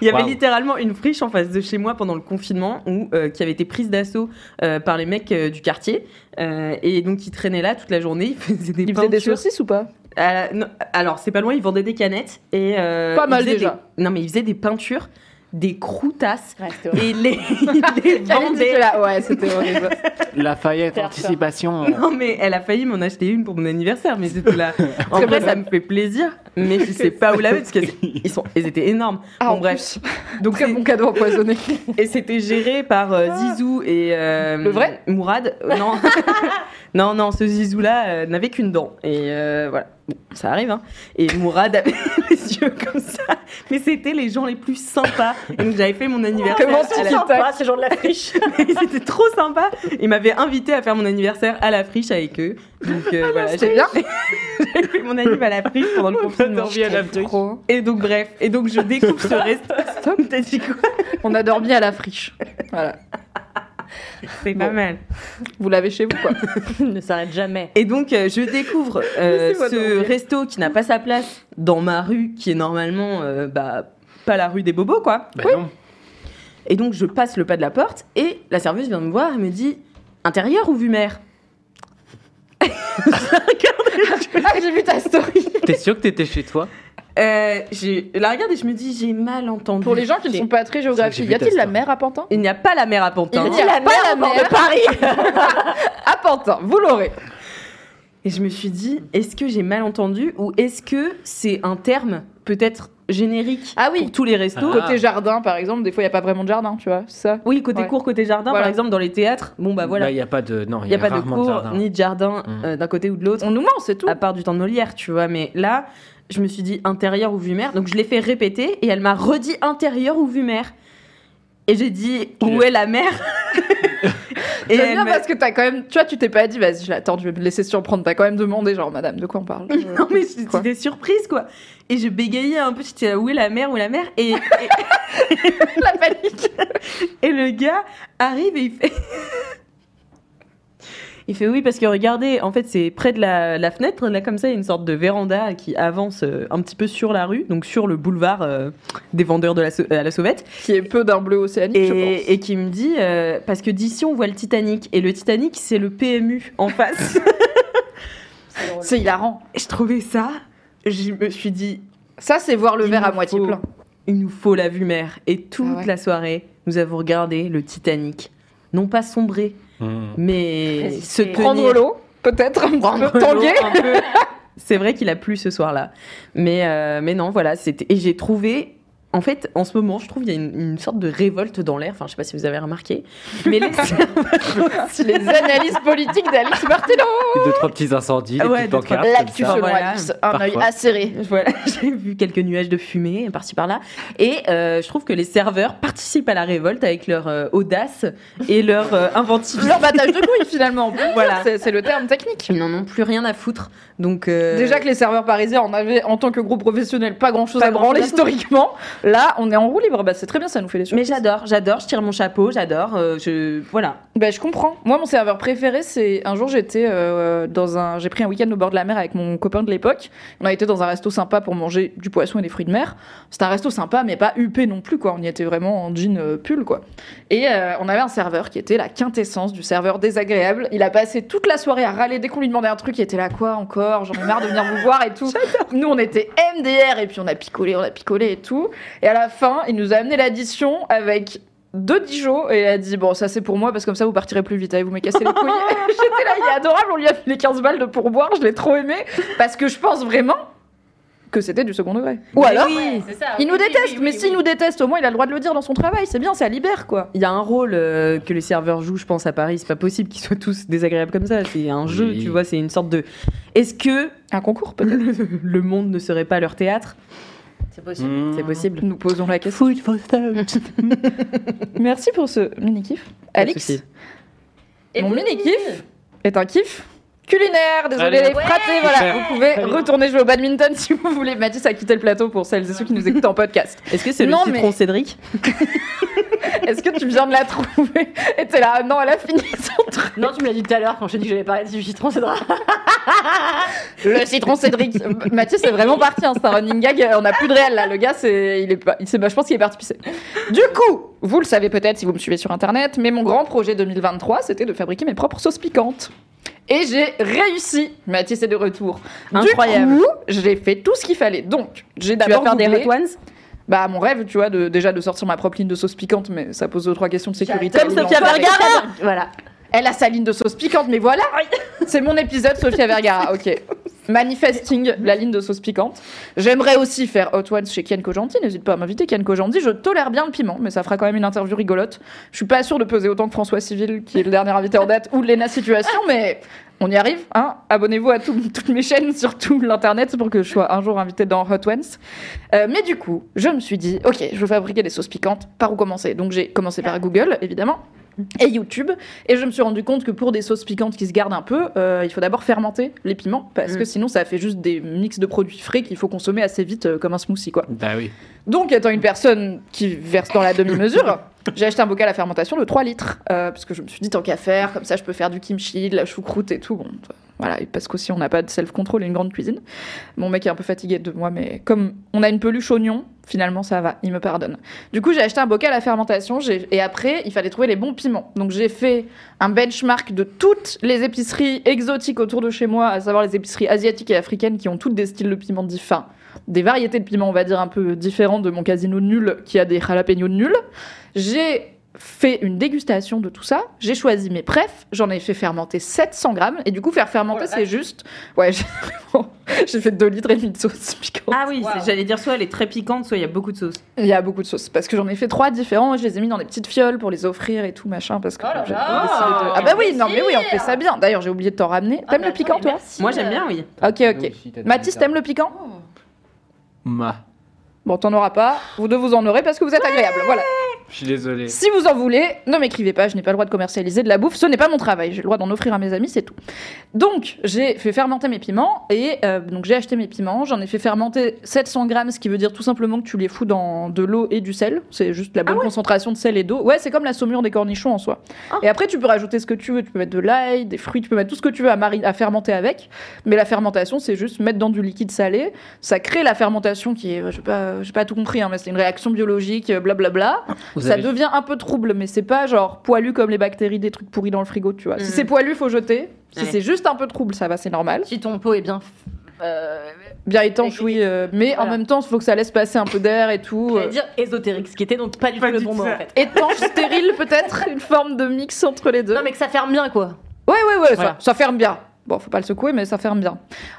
il y avait littéralement une friche en face de chez moi pendant le confinement où, euh, qui avait été prise d'assaut euh, par les mecs euh, du quartier. Euh, et donc ils traînaient là toute la journée, ils faisaient des Ils faisaient des saucisses ou pas? Non, alors c'est pas loin, ils vendaient des canettes et euh, Pas mal déjà. des- non mais ils faisaient des peintures, des horrible. et les, les que là, ouais, c'était horrible. Lafayette, anticipation. Non mais elle a failli m'en acheter une pour mon anniversaire, mais c'était là. En vrai, ça me fait plaisir, mais je sais pas où la mettre parce qu'ils sont, ils étaient énormes. Ah, Bon, en bref. plus. Donc Très c'est- bon cadeau empoisonné. et c'était géré par euh, Zizou et euh, Le vrai? Mourad. Euh, Non, non, non, ce Zizou là n'avait qu'une dent et euh, voilà. Bon, ça arrive, hein. Et Mourad avait les yeux comme ça. Mais c'était les gens les plus sympas. Et donc j'avais fait mon anniversaire. Comment à tu la- Sympa, ces gens de la friche. C'était trop sympa. Ils m'avaient invité à faire mon anniversaire à la friche avec eux. Donc euh, voilà, C'était j'ai bien. j'ai fait mon anniversaire à la friche pendant le confinement. Trop. Et donc bref, et donc je découvre ce resto. Stop, t'as dit quoi? On a dormi à la friche. Voilà. C'est pas mal. Vous l'avez chez vous quoi Il ne s'arrête jamais. Et donc euh, je découvre euh, ce resto qui n'a pas sa place dans ma rue, qui est normalement euh, bah, pas la rue des bobos quoi. Bah non. Et donc je passe le pas de la porte et la serveuse vient me voir et me dit intérieur ou vue mer? Ah, j'ai vu ta story. T'es sûr que t'étais chez toi? Euh, j'ai la regarde et je me dis j'ai mal entendu. Pour les gens qui ne sont pas très géographiques, y a-t-il la mer à Pantin? Il n'y a pas la mer à Pantin. Il y a la mer de Paris À Pantin, vous l'aurez. Et je me suis dit, est-ce que j'ai mal entendu ou est-ce que c'est un terme peut-être générique Ah oui. pour tous les restos? Ah. Côté jardin, par exemple, des fois, il n'y a pas vraiment de jardin, tu vois, c'est ça? Oui, côté Ouais. cours, côté jardin, Voilà. par exemple, dans les théâtres, bon bah voilà, Là, il n'y a pas de. Non, il n'y a pas de rarement cours jardin. ni de jardin Mm. euh, d'un côté ou de l'autre, On nous ment, c'est tout. à part du temps de Molière, tu vois. Mais là, je me suis dit intérieur ou vue mer, donc je l'ai fait répéter et elle m'a redit intérieur ou vue mer. Et j'ai dit, où est la mer Et J'aime elle bien parce que t'as quand même, tu vois, tu t'es pas dit, vas-y, je l'attends, je vais me laisser surprendre. T'as quand même demandé, genre, madame, de quoi on parle Non mais j'étais surprise quoi. Et je bégayais un peu, j'étais là, où est la mer, où est la mer Et, et, La panique. Et le gars arrive et il fait. Il fait oui parce que regardez, en fait c'est près de la, la fenêtre, là comme ça il y a une sorte de véranda qui avance euh, un petit peu sur la rue, donc sur le boulevard euh, des vendeurs de la, à la sauvette, Qui est peu d'un bleu océanique, je pense. et, et qui me dit, euh, parce que d'ici on voit le Titanic, et le Titanic c'est le PMU en face. C'est hilarant. Et je trouvais ça, je me suis dit, Ça, c'est voir le verre à moitié faut- plein. il nous faut la vue mer. Et toute Ah ouais. la soirée, nous avons regardé le Titanic, non pas sombrer, Mmh. mais Résister. se Prendre l'eau, peut-être, un prendre peu tanguer. C'est vrai qu'il a plu ce soir-là. Mais, euh, mais non, voilà. c'était Et j'ai trouvé. En fait, en ce moment, je trouve qu'il y a une, une sorte de révolte dans l'air. Enfin, je sais pas si vous avez remarqué. Mais les Les analyses politiques d'Alix Martino. Deux, trois petits incendies, des Ouais, petites pancartes. comme L'actu selon Voilà. Alix, un œil acéré. Voilà, j'ai vu quelques nuages de fumée par-ci par-là. Et euh, je trouve que les serveurs participent à la révolte avec leur euh, audace et leur euh, inventivité. Leur battage de couilles, finalement. Voilà. C'est le terme technique. Ils n'en ont plus rien à foutre. Donc, euh, Déjà que les serveurs parisiens en avaient, en tant que groupe professionnel, pas à branler grand-chose à foutre. historiquement. Là, on est en roue libre. Bah, c'est très bien, ça nous fait des Mais surprises. j'adore, j'adore, je tire mon chapeau, j'adore. euh, je... Voilà. Bah, je comprends. Moi, mon serveur préféré, c'est un jour, j'étais euh, dans un. J'ai pris un week-end au bord de la mer avec mon copain de l'époque. On a été dans un resto sympa pour manger du poisson et des fruits de mer. C'était un resto sympa, mais pas huppé non plus, quoi. On y était vraiment en jean euh, pull, quoi. Et euh, on avait un serveur qui était la quintessence du serveur désagréable. Il a passé toute la soirée à râler dès qu'on lui demandait un truc. Il était là, quoi encore? J'en ai marre de venir vous voir et tout. Nous, on était MDR et puis on a picolé, on a picolé et tout. Et à la fin, il nous a amené l'addition avec de Dijon et elle a dit bon ça c'est pour moi parce que comme ça vous partirez plus vite et vous me cassez les couilles. J'étais là, il est adorable, on lui a filé 15 balles de pourboire, je l'ai trop aimé parce que je pense vraiment que c'était du second degré. Ou alors Oui, ça. il nous Oui, déteste, oui, mais oui, s'il oui. nous déteste, au moins il a le droit de le dire dans son travail, c'est bien, ça libère quoi. Il y a un rôle euh, que les serveurs jouent, je pense, à Paris. C'est pas possible qu'ils soient tous désagréables comme ça. C'est un jeu, Oui. tu vois. C'est une sorte de. Est-ce que Un concours peut-être. le monde ne serait pas leur théâtre? C'est possible. Mmh. C'est possible. Nous posons la question. Merci pour ce mini kiff. Et Mon vous, mini-kiff est un kiff culinaire. Désolé Allez. les fratés, voilà. Vous pouvez retourner jouer au badminton si vous voulez. Mathis a quitté le plateau pour celles et ceux qui nous écoutent en podcast. Est-ce que c'est le Non, citron mais- Cédric Est-ce que tu viens de la trouver Et t'es là, non, elle a fini son truc. Non, tu me l'as dit tout à l'heure quand je t'ai dit que j'allais parler du citron, drôle. Le citron Cédric. Mathis est vraiment parti, hein, c'est un running gag. On n'a plus de réel là. Le gars, c'est, il est, pas- il s'est- bah, je pense qu'il est parti pisser. Du coup, vous le savez peut-être si vous me suivez sur internet, mais mon grand projet 2023, c'était de fabriquer mes propres sauces piquantes. Et j'ai réussi. Mathis est de retour. Incroyable. Du coup, j'ai fait tout ce qu'il fallait. Donc, j'ai Tu vas d'abord faire des hot ones? Bah, mon rêve, tu vois, de, déjà de sortir ma propre ligne de sauce piquante, mais ça pose deux trois questions de sécurité. Comme Sofia Vergara Voilà. Elle a sa ligne de sauce piquante, mais voilà C'est mon épisode Sofia Vergara, ok. Manifesting la ligne de sauce piquante. J'aimerais aussi faire Hot Ones chez Ken Kojandi, n'hésite pas à m'inviter Ken Kojandi. Je tolère bien le piment, mais ça fera quand même une interview rigolote. Je suis pas sûre de peser autant que François Civil, qui est le dernier invité en date, ou Lena Situation, mais on y arrive. Hein Abonnez-vous à tout- toutes mes chaînes, surtout l'internet, pour que je sois un jour invitée dans Hot Ones. Euh, mais du coup, je me suis dit, ok, je veux fabriquer des sauces piquantes. Par où commencer? Donc j'ai commencé par Google, évidemment, et YouTube. Et je me suis rendu compte que pour des sauces piquantes qui se gardent un peu, euh, il faut d'abord fermenter les piments, parce que sinon ça fait juste des mix de produits frais qu'il faut consommer assez vite, euh, comme un smoothie, quoi. Bah oui. Donc, étant une personne qui verse dans la demi-mesure, j'ai acheté un bocal à fermentation de 3 litres. euh, parce que je me suis dit, tant qu'à faire, comme ça je peux faire du kimchi, de la choucroute et tout. Bon, t- voilà, et parce qu'aussi on n'a pas de self-control et une grande cuisine. Mon mec est un peu fatigué de moi, mais comme on a une peluche oignon, finalement ça va, il me pardonne. Du coup, j'ai acheté un bocal à fermentation et après, il fallait trouver les bons piments. Donc, j'ai fait un benchmark de toutes les épiceries exotiques autour de chez moi, à savoir les épiceries asiatiques et africaines qui ont toutes des styles de piments différents des variétés de piments, on va dire, un peu différentes de mon casino nul qui a des jalapenos nuls. J'ai fait une dégustation de tout ça. J'ai choisi mes prefs. J'en ai fait fermenter 700 grammes. Et du coup, faire fermenter, Oh c'est juste. Ouais, j'ai vraiment- j'ai fait 2 litres et demi de sauce piquante. Ah oui, j'allais dire soit elle est très piquante, soit il y a beaucoup de sauce. Il y a beaucoup de sauces. Parce que j'en ai fait trois différents. Je les ai mis dans des petites fioles pour les offrir et tout, machin. Parce que Oh j'ai décidé de- Ah bah oui, non, mais oui, on fait ça bien. D'ailleurs, j'ai oublié de t'en ramener. Ah, T'aimes mais le piquant, attends, toi Moi j'aime bien, oui. Ok, ok. Mathis, t'aimes le piquant Ma. Bon, t'en auras pas. Vous deux, vous en aurez parce que vous êtes agréable. Voilà. Je suis désolé. Si vous en voulez, ne m'écrivez pas, je n'ai pas le droit de commercialiser de la bouffe, ce n'est pas mon travail, j'ai le droit d'en offrir à mes amis, c'est tout. Donc, j'ai fait fermenter mes piments, et euh, donc j'ai acheté mes piments, j'en ai fait fermenter 700 grammes, ce qui veut dire tout simplement que tu les fous dans de l'eau et du sel, c'est juste la bonne concentration de sel et d'eau. Ouais, c'est comme la saumure des cornichons en soi. Et après, tu peux rajouter ce que tu veux, tu peux mettre de l'ail, des fruits, tu peux mettre tout ce que tu veux à, mari- à fermenter avec, mais la fermentation, c'est juste mettre dans du liquide salé, ça crée la fermentation qui est, je sais pas, j'ai pas tout compris, hein, mais c'est une réaction biologique, euh, blablabla. Vous Ça avez- devient un peu trouble, mais c'est pas genre poilu comme les bactéries des trucs pourris dans le frigo, tu vois. Si Mhm. c'est poilu, faut jeter. Si Ouais. c'est juste un peu trouble, ça va, c'est normal. Si ton pot est bien. euh, Bien étanche, oui, euh, mais en même temps, il faut que ça laisse passer un peu d'air et tout. Euh. dire ésotérique, ce qui était donc pas du Pas tout le bon mot en fait. Étanche, stérile, peut-être Une forme de mix entre les deux. Non mais que ça ferme bien quoi. Ouais, ouais, ouais, ça ferme bien. Bon, faut pas le secouer, mais ça ferme bien.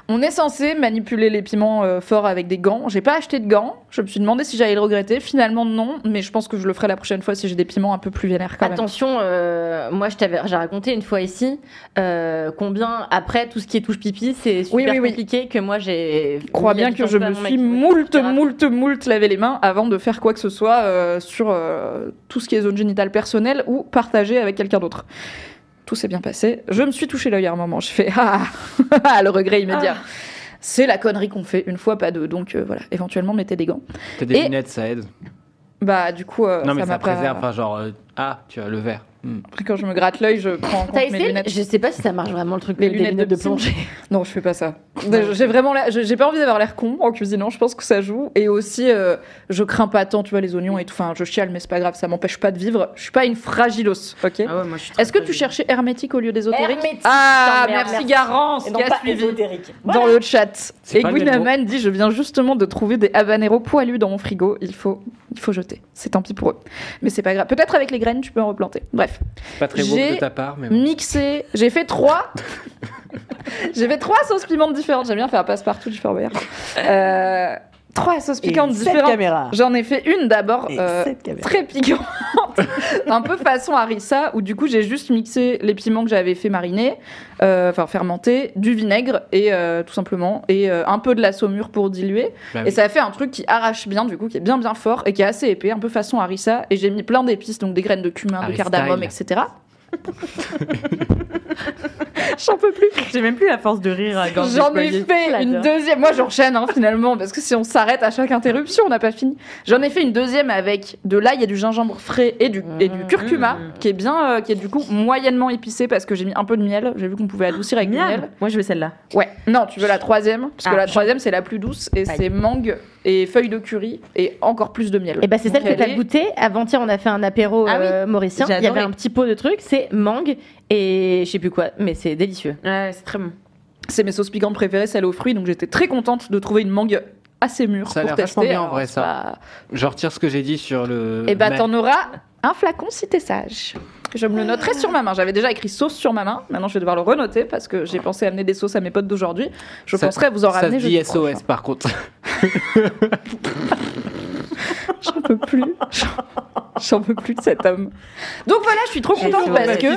On est censé manipuler les piments euh, forts avec des gants. J'ai pas acheté de gants. Je me suis demandé si j'allais le regretter. Finalement, non. Mais je pense que je le ferai la prochaine fois si j'ai des piments un peu plus vénères quand même. Attention, euh, moi je t'avais, j'ai raconté une fois ici euh, combien après tout ce qui est touche pipi, c'est super Oui, oui, oui. compliqué que moi j'ai. Je crois bien que je me suis moult, etc. moult, moult lavé les mains avant de faire quoi que ce soit sur tout ce qui est zone génitale personnelle ou partagé avec quelqu'un d'autre. Tout s'est bien passé. Je me suis touché l'œil à un moment. Je fais ah, ah, le regret immédiat. C'est la connerie qu'on fait une fois, pas deux. Donc euh, voilà, éventuellement mettez des gants. T'as des Et- lunettes, ça aide. Bah du coup, euh, non, mais ça ça, pas- préserve. Enfin, genre, euh, Ah, tu as le verre. Hmm. Après, quand je me gratte l'œil, je prends en T'as compte mes lunettes. Je sais pas si ça marche vraiment le truc Les des lunettes de de plongée. Non, je fais pas ça. J'ai vraiment l'air- j'ai pas envie d'avoir l'air con en cuisinant, je pense que ça joue. Et aussi, euh, je crains pas tant, tu vois, les oignons et tout. Enfin, je chiale, mais c'est pas grave, ça m'empêche pas de vivre. Je suis pas une fragilos, ok Ah ouais, moi, je suis très Est-ce que tu cherchais hermétique au lieu d'ésotérique Hermétique, Ah, merci merci. Garance Et qui non a pas suivi ésotérique. dans le chat. Et Gwynaman dit Je viens justement de trouver des habaneros poilus dans mon frigo. Il faut, il faut jeter. C'est tant pis pour eux. Mais c'est pas grave. Peut-être avec les graines, tu peux en replanter. Bref. Pas très beau de ta part, mais bon. Mixé. J'ai fait trois. J'ai fait trois sauces pimentes différentes. J'aime bien faire passe-partout du Fort Boyard. Euh, trois sauces piquantes différentes. J'en ai fait une d'abord euh, très piquante, un peu façon harissa, où du coup j'ai juste mixé les piments que j'avais fait mariner, euh, enfin fermenter, du vinaigre et euh, tout simplement et euh, un peu de la saumure pour diluer. Bah Et oui. ça a fait un truc qui arrache bien, du coup, qui est bien bien fort et qui est assez épais, un peu façon harissa. Et j'ai mis plein d'épices, donc des graines de cumin, de cardamome, style. etc. J'en peux plus. J'ai même plus la force de rire à gorge J'en ai fait une deuxième. Moi, j'enchaîne hein, finalement, parce que si on s'arrête à chaque interruption, on n'a pas fini. J'en ai fait une deuxième avec de l'ail et du gingembre frais et du, et du curcuma, qui est bien, euh, qui est du coup moyennement épicé parce que j'ai mis un peu de miel. J'ai vu qu'on pouvait adoucir avec du miel. Miam. Moi, je veux celle-là. Ouais. Non, tu veux la troisième? Parce que Ah, la je- troisième, c'est la plus douce et c'est mangue et feuilles de curry et encore plus de miel. Et bah c'est Donc celle que t'as est- goûté. Avant-hier, on a fait un apéro Ah oui, euh, mauricien. Il y avait un petit pot de trucs. C'est mangue et je sais plus quoi, mais c'est délicieux. Ouais, c'est très bon. C'est mes sauces piquantes préférées, celles aux fruits, donc j'étais très contente de trouver une mangue assez mûre Ça a pour l'air tester. vachement bien, en Alors, vrai, ça. pas- Je retire ce que j'ai dit sur le. Et bah mais- t'en auras un flacon si t'es sage. Je me le noterai sur ma main. J'avais déjà écrit sauce sur ma main. Maintenant, je vais devoir le renoter parce que j'ai pensé amener des sauces à mes potes d'aujourd'hui. Je Ça- penserai à vous en Ça ramener. se dit prochain. SOS par contre. J'en peux plus. J'en- peux plus de cet homme. Donc voilà, je suis trop contente parce que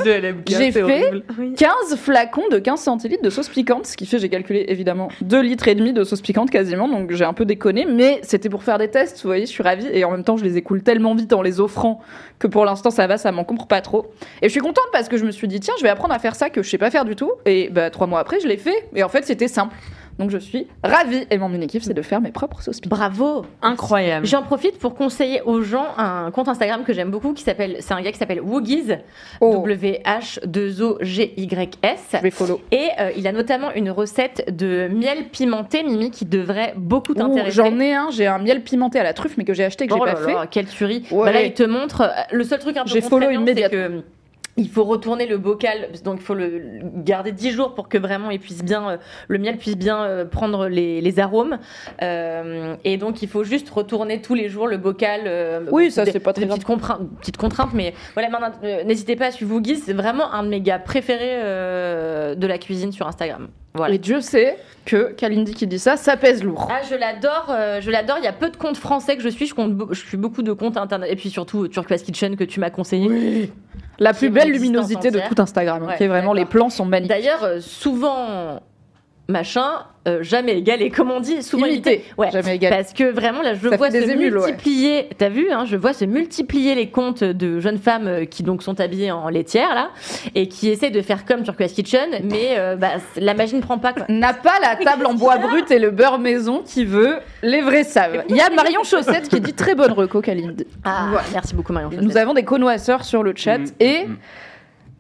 j'ai fait 15 flacons de 15 centilitres de sauce piquante, ce qui fait, j'ai calculé évidemment 2 litres et demi de sauce piquante quasiment, donc j'ai un peu déconné, mais c'était pour faire des tests, vous voyez, je suis ravie, et en même temps je les écoule tellement vite en les offrant que pour l'instant ça va, ça m'encombre pas trop. Et je suis contente parce que je me suis dit, tiens, je vais apprendre à faire ça que je sais pas faire du tout, et bah trois mois après je l'ai fait, et en fait c'était simple. Donc je suis ravie, et mon mini kiff c'est de faire mes propres sauces piquantes. Bravo. Incroyable. J'en profite pour conseiller aux gens un compte Instagram que j'aime beaucoup qui s'appelle c'est un gars qui s'appelle Woogies Oh, W H 2 O G Y S je vais follow. et euh, il a notamment une recette de miel pimenté Mimi qui devrait beaucoup t'intéresser. J'en ai un, j'ai un miel pimenté à la truffe, mais que j'ai acheté que j'ai Oh pas là fait. là, quelle tuerie. Ouais. Bah là, il te montre. euh, Le seul truc un peu J'ai follow contraignant, c'est immédiatement. Il faut retourner le bocal, donc il faut le garder 10 jours pour que vraiment il puisse bien, euh, le miel puisse bien euh, prendre les, les arômes. Euh, et donc il faut juste retourner tous les jours le bocal. euh, Oui, ça, c'est pas très contraintes, petites contraintes, mais voilà, maintenant, n'hésitez pas à suivre Woogie, c'est vraiment un de mes gars préférés euh, de la cuisine sur Instagram. Voilà. Et Dieu sait que Kalindi qui dit ça, ça pèse lourd. Ah, je l'adore, euh, je l'adore. Il y a peu de comptes français que je suis. Je, compte, je suis beaucoup de comptes internet. Et puis surtout, Turquoise Kitchen que tu m'as conseillé. La Qui plus belle luminosité de tout Instagram. Ouais, vraiment, les plans sont magnifiques. D'ailleurs, euh, souvent, machin, euh, jamais égalé. Comme on dit, souvent Imité. Ouais. jamais égal. Parce que vraiment, là, je Ça vois se des émules, ouais. multiplier. T'as vu, hein, je vois se multiplier les comptes de jeunes femmes euh, qui donc sont habillées en laitière là et qui essaient de faire comme Turquoise Kitchen, mais euh, bah, la magie ne prend pas quoi. N'a pas la table en bois brut et le beurre maison qui veut, les vrais savent. Il y a Marion Chaussette qui dit très bonne reco, Kalindi. Ah, Voilà. merci beaucoup Marion. Nous avons des connoisseurs sur le chat Mm, et mm.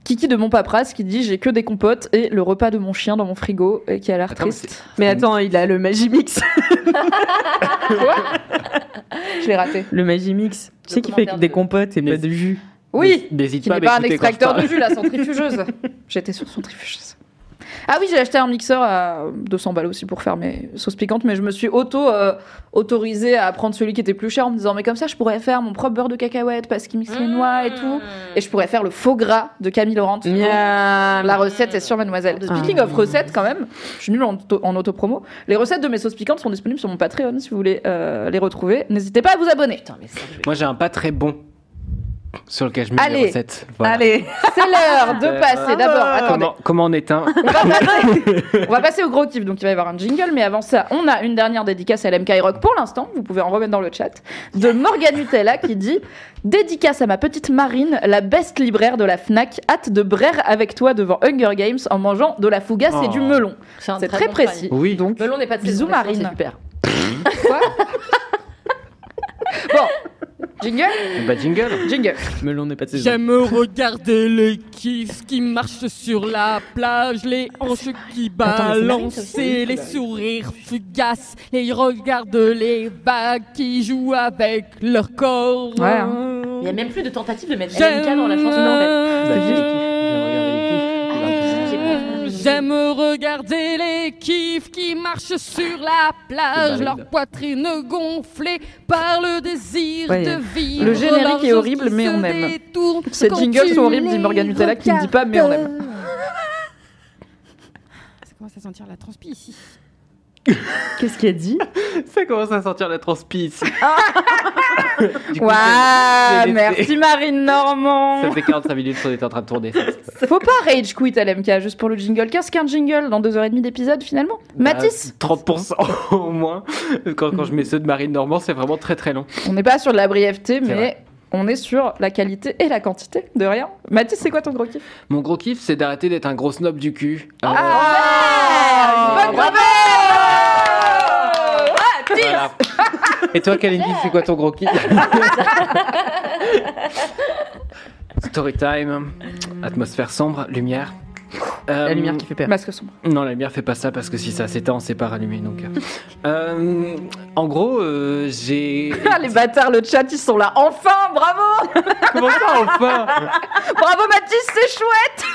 Kiki de mon papras qui dit j'ai que des compotes et le repas de mon chien dans mon frigo et qui a l'air mais triste. Mais attends, il a le Magimix. Quoi? Je l'ai raté. Le Magimix. Tu sais qu'il fait des de- compotes et Mais- pas de jus. Oui, N'hésite pas à n'est pas un extracteur de jus, la centrifugeuse. J'étais sur centrifugeuse. Ah oui, j'ai acheté un mixeur à 200 balles aussi pour faire mes sauces piquantes, mais je me suis auto euh, autorisée à prendre celui qui était plus cher en me disant mais comme ça je pourrais faire mon propre beurre de cacahuète parce qu'il mixe les noix et tout, et je pourrais faire le faux gras de Camille Laurent. La recette est sur Mademoiselle. Speaking of recettes, quand même, je suis nulle en, auto- en autopromo. Les recettes de mes sauces piquantes sont disponibles sur mon Patreon si vous voulez euh, les retrouver. N'hésitez pas à vous abonner. Putain, mais ça, je vais- Moi, j'ai un pas très bon sur lequel je mets Allez. les recettes. Voilà. Allez. C'est l'heure de Euh, passer. D'abord, attendez. Comment, comment on éteint On va, passer, on va passer au gros kiff, donc il va y avoir un jingle, mais avant ça, on a une dernière dédicace à l'MK Rock pour l'instant, vous pouvez en remettre dans le chat, de Morgan Nutella qui dit Dédicace à ma petite Marine, la best libraire de la Fnac, hâte de braire avec toi devant Hunger Games en mangeant de la fougasse et Oh. du melon. un C'est très bon précis. Oui. Donc, Melon n'est pas de Bisous, saison, Marine. super. Quoi? Bon, Jingle Bah jingle. Jingle. Melon n'est pas de saison. J'aime regarder les kiffs qui marchent sur la plage, les hanches qui balancent et les sourires fugaces. Et ils regardent les vagues qui jouent avec leur corps. Ouais, hein. Il y a même plus de tentative de mettre LMK dans la chanson. Non, en fait. J'aime regarder les kiffs. Qui marchent sur la plage, leur poitrine gonflée par le désir Ouais. de vivre. Le générique est horrible, mais on aime. Ces jingles sont horribles, dit les Morgane Nutella qui ne dit pas, mais on aime. Ça commence à sentir la transpi ici. Qu'est-ce qu'il a dit? Ça commence à sentir la transpi ici. Coup, Waouh, merci Marine Normand. Ça fait 45 minutes qu'on était en train de tourner. Faut pas rage quit LMK juste pour le jingle. Qu'est-ce qu'un jingle dans 2h30 d'épisode finalement? Mathis Bah, 30% au moins. Quand, quand je mets ceux de Marine Normand, c'est vraiment très très long. On n'est pas sur de la brièveté, mais vrai. on est sur la qualité et la quantité de rien. Mathis, c'est quoi ton gros kiff? Mon gros kiff, c'est d'arrêter d'être un gros snob du cul. Euh, Ah, bonne bravo voilà. Et toi, Kalindi, c'est quoi ton gros kiff Story time, atmosphère sombre, lumière. Euh, La lumière qui fait peur. Masque sombre. Non, la lumière fait pas ça parce que si ça s'éteint, c'est pas rallumé. Donc, euh. Euh, en gros, euh, j'ai. Ah, les bâtards, le chat, ils sont là. Enfin, bravo Comment ça, enfin Bravo Mathis, c'est chouette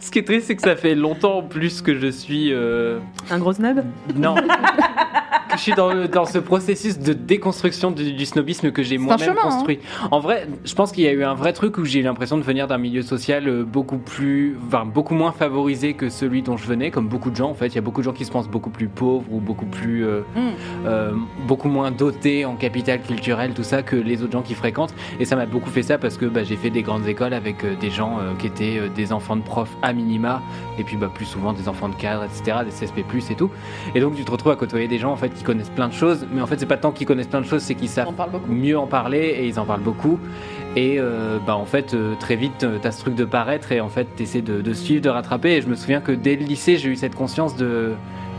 Ce qui est triste, c'est que ça fait longtemps en plus que je suis. euh, Un gros snob Non. que je suis dans, le- dans ce processus de déconstruction du, du snobisme que j'ai un moi-même chemin, hein. construit. En vrai, je pense qu'il y a eu un vrai truc où j'ai eu l'impression de venir d'un milieu social euh, beaucoup plus, enfin, beaucoup moins favorisé que celui dont je venais, comme beaucoup de gens. En fait, il y a beaucoup de gens qui se pensent beaucoup plus pauvres ou beaucoup plus, euh, Mm. euh, beaucoup moins dotés en capital culturel, tout ça, que les autres gens qui fréquentent. Et ça m'a beaucoup fait ça parce que bah, j'ai fait des grandes écoles avec euh, des gens euh, qui étaient euh, des enfants de profs à minima, et puis bah, plus souvent des enfants de cadres, etc., des CSP+, et tout. Et donc tu te retrouves à côtoyer des gens en fait qui connaissent plein de choses, mais en fait c'est pas tant qu'ils connaissent plein de choses, c'est qu'ils savent beaucoup. mieux en parler et ils en parlent beaucoup. Et euh, bah en fait euh, très vite euh, t'as ce truc de paraître et en fait t'essaies de, de suivre, de rattraper. Et je me souviens que dès le lycée j'ai eu cette conscience de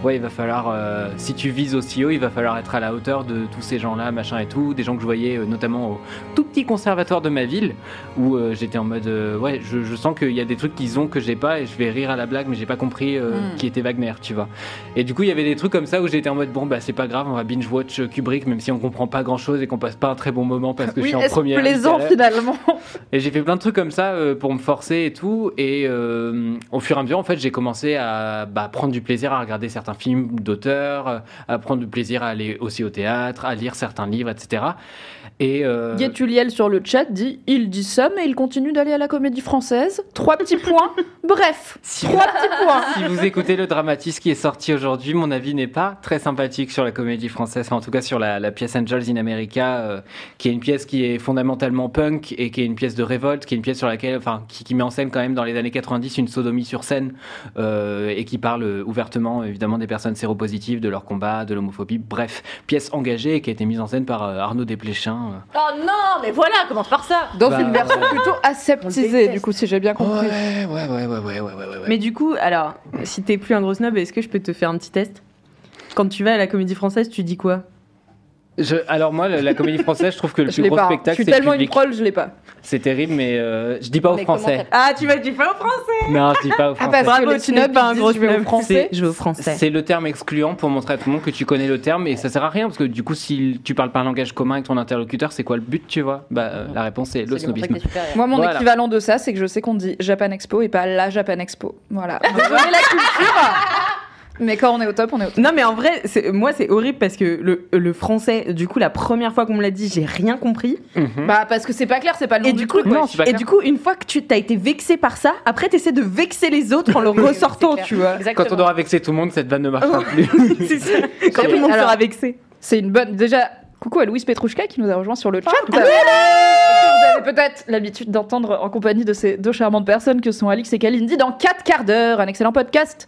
ouais il va falloir euh, si tu vises aussi haut il va falloir être à la hauteur de tous ces gens là machin et tout, des gens que je voyais euh, notamment au tout petit conservatoire de ma ville où euh, j'étais en mode ouais je, je sens qu'il y a des trucs qu'ils ont que j'ai pas et je vais rire à la blague mais j'ai pas compris euh, Mm. qui était Wagner tu vois. Et du coup, il y avait des trucs comme ça où j'étais en mode bon, bah c'est pas grave, on va binge watch Kubrick, même si on comprend pas grand chose et qu'on passe pas un très bon moment parce que Oui, je suis en première. plaisant finalement? Et j'ai fait plein de trucs comme ça pour me forcer et tout. Et au fur et à mesure, en fait, j'ai commencé à bah, prendre du plaisir à regarder certains films d'auteurs, euh, à prendre du plaisir à aller aussi au théâtre, à lire certains livres, etc. Et euh, Guetuliel sur le chat dit il dit ça, mais il continue d'aller à la comédie française. Trois petits points. Bref, si, trois petits points. si vous écoutez le Dramatis qui est sorti aujourd'hui, mon avis n'est pas très sympathique sur la comédie française, enfin, en tout cas sur la, la pièce Angels in America, euh, qui est une pièce qui est fondamentalement punk et qui est une pièce de révolte, qui est une pièce sur laquelle, enfin, qui, qui met en scène quand même dans les années 90 une sodomie sur scène euh, et qui parle euh, ouvertement évidemment des personnes séropositives, de leur combat, de l'homophobie, bref, pièce engagée et qui a été mise en scène par euh, Arnaud Desplechin. Hein. Oh non, mais voilà, commence par ça. Dans bah, une bah, version bah. plutôt aseptisée, du coup, si j'ai bien compris. Ouais, ouais, ouais, ouais, ouais, ouais, ouais. Mais du coup, alors, si t'es plus un gros snob, est-ce que je peux te faire un petit test? Quand tu vas à la Comédie Française, tu dis quoi? Je- alors moi, la, la comédie française, je trouve que le Je plus gros pas. hein. spectacle, Je suis c'est le tellement une public. troll, je l'ai pas. C'est terrible, mais euh, je dis pas aux Mais Français. Ah, tu vas du pas au français? Non, je dis pas aux Ah, Français. parce Bravo, que tu snobs, pas un gros je vais français. Je vais français. C'est le terme excluant pour montrer à tout le monde que tu connais le terme et ça sert à rien parce que du coup, si tu parles pas un langage commun avec ton interlocuteur, c'est quoi le but, tu vois? Bah, euh, la réponse est le snobisme. Moi, mon Voilà. équivalent de ça, c'est que je sais qu'on dit Japan Expo et pas la Japan Expo. Voilà. Désolé la culture? Mais quand on est au top, on est au top. Non, mais en vrai, moi, c'est horrible parce que le, le français, du coup, la première fois qu'on me l'a dit, j'ai rien compris. Mhm. Bah, parce que c'est pas clair, c'est pas le nom Et du du coup, truc. ouais. non, c'est pas et clair. du coup, une fois que tu t'as été vexé par ça, après, t'essaies de vexer les autres en le ressortant, tu vois. Exactement. Quand on aura vexé tout le monde, cette vanne ne marchera plus. c'est ça. Quand tout le monde sera vexé. C'est une bonne. Déjà, coucou à Louise Petrouchka qui nous a rejoint sur le chat. Vous avez peut-être l'habitude d'entendre en compagnie de ces deux charmantes personnes que sont Alix et Kalindi dans 4 quarts d'heure, un excellent podcast.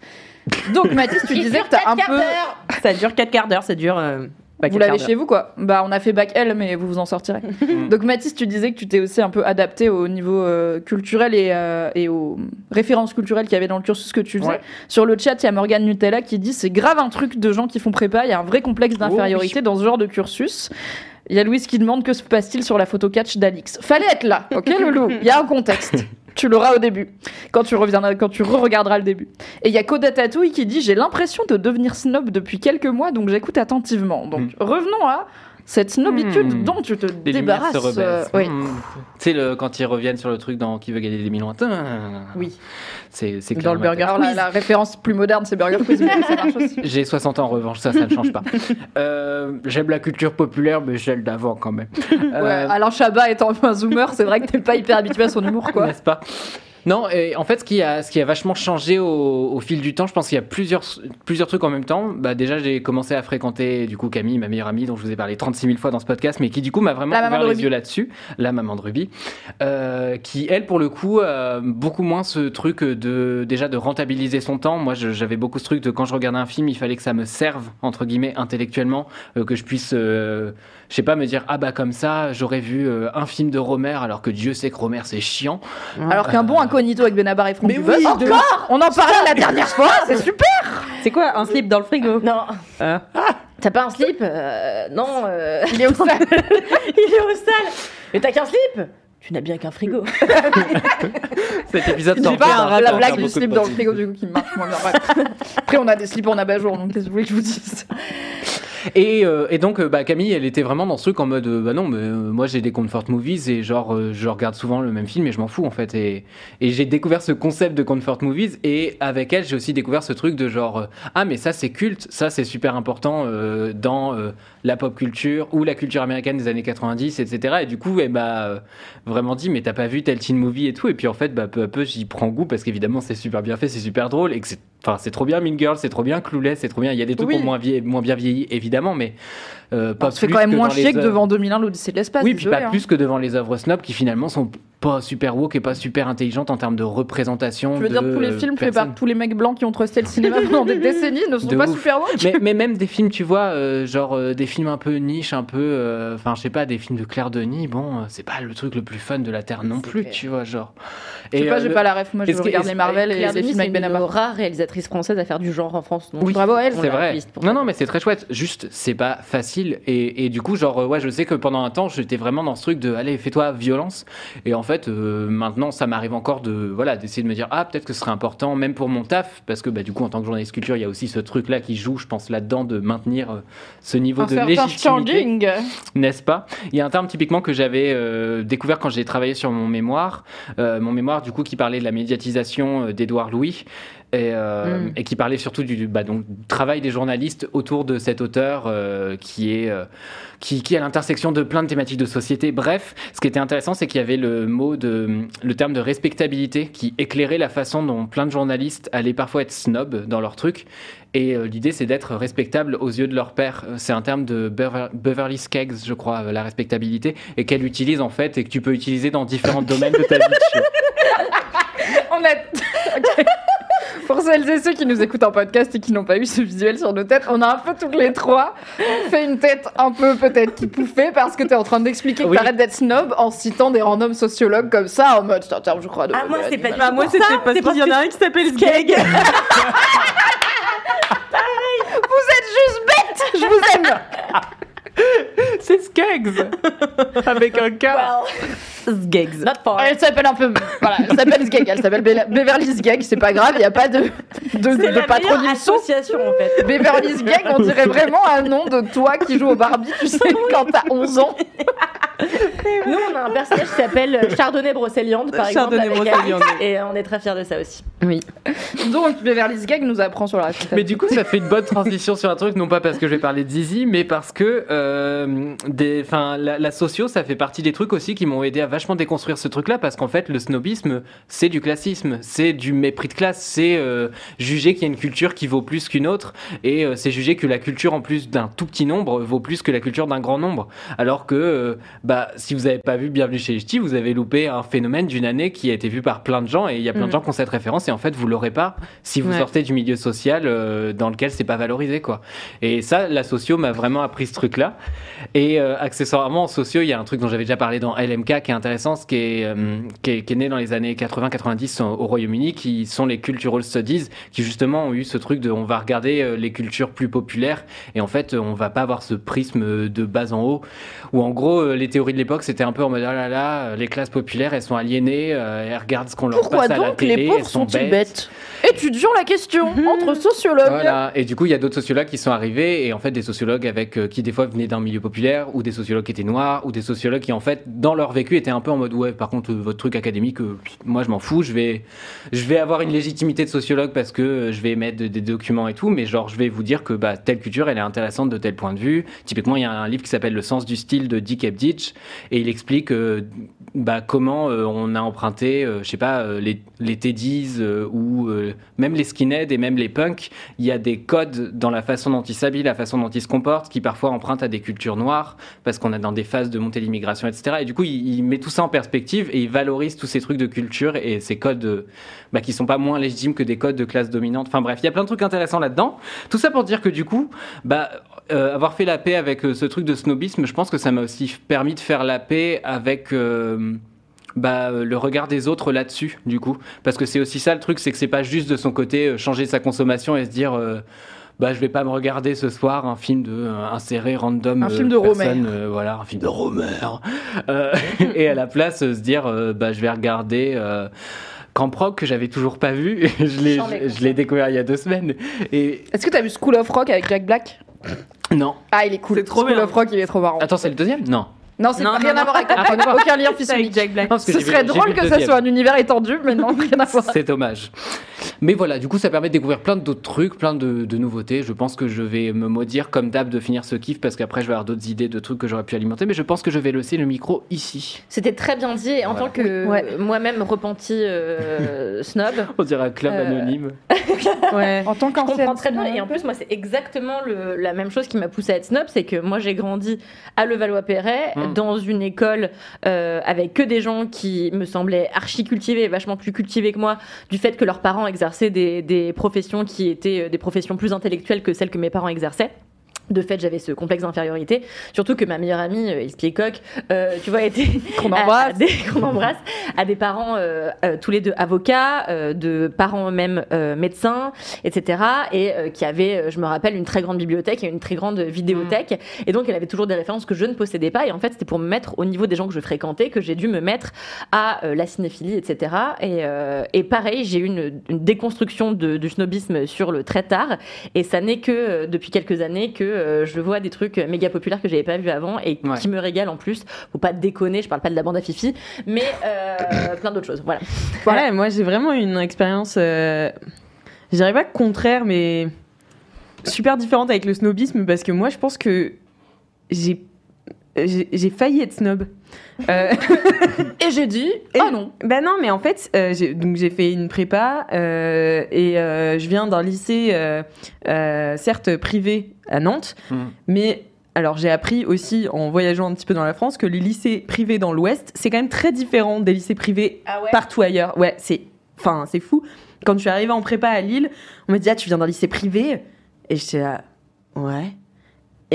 Donc Mathis, tu disais dure que t'as quatre un quarts peu. d'heure. Ça dure 4 quarts d'heure, ça dure. euh, Bac vous l'avez chez vous quoi Bah on a fait bac L mais vous vous en sortirez. Donc Mathis, tu disais que tu t'es aussi un peu adapté au niveau euh, culturel et, euh, et aux références culturelles qu'il y avait dans le cursus que tu faisais. Ouais. Sur le chat, il y a Morgane Nutella qui dit c'est grave un truc de gens qui font prépa, il y a un vrai complexe d'infériorité dans ce genre de cursus. Il y a Louise qui demande que se passe-t-il sur la photo catch d'Alix? Fallait être là, ok Loulou? Il y a un contexte. Tu l'auras au début, quand tu reviendras, quand tu re-regarderas le début. Et il y a Koda Tatouille qui dit J'ai l'impression de devenir snob depuis quelques mois, donc j'écoute attentivement. Donc revenons à cette snobitude Hmm. dont tu te Les débarrasses. euh, oui. Tu sais, le- quand ils reviennent sur le truc dans Qui veut gagner des lointains. Oui. C'est c'est Dans le burger Alors la, quiz. la référence plus moderne, c'est Burger Quiz. J'ai 60 ans en revanche, ça, ça ne change pas. Euh, J'aime la culture populaire, mais celle d'avant quand même. Ouais, Euh, Alain Chabat étant un zoomer, c'est vrai que t'es pas hyper habitué à son humour, quoi. N'est-ce pas? Non, et en fait, ce qui a, ce qui a vachement changé au, au fil du temps, je pense qu'il y a plusieurs, plusieurs trucs en même temps. Bah, déjà, j'ai commencé à fréquenter du coup Camille, ma meilleure amie, dont je vous ai parlé 36 000 fois dans ce podcast, mais qui du coup m'a vraiment ouvert les Ruby. yeux là-dessus. La maman de Ruby, euh, qui elle, pour le coup, a beaucoup moins ce truc de déjà de rentabiliser son temps. Moi, j'avais beaucoup ce truc de quand je regardais un film, il fallait que ça me serve entre guillemets intellectuellement, euh, que je puisse euh, je sais pas, me dire, ah bah comme ça, j'aurais vu euh, un film de Romer, alors que Dieu sait que Romer c'est chiant. Alors qu'un bon incognito avec Benabar et Franck Mais Dubosc, oui, de encore On en parlait la dernière fois, c'est super C'est quoi un slip dans le frigo? Non. Ah. T'as pas un slip? Euh, Non. euh, Il est au sale. Il est au sale. Mais t'as qu'un slip? Tu n'as bien qu'un frigo. Cet épisode J'ai pas un- la blague du slip dans le frigo du coup qui marche moins bien. Après on a des slips en abat-jour, donc qu'est-ce que vous voulez que je vous dise? Et, euh, et donc, euh, bah, Camille, elle était vraiment dans ce truc en mode, euh, bah non, mais moi j'ai des comfort movies et genre, je regarde souvent le même film et je m'en fous en fait. Et, et j'ai découvert ce concept de comfort movies et avec elle, j'ai aussi découvert ce truc de genre, ah, mais ça c'est culte, ça c'est super important dans la pop culture ou la culture américaine des années 90, etc. Et du coup, elle m'a vraiment dit, mais t'as pas vu tel teen movie et tout. Et puis en fait, bah, peu à peu, j'y prends goût parce qu'évidemment, c'est super bien fait, c'est super drôle et que c'est. Enfin, c'est trop bien Mean Girl, c'est trop bien Clueless, c'est trop bien. Il y a des trucs Oui. moins, vie- moins bien vieilli, évidemment, mais euh, pas plus quand même que moins chier que devant 2001 l'Odyssée de l'espace. Oui, puis pas hein. plus que devant les œuvres snob qui finalement sont pas super woke et pas super intelligentes en termes de représentation. Tu veux dire de tous les films faits par tous les mecs blancs qui ont trusté le cinéma pendant des décennies ne sont De pas ouf. super woke mais, mais même des films, tu vois, euh, genre euh, des films un peu niche, un peu. euh, Enfin, je sais pas, des films de Claire Denis, bon, euh, c'est pas le truc le plus fun de la Terre non C'est plus, clair. tu vois, genre. Je sais Et, pas, j'ai pas la ref, moi je regarde les Marvel et Claire les Denis, films avec c'est Ben rare réalisatrice française à faire du genre en France. Donc Oui. Bravo à elle. C'est vrai. Non, non, mais c'est très chouette. Juste, c'est pas facile. Et, et du coup, genre, ouais, je sais que pendant un temps, j'étais vraiment dans ce truc de, allez, fais-toi violence. Et en fait, euh, maintenant, ça m'arrive encore de, voilà, d'essayer de me dire, ah, peut-être que ce serait important, même pour mon taf, parce que, bah, du coup, en tant que journaliste culture, il y a aussi ce truc-là qui joue, je pense, là-dedans, de maintenir euh, ce niveau Un de légitimité n'est-ce pas? Il y a un terme typiquement que j'avais euh, découvert quand j'ai travaillé sur mon mémoire, mon mémoire du coup qui parlait de la médiatisation d'Édouard Louis. Et, euh, Mm. et qui parlait surtout du, bah, donc, du travail des journalistes autour de cet auteur euh, qui est euh, qui, qui est à l'intersection de plein de thématiques de société. Bref, ce qui était intéressant, c'est qu'il y avait le mot de le terme de respectabilité qui éclairait la façon dont plein de journalistes allaient parfois être snobs dans leur truc. Et euh, l'idée, c'est d'être respectable aux yeux de leur père. C'est un terme de Bever- Beverly Skeggs, je crois, la respectabilité, et qu'elle utilise en fait, et que tu peux utiliser dans différents domaines de ta vie. On a... Ok. Pour celles et ceux qui nous écoutent en podcast et qui n'ont pas eu ce visuel sur nos têtes, on a un peu toutes les trois fait une tête un peu peut-être qui pouffait parce que tu es en train d'expliquer que Oui. t'arrêtes d'être snob en citant des random sociologues comme ça en mode c'est un terme je crois de Ah, moi, c'est pas du Bah, moi, c'était parce qu'il y en a un qui s'appelle Skeg. Vous êtes juste bêtes. Je vous aime c'est Skeggs Avec un K. Not for. Elle s'appelle un peu. Voilà, elle s'appelle Sgeg, elle s'appelle Be- Beverly Sgeg, c'est pas grave, il n'y a pas de, de, de la patronyme association en fait. Beverly Sgeg, on dirait vraiment un nom de toi qui joue au Barbie, tu sais, quand t'as 11 ans. Nous, on a un personnage qui s'appelle Chardonnay Brocéliande, par exemple. Chardonnay Brocéliande. Et on est très fiers de ça aussi. Oui. Donc Beverly Sgeg nous apprend sur la Mais du coup, ça fait une bonne transition sur un truc, non pas parce que je vais parler de Zizi, mais parce que euh, des, enfin, la, la socio, ça fait partie des trucs aussi qui m'ont aidé à vachement déconstruire ce truc-là, parce qu'en fait, le snobisme, c'est du classisme, c'est du mépris de classe, c'est euh, juger qu'il y a une culture qui vaut plus qu'une autre, et euh, c'est juger que la culture, en plus d'un tout petit nombre, vaut plus que la culture d'un grand nombre. Alors que, euh, bah, si vous avez pas vu Bienvenue chez les Ch'tis, vous avez loupé un phénomène d'une année qui a été vu par plein de gens et il y a plein de Mm. gens qui ont cette référence et en fait vous l'aurez pas si vous Ouais. sortez du milieu social euh, dans lequel c'est pas valorisé quoi. Et ça, la socio m'a vraiment appris ce truc-là. Et euh, accessoirement en socio, il y a un truc dont j'avais déjà parlé dans LMK qui est intéressant, ce qui est, euh, qui est, qui est né dans les années 80-90 au au Royaume-Uni, qui sont les cultural studies, qui justement ont eu ce truc de on va regarder euh, les cultures plus populaires et en fait on va pas avoir ce prisme de bas en haut où en gros euh, les théories de l'époque c'était un peu en mode ah là là euh, les classes populaires elles sont aliénées elles regardent ce qu'on leur Pourquoi passe à la donc télé les elles pauvres sont sont-ils bêtes. bêtes? Étudions la question entre sociologues. Voilà. Et du coup, il y a d'autres sociologues qui sont arrivés, et en fait, des sociologues avec euh, qui des fois venaient d'un milieu populaire, ou des sociologues qui étaient noirs, ou des sociologues qui en fait, dans leur vécu, étaient un peu en mode ouais, par contre, euh, votre truc académique, euh, moi, je m'en fous, je vais, je vais avoir une légitimité de sociologue parce que euh, je vais émettre de- des documents et tout, mais genre, je vais vous dire que bah, telle culture, elle est intéressante de tel point de vue. Typiquement, il y a un livre qui s'appelle Le sens du style de Dick Ebditch, et il explique euh, bah, comment euh, on a emprunté, euh, je sais pas, euh, les, les Teddies euh, ou même les skinheads et même les punks, il y a des codes dans la façon dont ils s'habillent, la façon dont ils se comportent, qui parfois empruntent à des cultures noires, parce qu'on est dans des phases de montée de l'immigration, etc. Et du coup, il, met tout ça en perspective et il valorise tous ces trucs de culture et ces codes bah, qui sont pas moins légitimes que des codes de classe dominante. Enfin bref, il y a plein de trucs intéressants là-dedans. Tout ça pour dire que du coup, bah, euh, avoir fait la paix avec euh, ce truc de snobisme, je pense que ça m'a aussi permis de faire la paix avec euh, bah, euh, le regard des autres là-dessus, du coup. Parce que c'est aussi ça le truc, c'est que c'est pas juste de son côté euh, changer sa consommation et se dire. euh, bah, je vais pas me regarder ce soir un film de euh, inséré random Un euh, film de personne, euh, voilà un film de Romer Euh, et à la place se dire euh, bah je vais regarder euh, Camp Rock que j'avais toujours pas vu je l'ai je, je l'ai découvert il y a deux semaines et Est-ce que t'as vu School of Rock avec Jack Black? Non Ah, il est cool. C'est trop School bien. of Rock, il est trop marrant. attends c'est le deuxième? Non Non, c'est rien non, à voir avec aucun lien physique. Jack Black. Ce vu- serait drôle que ça soit un univers étendu, mais non, rien à voir. C'est dommage. Mais voilà, du coup, ça permet de découvrir plein d'autres trucs, plein de, de nouveautés. Je pense que je vais me maudire comme d'hab de finir ce kiff parce qu'après, je vais avoir d'autres idées de trucs que j'aurais pu alimenter. Mais je pense que je vais laisser le micro ici. C'était très bien dit. Et en Voilà. tant que Ouais. moi-même repenti euh, snob, On dirait un club Euh, anonyme. Ouais. En tant comprends très bien. Et en plus, moi, c'est exactement le- la même chose qui m'a poussée à être snob. C'est que moi, j'ai grandi à Levallois-Perret, Mm. Dans une école euh, avec que des gens qui me semblaient archi cultivés, vachement plus cultivés que moi, du fait que leurs parents exerçaient des, des professions qui étaient euh, des professions plus intellectuelles que celles que mes parents exerçaient. De fait, j'avais ce complexe d'infériorité. Surtout que ma meilleure amie, euh, Elsie Coq, euh, tu vois, était Qu'on à- à embrasse. des- qu'on embrasse, à des parents euh, euh, tous les deux avocats, euh, de parents eux-mêmes euh, médecins, etc. Et euh, qui avaient, euh, je me rappelle, une très grande bibliothèque et une très grande vidéothèque. Et donc, elle avait toujours des références que je ne possédais pas. Et en fait, c'était pour me mettre au niveau des gens que je fréquentais que j'ai dû me mettre à euh, la cinéphilie, etc. Et, euh, et pareil, j'ai eu une, une déconstruction de- du snobisme sur le très tard. Et ça n'est que euh, depuis quelques années que euh, je vois des trucs méga populaires que j'avais pas vus avant et Ouais. qui me régalent en plus. Faut pas déconner, je parle pas de la bande à Fifi, mais euh, plein d'autres choses. Voilà. Voilà, moi j'ai vraiment une expérience, euh, je dirais pas contraire, mais super différente avec le snobisme parce que moi je pense que j'ai j'ai j'ai failli être snob. Euh, Et j'ai dit, ah non. ben non, mais en fait, euh, j'ai- donc j'ai fait une prépa euh, et euh, je viens d'un lycée, euh, euh, certes privé à Nantes, Mhm. mais alors j'ai appris aussi en voyageant un petit peu dans la France que les lycées privés dans l'Ouest, c'est quand même très différent des lycées privés Ah ouais? partout ailleurs. Ouais, c'est, enfin, c'est fou. Quand je suis arrivée en prépa à Lille, on m'a dit ah tu viens d'un lycée privé? Et j'étais là, ouais.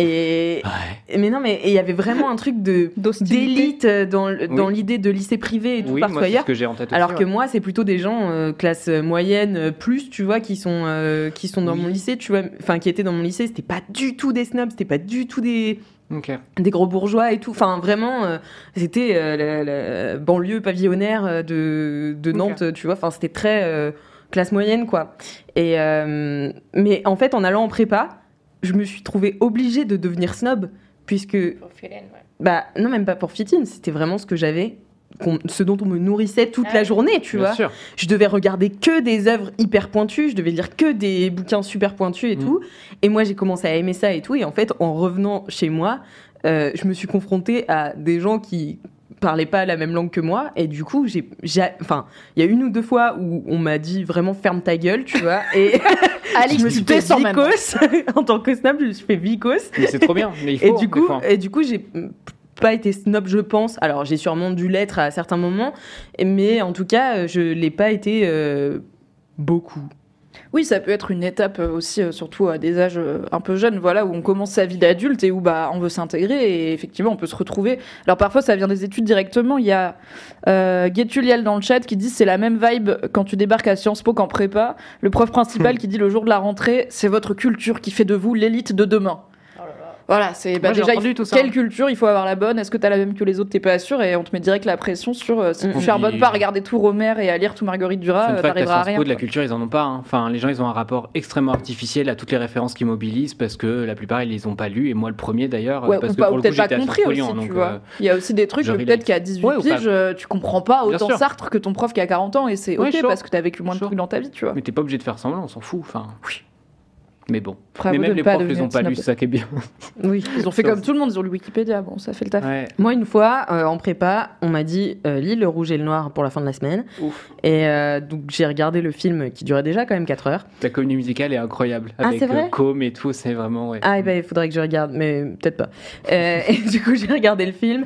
Et Ouais. mais non, mais il y avait vraiment un truc de d'élite euh, dans, dans Oui. l'idée de lycée privé et tout Oui, partout moi, ailleurs. ce que j'ai en tête aussi, Alors que ouais. moi, c'est plutôt des gens euh, classe moyenne euh, plus, tu vois, qui sont euh, qui sont dans Oui. mon lycée, tu vois, enfin qui étaient dans mon lycée. C'était pas du tout des snobs, c'était pas du tout des Ok. des gros bourgeois et tout. Enfin, vraiment, euh, c'était euh, la, la banlieue pavillonnaire euh, de, de. Nantes, tu vois. Enfin, c'était très euh, classe moyenne, quoi. Et, euh, mais en fait, en allant en prépa, je me suis trouvée obligée de devenir snob, puisque, bah, non, même pas pour fit-in, c'était vraiment ce que j'avais. Ce dont on me nourrissait toute Ah la journée, tu Bien vois. sûr. Je devais regarder que des œuvres hyper pointues, je devais lire que des bouquins super pointus et Mm. tout. Et moi, j'ai commencé à aimer ça et tout. Et en fait, en revenant chez moi, euh, je me suis confrontée à des gens qui parlaient pas la même langue que moi. Et du coup, j'ai, j'ai- enfin, il y a une ou deux fois où on m'a dit vraiment ferme ta gueule, tu vois. Et je me suis fait vicos. en tant que snob, je me suis fait vicos. Mais c'est trop bien. Mais il faut, Et du coup, et du coup, j'ai pas été snob, je pense. Alors, j'ai sûrement dû l'être à certains moments, mais en tout cas, je l'ai pas été euh, beaucoup. Oui, ça peut être une étape euh, aussi, euh, surtout à des âges euh, un peu jeunes, voilà, où on commence sa vie d'adulte et où bah, on veut s'intégrer et effectivement on peut se retrouver. Alors parfois ça vient des études directement. Il y a euh, dans le chat qui dit c'est la même vibe quand tu débarques à Sciences Po qu'en prépa. Le prof principal qui dit le jour de la rentrée, c'est votre culture qui fait de vous l'élite de demain. Voilà, c'est bah, déjà entendu tout ça. quelle culture il faut avoir la bonne. Est-ce que t'as la même que les autres? T'es pas sûr? Et on te met direct la pression sur euh, si tu Mm. charbonnes pas à regarder tout Romer et à lire tout Marguerite Duras, euh, à t'arriveras à Sciences rien. Po, de la culture, ils en ont pas. hein. Enfin, les gens, ils ont un rapport extrêmement artificiel à toutes les références qu'ils mobilisent parce que la plupart, ils les ont pas lues. Et moi, le premier d'ailleurs, Ouais, parce ou que pas, pour ou le peut-être coup, pas à compris aussi, tu vois. euh, Il y a aussi des trucs relate. peut-être qu'à 18 Ouais, ou pas. piges, euh, tu comprends pas autant. Sartre que ton prof qui a 40 ans et c'est ok parce que t'as vécu moins de trucs dans ta vie, tu vois. Mais t'es pas obligé de faire semblant, on s'en fout. Enfin, oui. Mais bon. Bravo mais même ne les pas profs, ils ont pas lu, ça qui est bien. Oui. Ils ont fait comme tout le monde, ils ont lu Wikipédia, bon, ça fait le taf. Ouais. Moi, une fois, euh, en prépa, on m'a dit euh, lis le rouge et le noir pour la fin de la semaine. Ouf. Et euh, donc, j'ai regardé le film qui durait déjà quand même 4 heures. La comédie musicale est incroyable. Ah, avec c'est vrai euh, Com et tout, c'est vraiment. Ouais. Ah, et ben, il faudrait que je regarde, mais peut-être pas. Euh, et du coup, j'ai regardé le film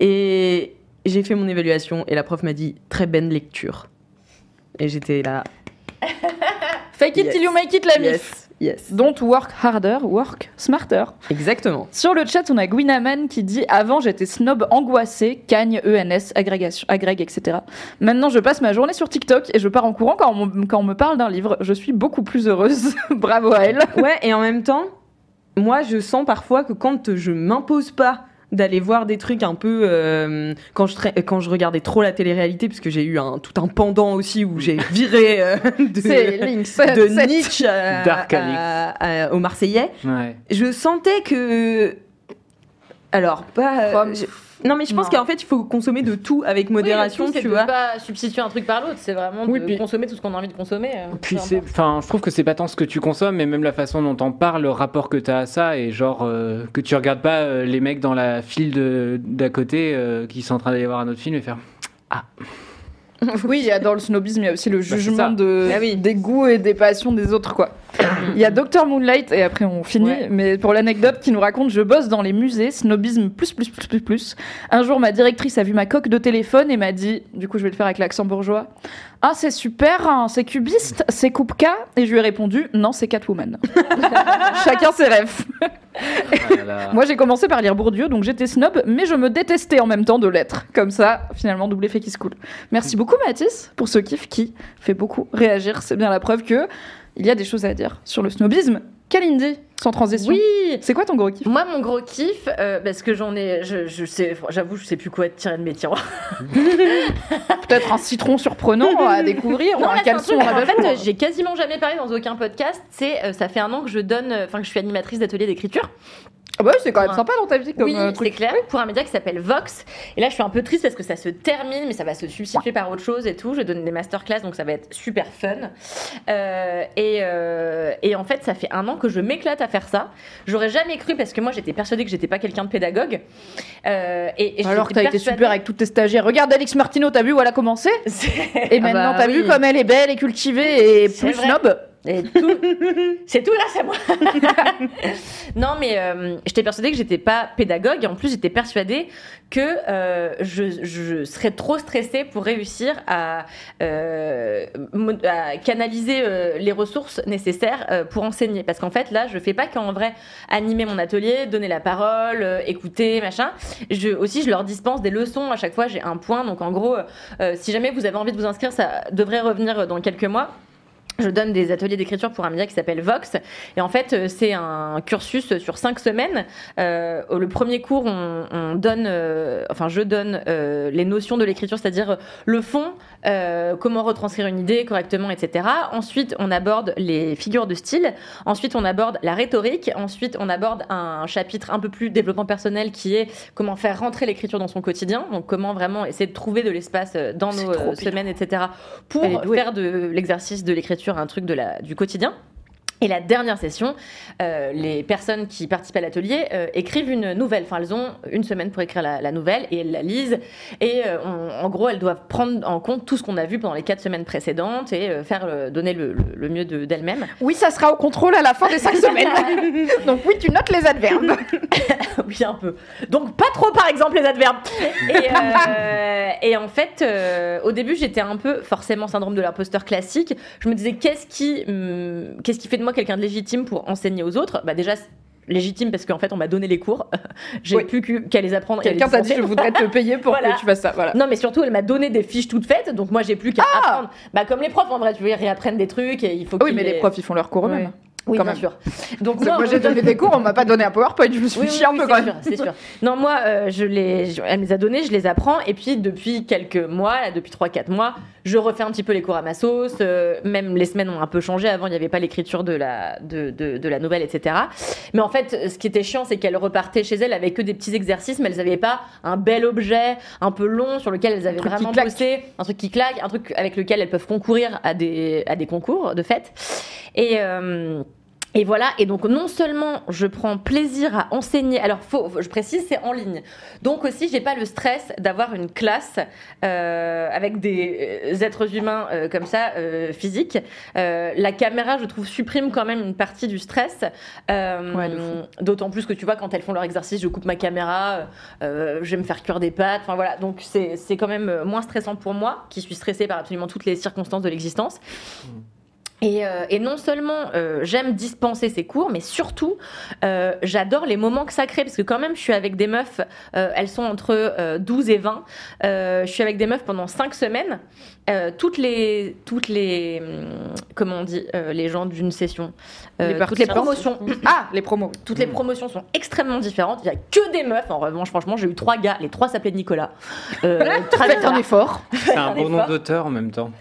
et j'ai fait mon évaluation. Et la prof m'a dit très bonne lecture. Et j'étais là. Fake it Yes. till you make it, la. Yes, yes. Don't work harder, work smarter. Exactement. Sur le chat, on a Gwinaman qui dit Avant, j'étais snob angoissé, cagne, ENS, agrégation, agrég, etc. Maintenant, je passe ma journée sur TikTok et je pars en courant quand on, me- quand on me parle d'un livre. Je suis beaucoup plus heureuse. Bravo à elle. Ouais, et en même temps, moi, je sens parfois que quand je m'impose pas d'aller voir des trucs un peu euh, quand je quand je regardais trop la télé-réalité parce que j'ai eu un tout un pendant aussi où j'ai viré euh, de, Lynx. de Nietzsche à- Dark à- Alix. à- au Marseillais Ouais. je sentais que alors pas euh, non mais je pense qu'en fait il faut consommer de tout avec modération Oui, tout, c'est tu de vois pas substituer un truc par l'autre, c'est vraiment Oui, de puis- consommer tout ce qu'on a envie de consommer. euh, Puis c'est, enfin, je trouve que c'est pas tant ce que tu consommes, mais même la façon dont t'en parles, le rapport que t'as à ça, et genre euh, que tu regardes pas euh, les mecs dans la file de, d'à côté euh, qui sont en train d'aller voir un autre film et faire. Oui, il y a dans le snobisme, il y a aussi le c'est jugement de, Ah oui. des goûts et des passions des autres, quoi. Il y a Dr Moonlight, et après on finit, Ouais. mais pour l'anecdote qui nous raconte, je bosse dans les musées, snobisme plus, plus, plus, plus, plus. Un jour, ma directrice a vu ma coque de téléphone et m'a dit, du coup je vais le faire avec l'accent bourgeois, ah c'est super, hein, c'est cubiste, c'est coupe-K, et je lui ai répondu, non c'est Catwoman. Chacun ses rêves. Là. Moi, j'ai commencé par lire Bourdieu, donc j'étais snob, mais je me détestais en même temps de l'être. Comme ça, finalement, double effet qui se coule. Merci beaucoup, Mathis, pour ce kiff qui fait beaucoup réagir. C'est bien la preuve que il y a des choses à dire sur le snobisme. Kalindi, sans transition. Oui, C'est quoi ton gros kiff? Moi mon gros kiff, euh, parce que j'en ai, je, je sais, j'avoue, je sais plus quoi tirer de mes tiroirs. Peut-être un citron surprenant à découvrir, ou Non, un caleçon en fait, j'ai quasiment jamais parlé dans aucun podcast. C'est, euh, ça fait un an que je donne, euh, enfin que je suis animatrice d'atelier d'écriture. Ah bah oui, c'est quand même sympa dans ta vie comme oui, euh, c'est clair. Pour un média qui s'appelle Vox. Et là, je suis un peu triste parce que ça se termine, mais ça va se substituer par autre chose et tout. Je donne des masterclass, donc ça va être super fun. Euh, et, euh, et en fait, ça fait un an que je m'éclate à faire ça. J'aurais jamais cru parce que moi, j'étais persuadée que j'étais pas quelqu'un de pédagogue. Euh, et, et Alors, t'as été super avec toutes tes stagiaires. Regarde Alix Martineau, t'as vu où elle a commencé Et Ah maintenant, bah t'as oui. vu comme elle est belle et cultivée et plus vrai. snob tout, c'est tout grâce à moi. non, mais euh, j'étais persuadée que j'étais pas pédagogue et en plus j'étais persuadée que euh, je, je serais trop stressée pour réussir à, euh, à canaliser les ressources nécessaires pour enseigner. Parce qu'en fait, là, je fais pas qu'en vrai animer mon atelier, donner la parole, écouter, machin. Je, aussi, je leur dispense des leçons. À chaque fois, j'ai un point. Donc, en gros, si jamais vous avez envie de vous inscrire, ça devrait revenir dans quelques mois. Je donne des ateliers d'écriture pour un média qui s'appelle Vox. Et en fait, euh, c'est un cursus sur cinq semaines. Euh, le premier cours, on, on donne, euh, enfin, je donne euh, les notions de l'écriture, c'est-à-dire le fond, comment retranscrire une idée correctement, etc. Ensuite, on aborde les figures de style. Ensuite, on aborde la rhétorique. Ensuite, on aborde un chapitre un peu plus développement personnel qui est comment faire rentrer l'écriture dans son quotidien. Donc, comment vraiment essayer de trouver de l'espace dans nos semaines, etc. pour faire de l'exercice de l'écriture un truc de la, du quotidien. Et la dernière session, euh, les personnes qui participent à l'atelier euh, écrivent une nouvelle. Enfin, elles ont une semaine pour écrire la, la nouvelle et elles la lisent. Et euh, on- en gros, elles doivent prendre en compte tout ce qu'on a vu pendant les quatre semaines précédentes et faire donner le, le- le mieux de- d'elles-mêmes. Oui, ça sera au contrôle à la fin des cinq semaines. Donc oui, tu notes les adverbes. oui, un peu. Donc pas trop, par exemple, les adverbes. Et, et en fait, au début, j'étais un peu forcément syndrome de l'imposteur classique. Je me disais qu'est-ce qui, hum, qu'est-ce qui fait de moi quelqu'un de légitime pour enseigner aux autres Bah déjà légitime parce qu'en fait on m'a donné les cours. J'ai Oui. plus qu'à les apprendre. Quelqu'un t'a dit je voudrais te payer pour Voilà. que tu fasses ça. Voilà. Non, mais surtout, elle m'a donné des fiches toutes faites, donc moi j'ai plus qu'à apprendre. Bah, comme les profs, en vrai, tu veux, ils réapprennent des trucs et il faut Ah oui, mais les profs ils font leurs cours eux-mêmes. Oui, quand bien même. sûr. Donc, Moi, moi, j'ai donné des cours, on m'a pas donné un PowerPoint, je me suis Oui, un oui, peu quand sûr, même. c'est sûr. Non, moi, euh, je les, je- elle me les a donnés, je les apprends, et puis depuis quelques mois, là, depuis 3-4 mois, je refais un petit peu les cours à ma sauce. euh, même les semaines ont un peu changé. Avant, il n'y avait pas l'écriture de la, de, de, de la nouvelle, etc. Mais en fait, ce qui était chiant, c'est qu'elles repartaient chez elles avec que des petits exercices, mais elles n'avaient pas un bel objet, un peu long, sur lequel elles avaient vraiment bossé, un truc qui claque, un truc avec lequel elles peuvent concourir à des, à des concours, de fait. Et. euh, et voilà, et donc non seulement je prends plaisir à enseigner, alors faut, je précise, c'est en ligne. Donc aussi, j'ai pas le stress d'avoir une classe euh, avec des euh, êtres humains euh, comme ça, euh, physiques. La caméra, je trouve, supprime quand même une partie du stress. Ouais. D'autant plus que tu vois, quand elles font leur exercice, je coupe ma caméra, je vais me faire cuire des pâtes. Enfin voilà, donc c'est quand même moins stressant pour moi, qui suis stressée par absolument toutes les circonstances de l'existence. Et, euh, non seulement euh, j'aime dispenser ces cours, mais surtout euh, j'adore les moments que ça crée parce que quand même je suis avec des meufs, euh, elles sont entre euh, 12 et 20. Euh, je suis avec des meufs pendant 5 semaines. Euh, toutes les, toutes les, comment on dit, euh, les gens d'une session, euh, Les toutes les promotions, Ah, les promos. toutes les promotions sont extrêmement différentes. Il y a que des meufs. En revanche, franchement, j'ai eu trois gars. Les trois s'appelaient Nicolas. Euh, très Faites un effort. C'est un bon nom d'auteur en même temps.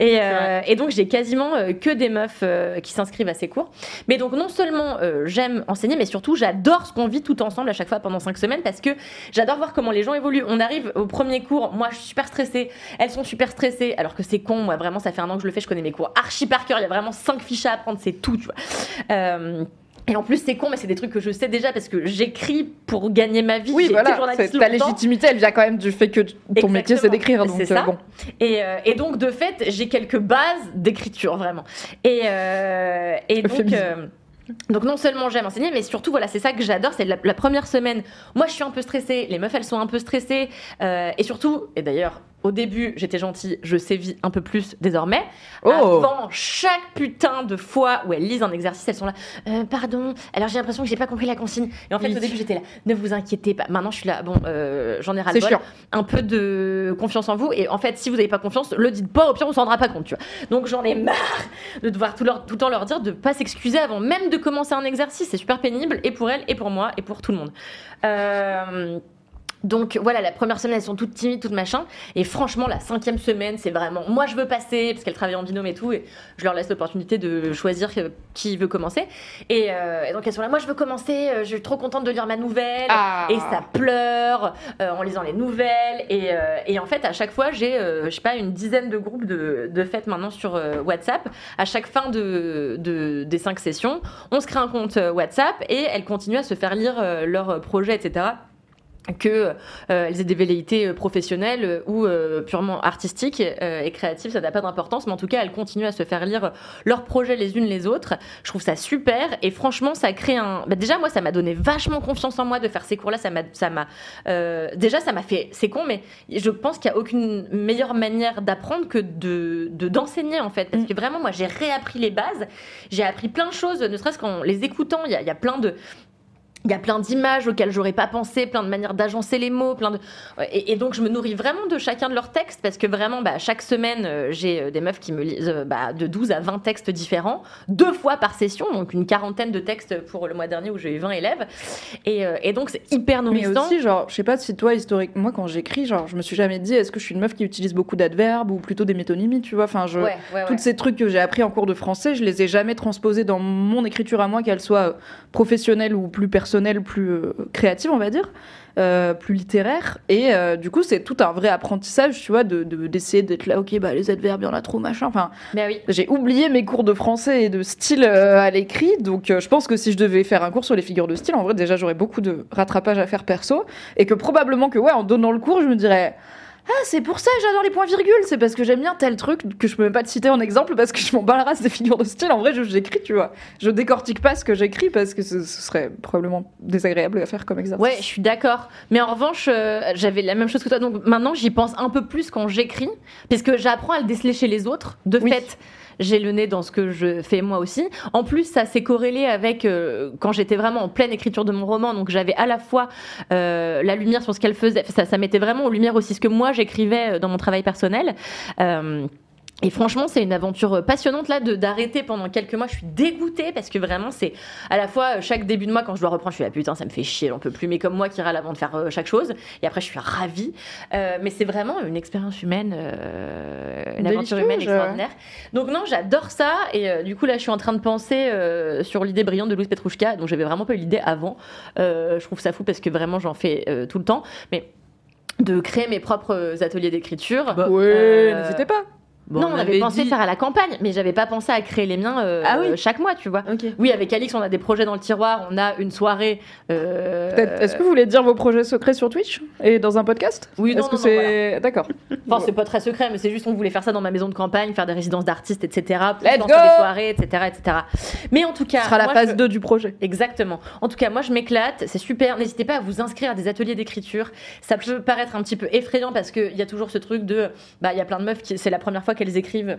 Et, euh, et donc j'ai quasiment euh, que des meufs euh, qui s'inscrivent à ces cours. Mais donc non seulement euh, j'aime enseigner, mais surtout j'adore ce qu'on vit tout ensemble à chaque fois pendant cinq semaines parce que j'adore voir comment les gens évoluent. On arrive au premier cours, moi je suis super stressée, elles sont super stressées, alors que c'est con, moi vraiment ça fait un an que je le fais, je connais mes cours archi par cœur, il y a vraiment cinq fiches à apprendre, c'est tout, tu vois. Euh, et en plus, c'est con, mais c'est des trucs que je sais déjà parce que j'écris pour gagner ma vie. Oui, voilà. Ta légitimité, elle vient quand même du fait que ton métier, c'est d'écrire. Donc, C'est euh, bon. Et, euh, et donc, de fait, j'ai quelques bases d'écriture, vraiment. Et, euh, et donc. Donc non seulement j'aime enseigner, mais surtout voilà c'est ça que j'adore, c'est la, la première semaine. Moi je suis un peu stressée, les meufs elles sont un peu stressées, euh, et surtout et d'ailleurs au début j'étais gentille, je sévis un peu plus désormais. Oh. Avant chaque putain de fois où elles lisent un exercice, elles sont là. Euh, pardon, alors j'ai l'impression que j'ai pas compris la consigne. Et en fait Oui. au début j'étais là. Ne vous inquiétez pas. Maintenant je suis là. Bon, euh, j'en ai ras le bol chiant. un peu de confiance en vous. Et en fait, si vous n'avez pas confiance, le dites pas, au pire, on s'en rendra pas compte, tu vois. Donc j'en ai marre de devoir tout, leur- tout le temps leur dire de pas s'excuser avant même de commencer un exercice. C'est super pénible, et pour elles, et pour moi, et pour tout le monde. Euh, Donc voilà, la première semaine, elles sont toutes timides, toutes machin. Et franchement, la cinquième semaine, c'est vraiment moi je veux passer, parce qu'elles travaillent en binôme et tout. Et je leur laisse l'opportunité de choisir euh, qui veut commencer. Et, euh, et donc elles sont là, moi je veux commencer, euh, je suis trop contente de lire ma nouvelle. Ah. Et ça pleure euh, en lisant les nouvelles. Et, euh, et en fait, à chaque fois, j'ai, je sais pas, une dizaine de groupes de, de fêtes maintenant sur WhatsApp. À chaque fin de, de- des cinq sessions, on se crée un compte WhatsApp et elles continuent à se faire lire leurs projets, etc que euh, elles aient des velléités euh, professionnelles euh, ou euh, purement artistiques euh, et créatives, ça n'a pas d'importance, mais en tout cas, elles continuent à se faire lire leurs projets les unes les autres. Je trouve ça super et franchement, ça crée un. Bah, déjà, moi, ça m'a donné vachement confiance en moi de faire ces cours-là. Ça m'a, ça m'a. euh, Déjà, ça m'a fait. C'est con, mais je pense qu'il n'y a aucune meilleure manière d'apprendre que de de- d'enseigner en fait, parce que vraiment, moi, j'ai réappris les bases. J'ai appris plein de choses, ne serait-ce qu'en les écoutant. Il y a, il y a plein de il y a plein d'images auxquelles j'aurais pas pensé, plein de manières d'agencer les mots, plein de et, et donc je me nourris vraiment de chacun de leurs textes parce que vraiment bah, chaque semaine euh, j'ai euh, des meufs qui me lisent euh, bah, de 12 à 20 textes différents, deux fois par session, donc une quarantaine de textes pour le mois dernier où j'ai eu 20 élèves et, et donc c'est hyper Mais nourrissant. aussi, genre, je sais pas si toi, historiquement, moi, quand j'écris, genre, je me suis jamais dit, est-ce que je suis une meuf qui utilise beaucoup d'adverbes ou plutôt des métonymies, tu vois? Enfin, je. Ouais, ouais, ouais. Tous ces trucs que j'ai appris en cours de français, je les ai jamais transposés dans mon écriture à moi, qu'elle soit professionnelle ou plus personnelle. Personnelle, plus euh, créative, on va dire, euh, plus littéraire. Et euh, du coup, c'est tout un vrai apprentissage, tu vois, de de- d'essayer d'être là, ok, bah les adverbes, il y en a trop, machin. Enfin, Mais oui. j'ai oublié mes cours de français et de style euh, à l'écrit, donc je pense que si je devais faire un cours sur les figures de style, en vrai, déjà j'aurais beaucoup de rattrapage à faire perso, et que probablement que, ouais, en donnant le cours, je me dirais. Ah, c'est pour ça que j'adore les points-virgules, c'est parce que j'aime bien tel truc que je peux même pas te citer en exemple parce que je m'en bats la race des figures de style. En vrai, je- j'écris, tu vois. Je décortique pas ce que j'écris parce que ce, ce serait probablement désagréable à faire comme exercice. Ouais, je suis d'accord. Mais en revanche, euh, j'avais la même chose que toi. Donc maintenant, j'y pense un peu plus quand j'écris, puisque j'apprends à le déceler chez les autres. De Oui. fait, j'ai le nez dans ce que je fais moi aussi. En plus, ça s'est corrélé avec euh, quand j'étais vraiment en pleine écriture de mon roman. Donc j'avais à la fois euh, la lumière sur ce qu'elle faisait. Ça, ça mettait vraiment en lumière aussi ce que moi j'écrivais euh, dans mon travail personnel. Et franchement, c'est une aventure passionnante là de d'arrêter pendant quelques mois. Je suis dégoûtée parce que vraiment, c'est à la fois euh, chaque début de mois quand je dois reprendre, je suis là putain, ça me fait chier, j'en peux plus. Mais comme moi qui râle avant de faire euh, chaque chose, et après je suis ravie. Euh, mais c'est vraiment une expérience humaine, euh, une aventure humaine extraordinaire. Donc non, j'adore ça. Et euh, du coup là, je suis en train de penser euh, sur l'idée brillante de Louise Petrouchka. Donc j'avais vraiment pas eu l'idée avant. Euh, je trouve ça fou parce que vraiment j'en fais euh, tout le temps. Mais de créer mes propres ateliers d'écriture. Bah, Euh, n'hésitez pas. Bon, non, on, avait, pensé dit- faire à la campagne, mais j'avais pas pensé à créer les miens euh, Ah oui. chaque mois, tu vois. Ok. Oui, avec Alix, on a des projets dans le tiroir, on a une soirée. euh, Peut-être- Est-ce que vous voulez dire vos projets secrets sur Twitch et dans un podcast? Oui, non, Est-ce que c'est. D'accord. Enfin, c'est pas très secret, mais c'est juste on voulait faire ça dans ma maison de campagne, faire des résidences d'artistes, etc. Let's go des soirées, etc., etc. Mais en tout cas, Ce sera la phase je- 2 du projet. Exactement. En tout cas, moi, je m'éclate. C'est super. N'hésitez pas à vous inscrire à des ateliers d'écriture. Ça peut paraître un petit peu effrayant parce qu'il y a toujours ce truc de. Bah, il y a plein de meufs qui. C'est la première fois qu'elles écrivent.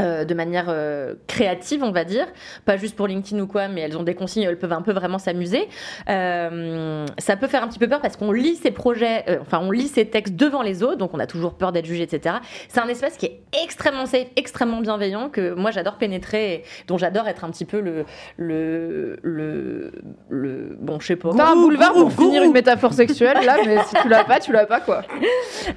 Euh, de manière euh, créative, on va dire, pas juste pour LinkedIn ou quoi, mais elles ont des consignes, elles peuvent un peu vraiment s'amuser. Euh, ça peut faire un petit peu peur parce qu'on lit ces projets, euh, enfin on lit ces textes devant les autres, donc on a toujours peur d'être jugé, etc. C'est un espace qui est extrêmement safe, extrêmement bienveillant, que moi j'adore pénétrer, et dont j'adore être un petit peu le, le, le, le bon, je sais pas. T'as un boulevard pour finir une métaphore sexuelle là, mais si tu l'as pas, tu l'as pas quoi.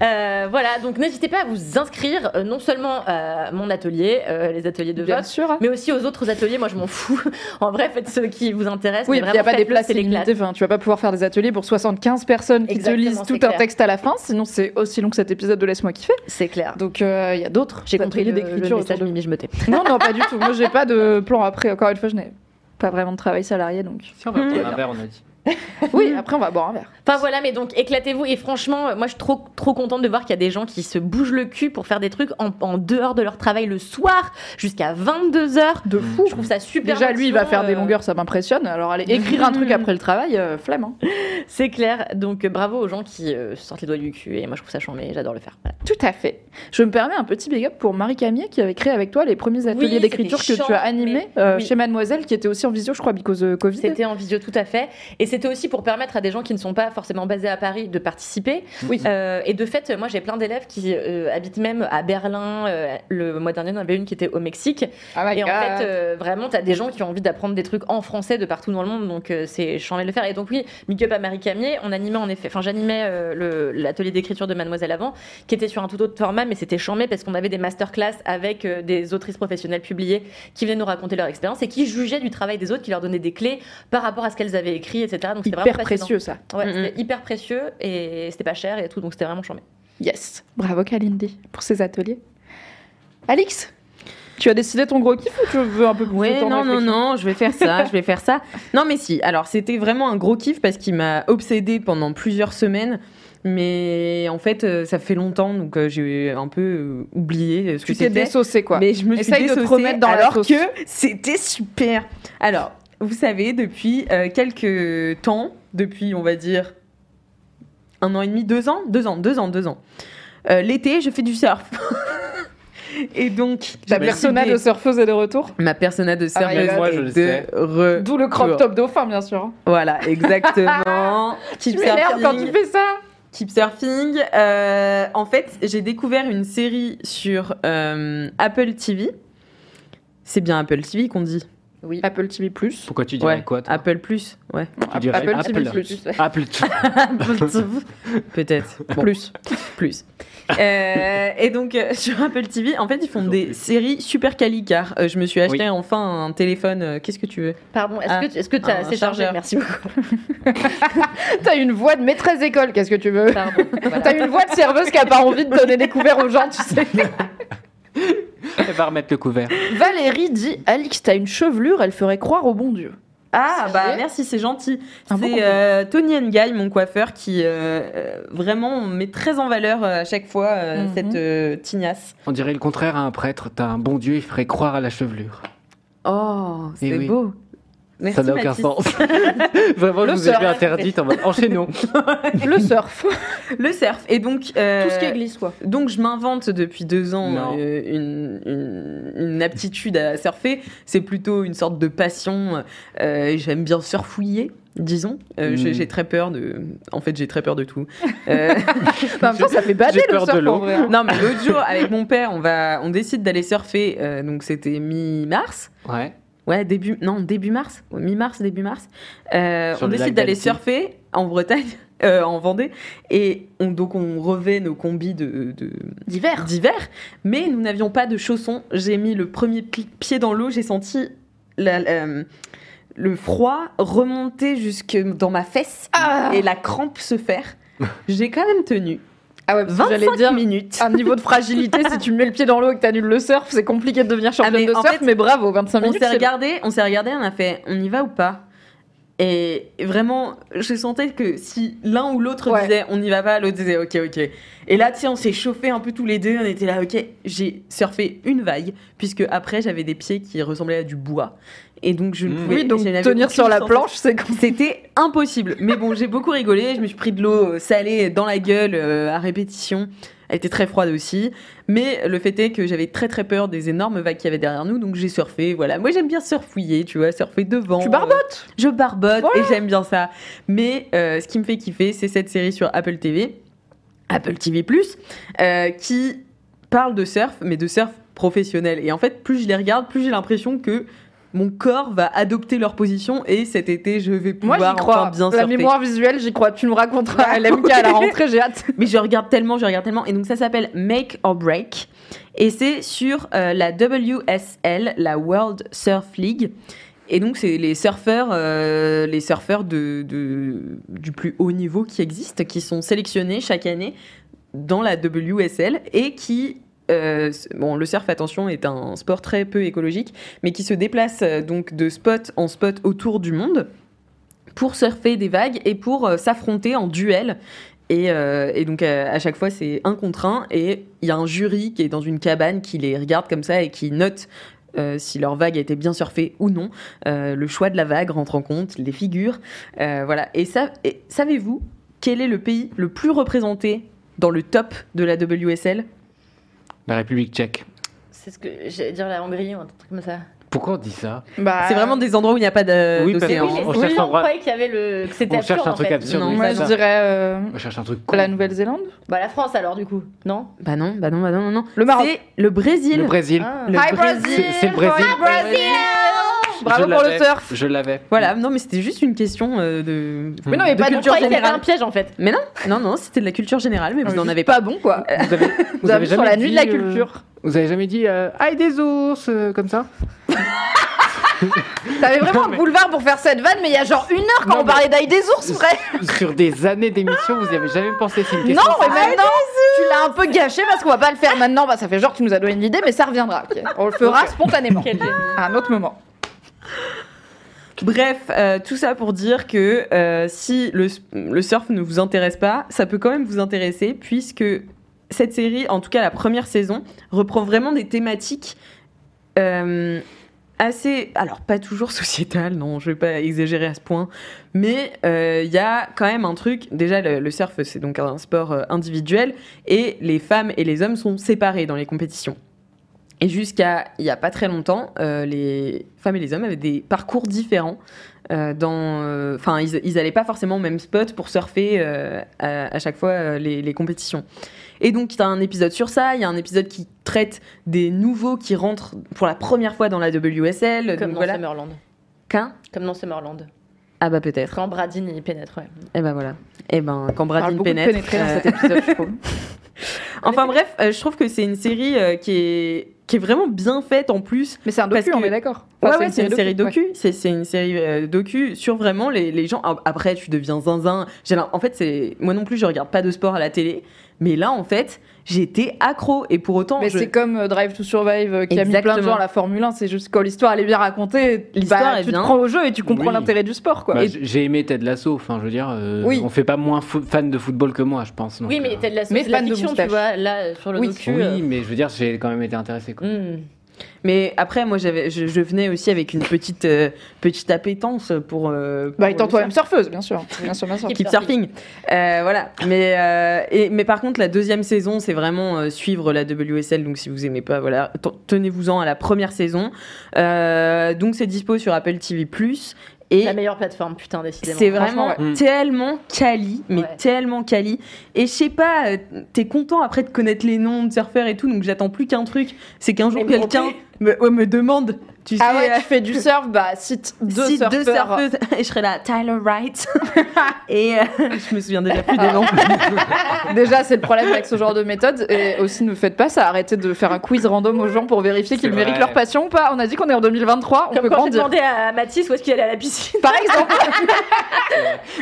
Euh, voilà, donc n'hésitez pas à vous inscrire euh, non seulement à mon atelier, euh, les ateliers de Bien vote, sûr. mais aussi aux autres ateliers. Moi, je m'en fous. en vrai, faites ceux qui vous intéressent. Oui, mais il n'y a pas des places illimitées. Enfin, tu vas pas pouvoir faire des ateliers pour 75 personnes qui Exactement, te lisent tout un texte à la fin, sinon c'est aussi long que cet épisode de Laisse-moi kiffer. C'est clair. Donc euh, il y a d'autres J'ai compris le d'écriture de de Mimi, je me tais. Non, non, pas du tout. Moi, j'ai pas de plan après. Encore une fois, je n'ai pas vraiment de travail salarié, donc. Si on va prendre un verre, on a dit. Oui, après, on va boire un verre. Enfin voilà, mais donc éclatez-vous. Et franchement, euh, moi je suis trop, trop contente de voir qu'il y a des gens qui se bougent le cul pour faire des trucs en, en dehors de leur travail le soir jusqu'à 22h. De fou. Je trouve ça super. Déjà, lui, il va faire des euh, longueurs, ça m'impressionne. Alors, aller écrire un truc après le travail, euh, flemme. hein. C'est clair. Donc euh, bravo aux gens qui euh, sortent les doigts du cul. Et moi je trouve ça chambé, j'adore le faire. Voilà. Tout à fait. Je me permets un petit big up pour Marie Camier qui avait créé avec toi les premiers ateliers Oui, d'écriture que tu as animés oui. chez Mademoiselle, qui était aussi en visio, je crois, because Covid. C'était en visio tout à fait. Et c'était aussi pour permettre à des gens qui ne sont pas forcément basés à Paris de participer. Oui. Euh, et de fait, moi j'ai plein d'élèves qui euh, habitent même à Berlin. Euh, le mois dernier, il y en avait une qui était au Mexique. My et en fait, vraiment, t'as des gens qui ont envie d'apprendre des trucs en français de partout dans le monde. Donc c'est chambé de le faire. Et donc oui, Big Up à Marie Camier, on animait en effet, enfin j'animais l'atelier d'écriture de Mademoiselle avant, qui était sur un tout autre format, mais c'était chambé parce qu'on avait des masterclass avec des autrices professionnelles publiées qui venaient nous raconter leur expérience et qui jugeaient du travail des autres, qui leur donnaient des clés par rapport à ce qu'elles avaient écrit, etc. Donc c'était vraiment Hyper passionnant. précieux, ça. Ouais, Mhm. c'était hyper précieux et c'était pas cher et tout, donc c'était vraiment chambé. Yes. Bravo, Kalindi, pour ces ateliers. Alix, tu as décidé ton gros kiff ou tu veux un peu plus de Ouais, temps de non, non, non, je vais faire ça, je vais faire ça. Non, mais si, alors c'était vraiment un gros kiff parce qu'il m'a obsédé pendant plusieurs semaines. Mais en fait, euh, ça fait longtemps, donc euh, j'ai un peu euh, oublié ce que Tu t'es c'était. désossé, quoi. Mais je me suis Essaye de te remettre dans alors que c'était super. Alors, vous savez, depuis euh, quelques temps, depuis on va dire un an et demi, deux ans, deux ans, deux ans, deux ans. euh, L'été, je fais du surf. et donc, Ta persona de surfeuse est de retour. ma persona de surf Ah. Moi, je de sais. re- D'où le crop top dauphin, bien sûr. Voilà, exactement. Tu Keep m'énerves quand tu surfing. fais ça. Keep surfing. Euh, en fait, j'ai découvert une série sur euh, Apple TV. C'est bien Apple TV qu'on dit. Oui. Apple TV+. Pourquoi tu dirais Ouais, quoi toi Apple Plus. Ouais. Tu dirais Apple TV+. Apple. Apple. Peut-être. Bon. Plus. Plus. Euh, et donc euh, sur Apple TV, en fait, ils font Toujours des plus. séries super quali car euh, je me suis acheté Oui. enfin un téléphone. euh, Qu'est-ce que tu veux? Pardon, est-ce Ah, que tu- est-ce que tu as un c'est chargé. Merci beaucoup. T'as une voix de maîtresse d'école, qu'est-ce que tu veux? Pardon. Voilà. T'as une voix de serveuse qui a pas envie de donner des couverts aux gens, tu sais. Elle va remettre le couvert. Valérie dit Alix, t'as une chevelure, elle ferait croire au bon Dieu. Ah bah merci, c'est gentil. C'est euh, Tony Nguy, mon coiffeur, qui euh, vraiment met très en valeur euh, à chaque fois euh, Mhm. cette euh, tignasse. On dirait le contraire à un prêtre. T'as un bon Dieu, il ferait croire à la chevelure. Oh, c'est Eh oui. beau. Merci, ça n'a aucun sens. Vraiment, Le je vous ai interdite en mode enchaînons. Le surf. Le surf. Et donc, euh, Tout ce qui glisse, quoi. donc je m'invente depuis deux ans euh, une, une- une aptitude à surfer. C'est plutôt une sorte de passion. Euh, J'aime bien surfouiller. Disons, Euh, j'ai Mm. j'ai très peur de. En fait, j'ai très peur de tout. Euh, En même temps, ça fait bader le peur de surf l'eau. en vrai. hein. non, mais l'autre jour, avec mon père, on va, on décide d'aller surfer. euh, donc c'était mi-mars. Ouais. Ouais, début, non, début mars, mi-mars, début mars. Euh, on décide d'aller surfer en Bretagne, euh, en Vendée, et on, donc on revêt nos combis de, de- D'hiver. d'hiver, mais nous n'avions pas de chaussons. J'ai mis le premier pi- pied dans l'eau, j'ai senti la- la- le froid remonter jusque dans ma fesse Ah et la crampe se faire. J'ai quand même tenu Ah ouais, parce que j'allais 25 dire minutes. un niveau de fragilité, si tu mets le pied dans l'eau et que t'annules le surf, c'est compliqué de devenir championne Ah, mais de surf, fait, mais bravo, 25 on minutes. s'est regardé, on s'est regardé, on a fait, on y va ou pas? Et vraiment, je sentais que si l'un ou l'autre Ouais. disait on y va pas, l'autre disait ok ok. Et là, tu sais, on s'est chauffé un peu tous les deux, on était là ok. J'ai surfé une vague puisque après j'avais des pieds qui ressemblaient à du bois et donc je ne Mmh. pouvais. Oui, donc je n'avais tenir sur la planche, c'est. C'était impossible. Mais bon, j'ai beaucoup rigolé. Je me suis pris de l'eau euh, salée dans la gueule euh, à répétition. Elle était très froide aussi. Mais le fait est que j'avais très très peur des énormes vagues qu'il y avait derrière nous. Donc j'ai surfé. Voilà. Moi j'aime bien surfouiller, tu vois, surfer devant. Tu barbotes? Euh, Je barbote Voilà. et j'aime bien ça. Mais euh, ce qui me fait kiffer, c'est cette série sur Apple TV, Apple TV+, euh, qui parle de surf, mais de surf professionnel. Et en fait, plus je les regarde, plus j'ai l'impression que mon corps va adopter leur position et cet été, je vais Moi, pouvoir j'y crois. enfin bien la surfer. mémoire visuelle, j'y crois. Tu nous raconteras à LMK à la rentrée, j'ai hâte. Mais je regarde tellement, je regarde tellement. Et donc ça s'appelle Make or Break. Et c'est sur euh, la WSL, la World Surf League. Et donc c'est les surfeurs, euh, les surfeurs de, de- du plus haut niveau qui existent, qui sont sélectionnés chaque année dans la WSL et qui euh, bon, le surf, attention, est un sport très peu écologique, mais qui se déplace euh, donc de spot en spot autour du monde pour surfer des vagues et pour euh, s'affronter en duel. Et, donc à chaque fois c'est un contre un et il y a un jury qui est dans une cabane qui les regarde comme ça et qui note si leur vague a été bien surfée ou non. Le choix de la vague rentre en compte, les figures, voilà. Et savez-vous quel est le pays le plus représenté dans le top de la WSL La République tchèque. C'est ce que j'allais dire la Hongrie ou un truc comme ça. Pourquoi on dit ça? Bah, C'est vraiment des endroits où il n'y a pas de- Oui, parce d'océan. que- Oui, on cherche oui, on croyait qu'il y avait le que On cherche absurde, un en truc fait. absurde. Non, Moi, je dirais euh, On cherche un truc con. la Nouvelle-Zélande. Bah la France alors du coup, non? Bah non, bah non, bah non, non, non. Le Maroc. C'est le Brésil. Le Brésil. Ah. Le Hi, Brésil. Brésil. C'est c'est le Brésil. Bravo Je pour le surf. Je l'avais. Voilà, non mais c'était juste une question euh, de. Mais non, mais de pas culture générale. un piège en fait. Mais non, non, non, c'était de la culture générale, mais vous n'en avez pas. bon, quoi. Vous avez, Vous avez sur la nuit de la euh, culture. vous avez jamais dit euh, Aïe des ours euh, comme ça T'avais vraiment Non, un mais- boulevard pour faire cette vanne, mais il y a genre une heure quand Non, on mais- parlait d'ail des ours, vrai. Sur des années d'émission, vous y avez jamais pensé C'est une Non, question. mais maintenant, tu l'as un peu gâché parce qu'on va pas le faire maintenant. Bah, ça fait genre que tu nous as donné une idée, mais ça reviendra. ok On le fera spontanément. À un autre moment. Bref, euh, tout ça pour dire que euh, si le, surf ne vous intéresse pas, ça peut quand même vous intéresser puisque cette série, en tout cas la première saison, reprend vraiment des thématiques euh, assez, alors pas toujours sociétales, non, je vais pas exagérer à ce point, mais il y a quand même un truc. Déjà, le, le surf c'est donc un sport individuel et les femmes et les hommes sont séparés dans les compétitions. Et jusqu'à il y a pas très longtemps, euh, les femmes et les hommes avaient des parcours différents. euh, dans, euh, enfin, ils, ils allaient pas forcément au même spot pour surfer à, à chaque fois les, les compétitions. Et donc, il y a un épisode sur ça. Il y a un épisode qui traite des nouveaux qui rentrent pour la première fois dans la WSL. Comme donc dans voilà. Summerland. Qu'un? Comme dans Summerland. Ah bah peut-être. Quand Bradine y pénètre, ouais. Et ben voilà. Et ben quand Bradine de pénètre. dans euh, cet épisode, je trouve. Enfin bref, euh, je trouve que c'est une série euh, qui est qui est vraiment bien faite en plus. Mais c'est un docu, que- on est d'accord. Ouais, Enfin, ouais, c'est une série docu. ouais. C'est une série euh, docu sur vraiment les, les gens. Après, tu deviens zinzin. En fait, c'est moi non plus, je regarde pas de sport à la télé. Mais là, en fait, j'étais accro. Et pour autant, Mais je- c'est comme euh, Drive to Survive euh, qui a mis plein de gens à la Formule 1. C'est juste quand l'histoire elle est bien racontée, L'histoire bah, est tu bien. te prends au jeu et tu comprends Oui. l'intérêt du sport, quoi. Bah, Et- J'ai aimé Ted Lasso, enfin je veux dire, euh, Oui. on fait pas moins fan de football que moi, je pense. donc, Oui, mais euh, t'as de la, Mais la fan de fiction, tu vois, là, sur le Oui. docu. Oui, euh, mais je veux dire, j'ai quand même été intéressé. Quoi. hmm. Mais après, moi, j'avais, je, je venais aussi avec une petite petite, petite appétence pour. euh, Bah, étant toi-même surfeuse, bien sûr. Bien sûr, bien sûr. Keep surfing. Euh, voilà. Mais, euh, et, mais par contre, la deuxième saison, c'est vraiment euh, suivre la WSL. Donc, si vous aimez pas, voilà, tenez-vous-en à la première saison. Euh, donc, c'est dispo sur Apple TV+. Et La meilleure plateforme, putain, décidément. c'est vraiment ouais. Tellement quali, mais Ouais. tellement quali. Et je sais pas, euh, t'es content après de connaître les noms de surfeurs et tout, donc j'attends plus qu'un truc, c'est qu'un jour quelqu'un. Me, ouais, me demande, tu sais, Ah ouais, euh, tu fais du surf, bah cite deux cite surfeurs. deux surfeuses, et je serais là, Tyler Wright. et euh, je me souviens déjà plus des noms. Déjà, c'est le problème avec ce genre de méthode. Et aussi, ne faites pas ça. Arrêtez de faire un quiz random aux gens pour vérifier qu'ils méritent leur passion ou pas. On a dit qu'on est en 2023, on Comme peut quand j'ai demandé à Mathis où est-ce qu'il allait à la piscine. Par exemple.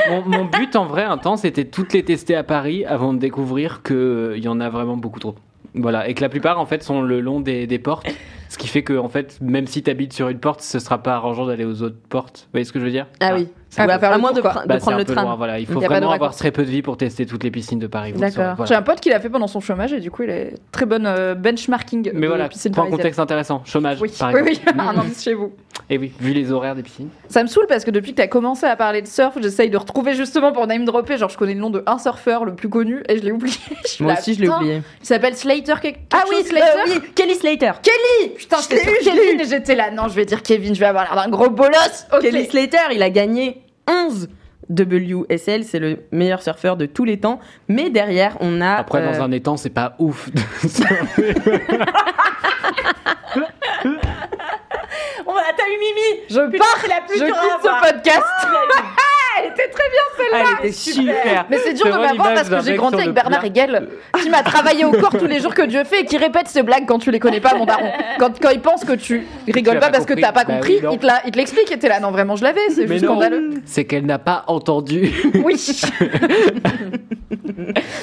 mon, mon but en vrai, un temps, c'était toutes les tester à Paris avant de découvrir qu'il y en a vraiment beaucoup trop. Voilà, et que la plupart en fait sont le long des, des portes, ce qui fait que en fait, même si tu habites sur une porte, ce sera pas arrangeant d'aller aux autres portes. Vous voyez ce que je veux dire? Ah oui, Ah, faut faire à le moins tour, de, quoi. pre- de Bah, prendre un le loin, voilà. Il faut vraiment avoir très peu de vie pour tester toutes les piscines de Paris. D'accord. voilà. J'ai un pote qui l'a fait pendant son chômage et du coup, il est très bonne euh, benchmarking. Mais de voilà, piscine point parisienne. contexte intéressant, chômage Oui, par oui, oui, un indice chez vous. Et oui, vu les horaires des piscines. Ça me saoule parce que depuis que tu as commencé à parler de surf, j'essaye de retrouver justement pour name dropper. Genre, je connais le nom de un surfeur le plus connu et je l'ai oublié. Je Moi aussi, je l'ai oublié. Il s'appelle Slater quelque, Ah oui, Slater. euh, oui, Kelly Slater. Kelly Putain, Je l'ai eu, Kevin j'étais là. Non, je vais dire Kevin, je vais avoir l'air d'un gros bolos. Kelly Slater, il a gagné 11 WSL, c'est le meilleur surfeur de tous les temps. Mais derrière, on a. Après, euh, dans un étang, c'est pas ouf. On va t'as eu Mimi. Je Putain, pars, c'est la plus je quitte ce podcast. Elle était très bien celle-là. Elle était super. Mais c'est dur de m'avoir parce que j'ai grandi avec Bernard plat. Hegel, qui m'a travaillé au corps tous les jours que Dieu fait et qui répète ses blagues quand tu les connais pas, mon daron. Quand, quand il pense que tu rigoles pas pas parce que t'as pas Bah compris, oui, il te l'explique et t'es là. Non, vraiment, je l'avais, c'est Mais juste non. scandaleux. c'est qu'elle n'a pas entendu. Oui.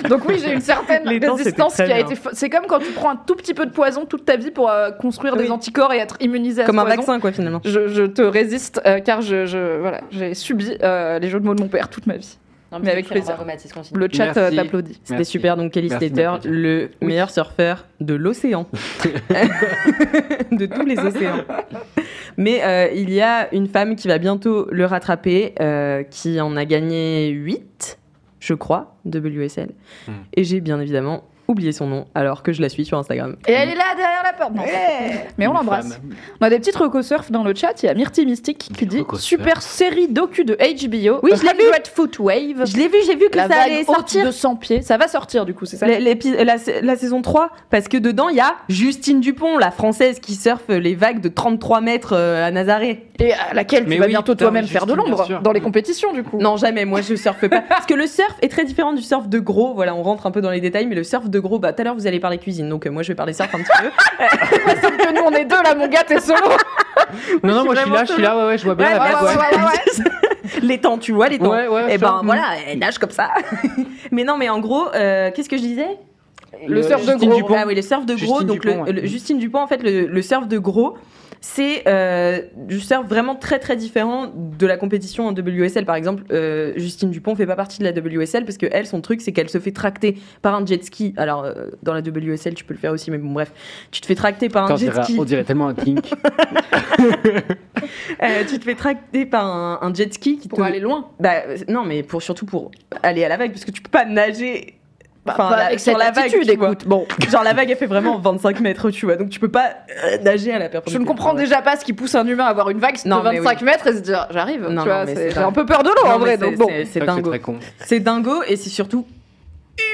Donc oui, j'ai une certaine Les résistance qui a été. C'est comme quand tu prends un tout petit peu de poison toute ta vie pour euh, construire des anticorps et être immunisé à Comme ce un poison. vaccin, quoi, finalement. Je, je te résiste euh, car je, je- voilà, j'ai subi euh, les jeux de mots de mon père toute ma vie. Mais avec plaisir. Le chat euh, t'applaudit. C'était super, donc Kelly Slater, le meilleur surfeur de l'océan. de tous les océans. Mais euh, il y a une femme qui va bientôt le rattraper, euh, qui en a gagné 8, je crois, de WSL. Hmm. Et j'ai bien évidemment oublié son nom, alors que je la suis sur Instagram. Et elle est là derrière la porte. Non. Mais on l'embrasse. On a des petites recos surf dans le chat. Il y a Myrtille Mystique qui dit super série docu de HBO. Oui, je l'ai vu. Red Foot Wave. Je l'ai vu, j'ai vu que La ça allait sortir. de 100 pieds. Ça va sortir du coup, c'est ça La, la saison 3, parce que dedans, il y a Justine Dupont, la française qui surfe les vagues de 33 mètres euh, à Nazaré. Et à laquelle Mais tu vas oui, bientôt toi-même faire de l'ombre dans les compétitions du coup. Non, jamais, moi je surfe pas. Parce que le surf est très différent du surf de gros. Voilà, on rentre un peu dans les détails, mais le surf de gros, bah tout à l'heure vous allez parler cuisine, donc euh, moi je vais parler surf un petit peu. Sauf que nous on est deux là, mon gars, t'es solo. Non, non, moi je suis là, je suis là, ouais, ouais, je vois bien Ouais, la ouais, vague, ouais, ouais. ouais, ouais. les temps, tu vois, les temps. Ouais, ouais, et je ben vois. voilà, elle nage comme ça. mais non, mais en gros, euh, qu'est-ce que je disais? Le surf de Justine gros. Dupont. Ah oui, le surf de gros. Justine donc Dupont, le, ouais. le- Justine Dupont, en fait, le, le surf de gros, c'est euh, du surf vraiment très très différent de la compétition en WSL. Par exemple, euh, Justine Dupont fait pas partie de la WSL parce que elle, son truc, c'est qu'elle se fait tracter par un jet ski. Alors euh, dans la WSL, tu peux le faire aussi, mais bon bref, tu te fais tracter par un jet dirait, ski. on dirait tellement un kink. Euh, tu te fais tracter par un, un jet ski qui Pour te aller loin. bah euh, non, mais pour surtout pour aller à la vague parce que tu peux pas nager. Enfin, pas la- avec sur cette la vague, attitude, tu vois. écoute. Bon, Genre la vague elle fait vraiment 25 mètres, tu vois, donc tu peux pas euh, nager à la je perpendiculaire. ne comprends déjà pas ce qui pousse un humain à avoir une vague Non, de mais 25 mètres et se dire j'arrive. Non, non, j'ai un peu peur de l'eau en vrai. Donc c'est- bon. c'est- dingo. très con. C'est dingo et c'est surtout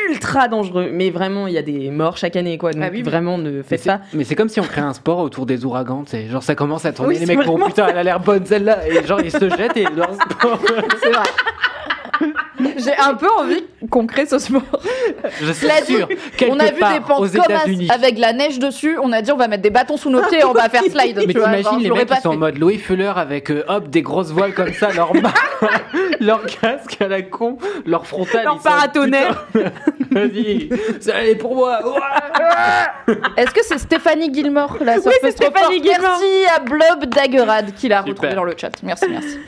ultra dangereux. Mais vraiment, il y a des morts chaque année, quoi. Donc Ah oui, vraiment, ne faites pas. Mais c'est comme si on créait un sport autour des ouragans, tu sais. Genre ça commence à tourner, Oui, les mecs vraiment putain, elle a l'air bonne celle-là. Et genre ils se jettent et leur sport. C'est vrai. J'ai un peu envie qu'on crée ce sport. Je suis dit, sûr. on a vu part des pentes aux comme as avec la neige dessus. On a dit on va mettre des bâtons sous nos pieds et on va faire slide. Mais tu vois, genre, t'imagines je les l'aurais mecs pas qui sont en fait. mode Louis Fuller avec euh, hop des grosses voiles comme ça, leur bas, leur casque à la con, leur frontal. Leur ils sont, paratonnerre. putain, Vas-y, ça allait pour moi. Ouah. Est-ce que c'est Stéphanie Gilmore, la c'est trop Stéphanie forte Gilmore. Merci à Blob Dagerad qui l'a Super. retrouvé dans le chat. Merci, merci.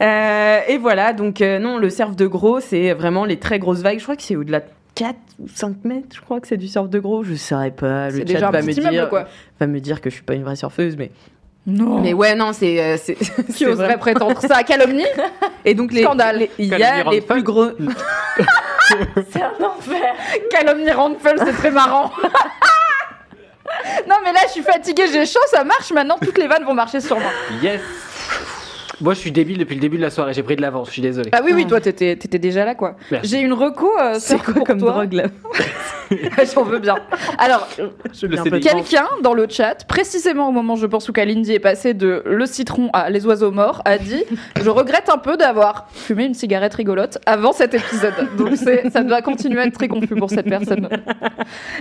Euh, et voilà, donc euh, non, le surf de gros, c'est vraiment les très grosses vagues. Je crois que c'est au-delà de 4 ou 5 mètres, je crois que c'est du surf de gros. Je saurais pas. Le chat déjà un va, petit me immeuble, dire, quoi. va me dire que je suis pas une vraie surfeuse, mais. Non. Mais ouais, non, c'est. euh, c'est- qui c'est oserait vrai. prétendre ça à calomnie? Et donc, les, Scandale. les- il y Calomnie a les plus gros. C'est un enfer. Calomnie Randfell, c'est très marrant. non mais là je suis fatiguée, j'ai chaud, ça marche maintenant, toutes les vannes vont marcher sur moi. Yes. Moi, je suis débile depuis le début de la soirée. J'ai pris de l'avance. Je suis désolé. Ah oui oui, toi t'étais t'étais déjà là quoi. Merci. J'ai une reco euh, C'est surf quoi pour comme toi. drogue là J'en veux bien. Alors, Je le un sais peu déjà. quelqu'un dans le chat, précisément au moment je pense où Kalindi est passé de le citron à les oiseaux morts, a dit Je regrette un peu d'avoir fumé une cigarette rigolote avant cet épisode. Donc c'est- ça doit continuer à être très confus pour cette personne.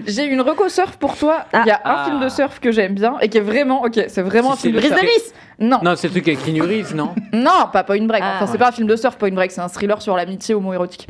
J'ai une reco surf pour toi. Il y a un Ah. film de surf que j'aime bien et qui est vraiment, ok, c'est vraiment Si un film c'est de le- surf. Non, Non, c'est le truc avec Keanu Reeves, non? Non, pas Point Break. Ah. enfin, c'est pas un film de surf, Point Break, c'est un thriller sur l'amitié homo-érotique.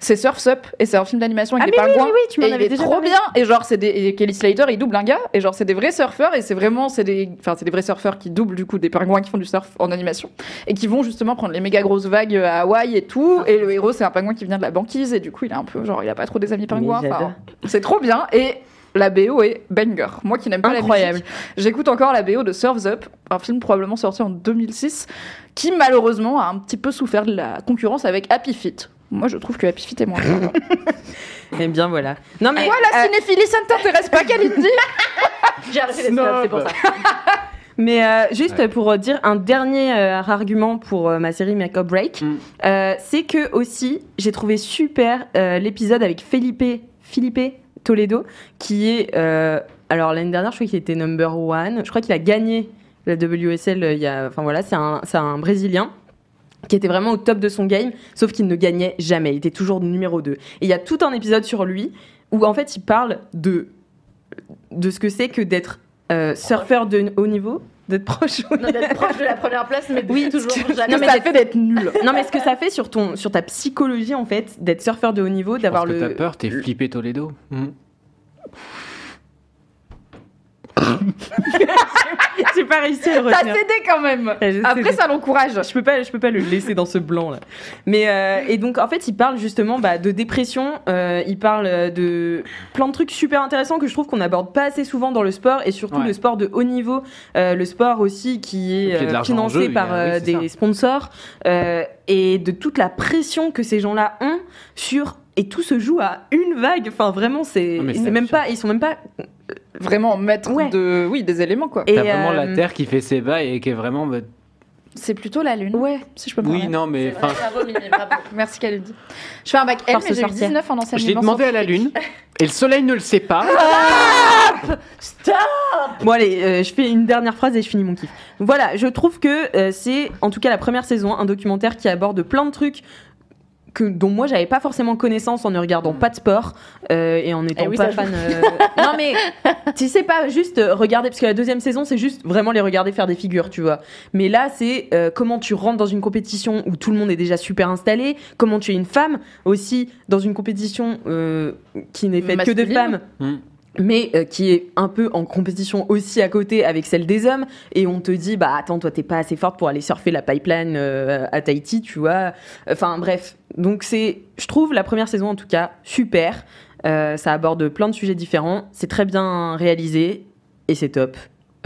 C'est Surf's Up et c'est un film d'animation avec Ah, des pingouins. oui, oui, tu et il avais est déjà trop parlé. bien. Et genre, c'est des et Kelly Slater, il double un gars. Et genre, c'est des vrais surfeurs et c'est vraiment, c'est des, enfin, c'est des vrais surfeurs qui doublent du coup des pingouins qui font du surf en animation et qui vont justement prendre les méga grosses vagues à Hawaï et tout. Et le héros, c'est un pingouin qui vient de la banquise et du coup, il est un peu genre, il a pas trop des amis pingouins. Enfin, c'est trop bien et. La BO est banger. Moi qui n'aime pas Incroyable. la musique, j'écoute encore la BO de Surf's Up, un film probablement sorti en 2006, qui malheureusement a un petit peu souffert de la concurrence avec Happy Feet. Moi je trouve que Happy Feet est moins bien. Et bien voilà. Non mais. Quoi la euh, cinéphilie, ça ne t'intéresse pas, Kalindi? J'ai arrêté les c'est pour ça. Mais euh, juste pour dire un dernier euh, argument pour euh, ma série Make Break, Mm. euh, c'est que aussi j'ai trouvé super euh, l'épisode avec Felipe, Felipe Toledo, qui est euh, alors l'année dernière je crois qu'il était number one, je crois qu'il a gagné la WSL euh, enfin voilà c'est un, un Brésilien qui était vraiment au top de son game, sauf qu'il ne gagnait jamais, il était toujours numéro 2. Et il y a tout un épisode sur lui où en fait il parle de de ce que c'est que d'être euh, surfeur de haut niveau, d'être proche. Non, d'être proche de la première place, mais Oui, oui, toujours tu- jamais. Non, mais ça fait d'être nul. non mais ce que ça fait sur ton sur ta psychologie en fait d'être surfeur de haut niveau, d'avoir Parce que le t'as peur, t'es flippé Toledo. Hmm. J'ai pas réussi à le T'as retenir. cédé quand même. Ouais, j'ai Après cédé. ça l'encourage. Je peux pas, je peux pas le laisser dans ce blanc là. Mais euh, et donc en fait, il parle justement bah, de dépression. euh, il parle de plein de trucs super intéressants que je trouve qu'on n'aborde pas assez souvent dans le sport et surtout Ouais. le sport de haut niveau, euh, le sport aussi qui est de euh, financé jeu, par a- euh, oui, des ça. sponsors euh, et de toute la pression que ces gens-là ont sur et tout se joue à une vague. Enfin vraiment, c'est Ah, même pas, ils sont même pas Vraiment maître Ouais. de, oui, des éléments quoi. Et, T'as vraiment euh, la Terre qui fait ses bas et qui est vraiment. bah, C'est plutôt la lune. Ouais. Si je peux me Oui, non, mais. Enfin, bravo, Mimi, bravo. Merci Kalindi. Je fais un bac L, mais j'ai eu sorcière. 19 en enseignement. Je l'ai demandé à la Lune et le Soleil ne le sait pas. Bon allez, euh, je fais une dernière phrase et je finis mon kiff. Voilà, je trouve que euh, c'est en tout cas la première saison, un documentaire qui aborde plein de trucs que, dont moi j'avais pas forcément connaissance en ne regardant pas de sport euh, et en étant Eh oui, pas fan. euh, non mais tu sais pas juste euh, regarder parce que la deuxième saison c'est juste vraiment les regarder faire des figures, tu vois. Mais là c'est euh, comment tu rentres dans une compétition où tout le monde est déjà super installé, comment tu es une femme aussi dans une compétition euh, qui n'est faite que de femmes Hmm. Mais euh, qui est un peu en compétition aussi à côté avec celle des hommes. Et on te dit bah attends toi t'es pas assez forte pour aller surfer la pipeline euh, à Tahiti tu vois. Enfin bref. Donc c'est je trouve la première saison en tout cas super. Euh, ça aborde plein de sujets différents. C'est très bien réalisé et c'est top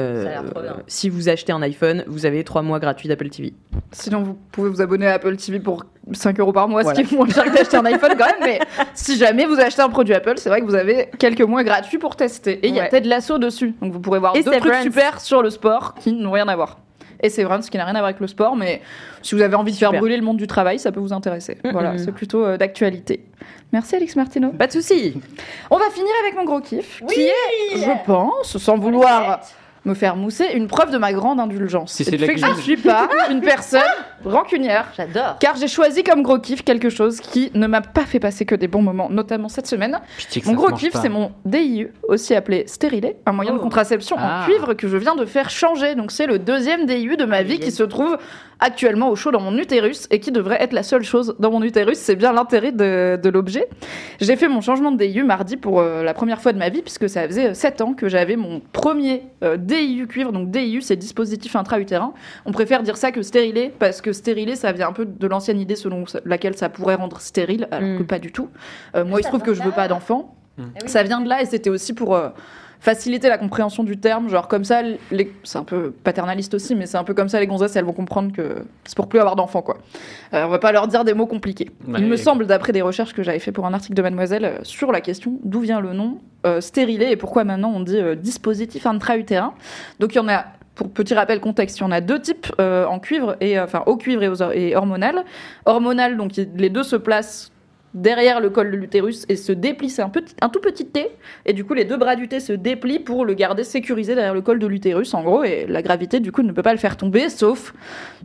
Euh, si vous achetez un iPhone vous avez trois mois gratuits d'Apple TV Sinon, vous pouvez vous abonner à Apple TV pour 5 euros par mois, Voilà. ce qui est moins cher que d'acheter un iPhone quand même. Mais si jamais vous achetez un produit Apple, c'est vrai que vous avez quelques mois gratuits pour tester. Et il y a. Ted Lasso dessus. Donc vous pourrez voir d'autres trucs super sur le sport qui n'ont rien à voir. Et c'est vraiment ce qui n'a rien à voir avec le sport, mais si vous avez envie de faire brûler le monde du travail, ça peut vous intéresser. Mhm. Voilà, c'est plutôt euh, d'actualité. Merci Alex Martino. pas de souci On va finir avec mon gros kiff, qui est, je pense, sans vouloir me faire mousser, une preuve de ma grande indulgence. Si c'est Et de fait que je ne suis pas une personne rancunière. J'adore. Car j'ai choisi comme gros kiff quelque chose qui ne m'a pas fait passer que des bons moments, notamment cette semaine. Mon gros kiff, c'est mon DIU, aussi appelé stérilet, un moyen de Oh. contraception Ah. en cuivre que je viens de faire changer. Donc c'est le deuxième DIU de ma vie qui se trouve actuellement au chaud dans mon utérus et qui devrait être la seule chose dans mon utérus. C'est bien l'intérêt de, de l'objet. J'ai fait mon changement de DIU mardi pour euh, la première fois de ma vie puisque ça faisait 7 ans que j'avais mon premier euh, DIU cuivre. Donc DIU, c'est dispositif intra-utérin. On préfère dire ça que stérilet parce que stérilet, ça vient un peu de l'ancienne idée selon laquelle ça pourrait rendre stérile, alors Mm. que pas du tout. Euh, moi, il se trouve que je veux pas d'enfant. Mm. Ça vient de là et c'était aussi pour euh, faciliter la compréhension du terme. Genre comme ça, les... c'est un peu paternaliste aussi, mais c'est un peu comme ça les gonzesses, elles vont comprendre que c'est pour plus avoir d'enfants quoi. Euh, on va pas leur dire des mots compliqués. Ouais. Il me semble, d'après des recherches que j'avais fait pour un article de Mademoiselle euh, sur la question d'où vient le nom euh, stérilet et pourquoi maintenant on dit euh, dispositif intra-utérin. Donc il y en a. Pour petit rappel contexte, il y en a deux types euh, en cuivre et enfin au cuivre et, aux, et hormonal. Hormonal, donc les deux se placent derrière le col de l'utérus et se déplient. C'est un, un tout petit T. Et du coup, les deux bras du T se déplient pour le garder sécurisé derrière le col de l'utérus, en gros. Et la gravité, du coup, ne peut pas le faire tomber, sauf,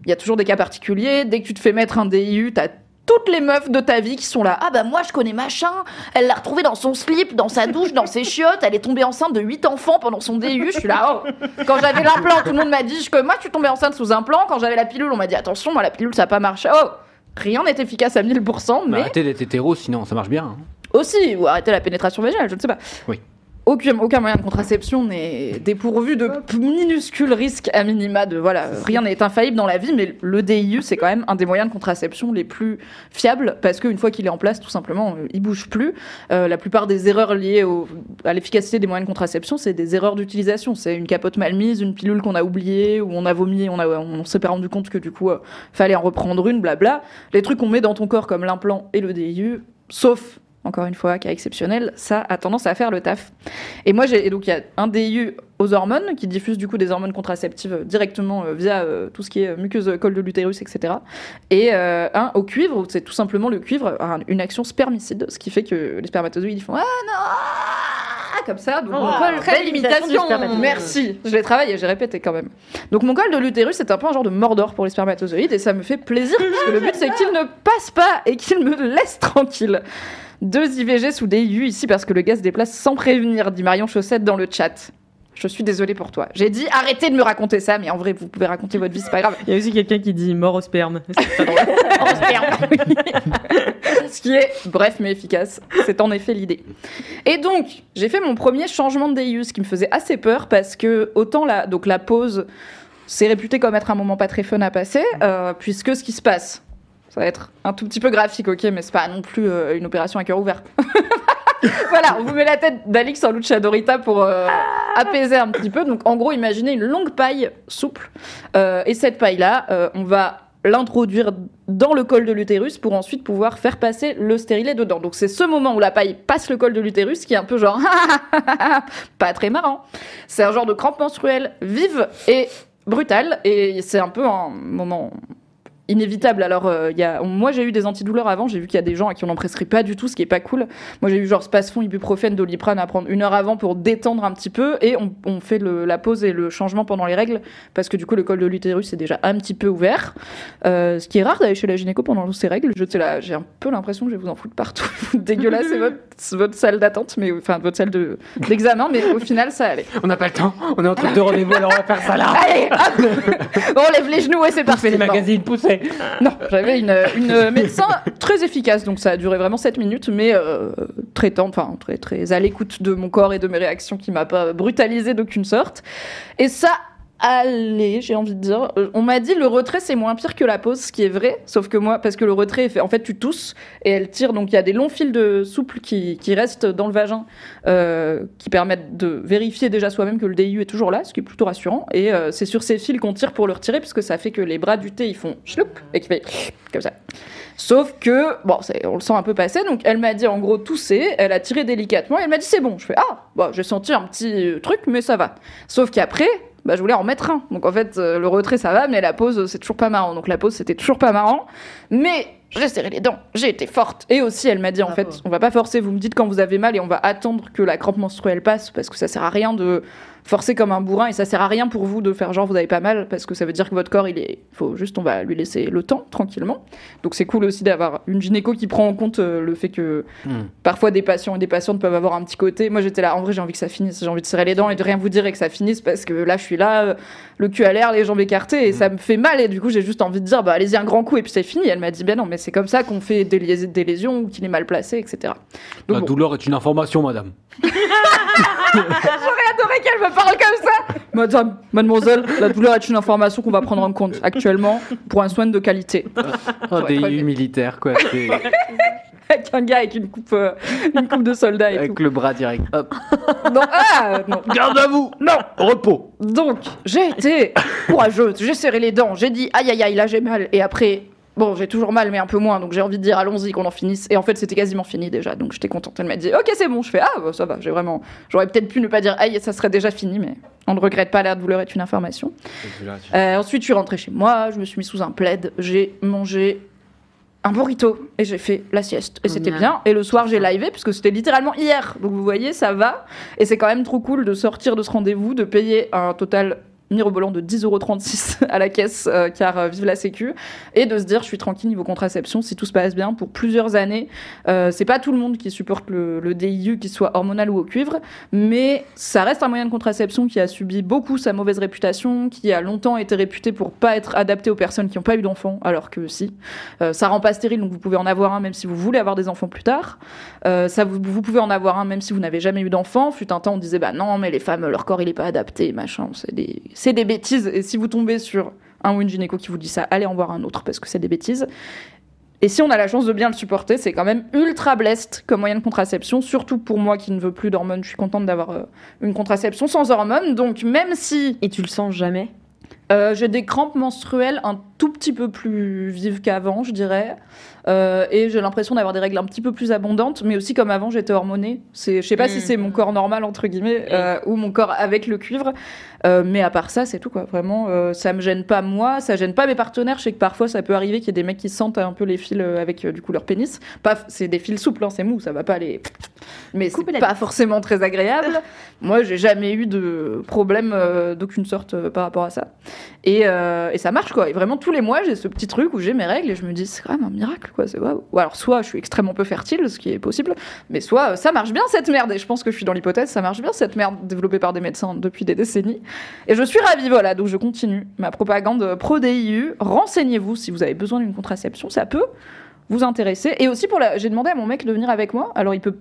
il y a toujours des cas particuliers. Dès que tu te fais mettre un DIU, t'as toutes les meufs de ta vie qui sont là. Ah bah moi je connais machin, elle l'a retrouvé dans son slip, dans sa douche, dans ses chiottes, elle est tombée enceinte de 8 enfants pendant son DIU. Je suis là, oh. Quand j'avais l'implant, tout le monde m'a dit que moi je suis tombée enceinte sous implant. Quand j'avais la pilule, on m'a dit attention, moi la pilule ça n'a pas marché. Oh Rien n'est efficace à 1000%, Bah, mais Arrêtez d'être hétéro, sinon ça marche bien. hein. aussi, ou arrêter la pénétration vaginale, je ne sais pas. Oui. Aucun, aucun moyen de contraception n'est dépourvu de minuscules risques à minima de voilà, rien n'est infaillible dans la vie, mais le DIU c'est quand même un des moyens de contraception les plus fiables parce qu'une fois qu'il est en place, tout simplement, euh, il bouge plus. Euh, la plupart des erreurs liées au- à l'efficacité des moyens de contraception, c'est des erreurs d'utilisation. C'est une capote mal mise, une pilule qu'on a oubliée, ou on a vomi, on, a, on s'est pas rendu compte que du coup, euh, fallait en reprendre une, blabla. Les trucs qu'on met dans ton corps comme l'implant et le DIU, sauf encore une fois, cas exceptionnel, ça a tendance à faire le taf. Et moi, j'ai donc il y a un DIU aux hormones qui diffuse du coup des hormones contraceptives directement euh, via euh, tout ce qui est muqueuse col de l'utérus, etc. Et euh, un au cuivre, où c'est tout simplement le cuivre une action spermicide, ce qui fait que les spermatozoïdes ils font ah non ah comme ça. Donc mon col très limitation spermatozoïde. Merci, je l'ai travaillé, j'ai répété quand même. Donc mon col de l'utérus c'est un peu un genre de mordor pour les spermatozoïdes et ça me fait plaisir parce que le but c'est qu'ils ne passent pas et qu'ils me laissent tranquille. Deux IVG sous DIU ici parce que le gars se déplace sans prévenir, dit Marion Chaussette dans le chat. Je suis désolée pour toi. J'ai dit arrêtez de me raconter ça, mais en vrai, vous pouvez raconter votre vie, c'est pas grave. Il y a aussi quelqu'un qui dit mort au sperme. C'est pas drôle. En sperme. Ce qui est bref mais efficace. C'est en effet l'idée. Et donc, j'ai fait mon premier changement de DIU, ce qui me faisait assez peur parce que autant la, donc la pause, c'est réputé comme être un moment pas très fun à passer, euh, puisque ce qui se passe, ça va être un tout petit peu graphique, ok, mais c'est pas non plus euh, une opération à cœur ouvert. voilà, on vous met la tête d'Alix en luchadorita pour euh, apaiser un petit peu. Donc, en gros, imaginez une longue paille souple. Euh, et cette paille-là, on va l'introduire dans le col de l'utérus pour ensuite pouvoir faire passer le stérilet dedans. Donc, c'est ce moment où la paille passe le col de l'utérus qui est un peu genre pas très marrant. C'est un genre de crampe menstruelle vive et brutale. Et c'est un peu un moment inévitable. Alors, euh, y a, moi, j'ai eu des antidouleurs avant. J'ai vu qu'il y a des gens à qui on n'en prescrit pas du tout, ce qui est pas cool. Moi, j'ai eu genre Spasfon, ibuprofène, doliprane à prendre une heure avant pour détendre un petit peu. Et on, on fait le- la pause et le changement pendant les règles parce que du coup, le col de l'utérus est déjà un petit peu ouvert. Euh, ce qui est rare d'aller chez la gynéco pendant ces règles. Je sais là, j'ai un peu l'impression que je vais vous en foutre partout. Dégueulasse, c'est votre, salle d'attente, mais enfin votre salle de- d'examen, mais au final, ça allait. On n'a pas le temps, on est en train de rendez-vous, alors on va faire ça là. Allez, hop on lève les genoux et c'est parti. les magazines, poussez. Non, j'avais une, une médecin très efficace, donc ça a duré vraiment 7 minutes, mais euh, très tendre, enfin très, très à l'écoute de mon corps et de mes réactions qui m'a pas brutalisé d'aucune sorte. Et ça allait, j'ai envie de dire. Euh, On m'a dit le retrait c'est moins pire que la pause, ce qui est vrai, sauf que moi, parce que le retrait, fait, en fait tu tousses et elle tire, donc il y a des longs fils de souple qui, qui restent dans le vagin, euh, qui permettent de vérifier déjà soi-même que le DIU est toujours là, ce qui est plutôt rassurant. Et euh, c'est sur ces fils qu'on tire pour le retirer, puisque ça fait que les bras du thé ils font chloup et qui fait comme ça. Sauf que, bon, on le sent un peu passer, donc elle m'a dit en gros tousser, elle a tiré délicatement, et elle m'a dit c'est bon. Je fais ah, bon, j'ai senti un petit truc, mais ça va. Sauf qu'après, bah, je voulais en mettre un. Donc en fait, euh, le retrait ça va, mais la pause c'est toujours pas marrant. Donc la pause c'était toujours pas marrant. Mais j'ai serré les dents, j'ai été forte. Et aussi, elle m'a dit, en Ah, fait, on va pas forcer, vous me dites quand vous avez mal et on va attendre que la crampe menstruelle passe, parce que ça sert à rien de forcer comme un bourrin, et ça sert à rien pour vous de faire genre vous avez pas mal, parce que ça veut dire que votre corps, il est... faut juste, on va lui laisser le temps, tranquillement. Donc c'est cool aussi d'avoir une gynéco qui prend en compte euh, le fait que Hmm. parfois des patients et des patientes peuvent avoir un petit côté. Moi j'étais là, en vrai j'ai envie que ça finisse, j'ai envie de serrer les dents et de rien vous dire et que ça finisse parce que là je suis là, euh, le cul à l'air, les jambes écartées et ça me fait mal et du coup j'ai juste envie de dire bah allez-y un grand coup et puis c'est fini. Elle m'a dit ben non mais c'est comme ça qu'on fait des, lés- des lésions ou qu'il est mal placé etc. Donc La bon. douleur est une information, madame. J'aurais adoré qu'elle me parle comme ça. Madame, mademoiselle, la douleur est une information qu'on va prendre en compte actuellement pour un soin de qualité. Oh, Ouais, des bien. militaires, quoi. Avec un gars avec une coupe, euh, une coupe de soldat et Avec tout. le bras direct. Hop. Non, ah, non. Garde à vous Non. Repos Donc, j'ai été courageuse, j'ai serré les dents, j'ai dit aïe aïe aïe, là j'ai mal. Et après, bon, j'ai toujours mal, mais un peu moins, donc j'ai envie de dire allons-y, qu'on en finisse. Et en fait, c'était quasiment fini déjà, donc j'étais contente. Elle m'a dit ok, c'est bon. Je fais ah, bah, ça va, j'ai vraiment. J'aurais peut-être pu ne pas dire aïe, ça serait déjà fini, mais on ne regrette pas, la douleur est une information. Euh, ensuite, je suis rentrée chez moi, je me suis mis sous un plaid, j'ai mangé un burrito et j'ai fait la sieste. Et c'était bien. Et le soir, j'ai livé puisque c'était littéralement hier. Donc vous voyez, ça va. Et c'est quand même trop cool de sortir de ce rendez-vous, de payer un total mirobolant de 10,36€ à la caisse, euh, car euh, vive la sécu, et de se dire je suis tranquille niveau contraception si tout se passe bien pour plusieurs années. Euh, c'est pas tout le monde qui supporte le, le DIU, qu'il soit hormonal ou au cuivre, mais ça reste un moyen de contraception qui a subi beaucoup sa mauvaise réputation, qui a longtemps été réputé pour pas être adapté aux personnes qui n'ont pas eu d'enfants, alors que si. Euh, ça rend pas stérile, donc vous pouvez en avoir un même si vous voulez avoir des enfants plus tard. Ça, vous, vous pouvez en avoir un même si vous n'avez jamais eu d'enfant. Fut un temps, on disait bah non, mais les femmes, leur corps il est pas adapté, machin. C'est des, c'est des bêtises. Et si vous tombez sur un ou une gynéco qui vous dit ça, allez en voir un autre parce que c'est des bêtises. Et si on a la chance de bien le supporter, c'est quand même ultra blessed comme moyen de contraception, surtout pour moi qui ne veux plus d'hormones. Je suis contente d'avoir euh, une contraception sans hormones. Donc même si Et tu le sens jamais? Euh, j'ai des crampes menstruelles un tout petit peu plus vives qu'avant, je dirais. Euh, et j'ai l'impression d'avoir des règles un petit peu plus abondantes, mais aussi comme avant, j'étais hormonée. Je sais pas si Mm. c'est mon corps normal, entre guillemets, euh, ou mon corps avec le cuivre. Mais à part ça, c'est tout, quoi. Vraiment, ça me gêne pas moi, ça gêne pas mes partenaires. Je sais que parfois, ça peut arriver qu'il y ait des mecs qui sentent un peu les fils avec du coup leur pénis. C'est des fils souples, hein, c'est mou, ça va pas les. Mais c'est pas forcément très agréable. moi, j'ai jamais eu de problème d'aucune sorte par rapport à ça. Et, euh, et ça marche quoi. Et vraiment tous les mois, j'ai ce petit truc où j'ai mes règles et je me dis c'est quand même un miracle quoi. Ou alors soit je suis extrêmement peu fertile, ce qui est possible, mais soit ça marche bien cette merde. Et je pense que je suis dans l'hypothèse ça marche bien cette merde développée par des médecins depuis des décennies. Et je suis ravie voilà. Donc je continue ma propagande pro DIU. Renseignez-vous si vous avez besoin d'une contraception, ça peut vous intéresser. Et aussi pour la, j'ai demandé à mon mec de venir avec moi. Alors il peut,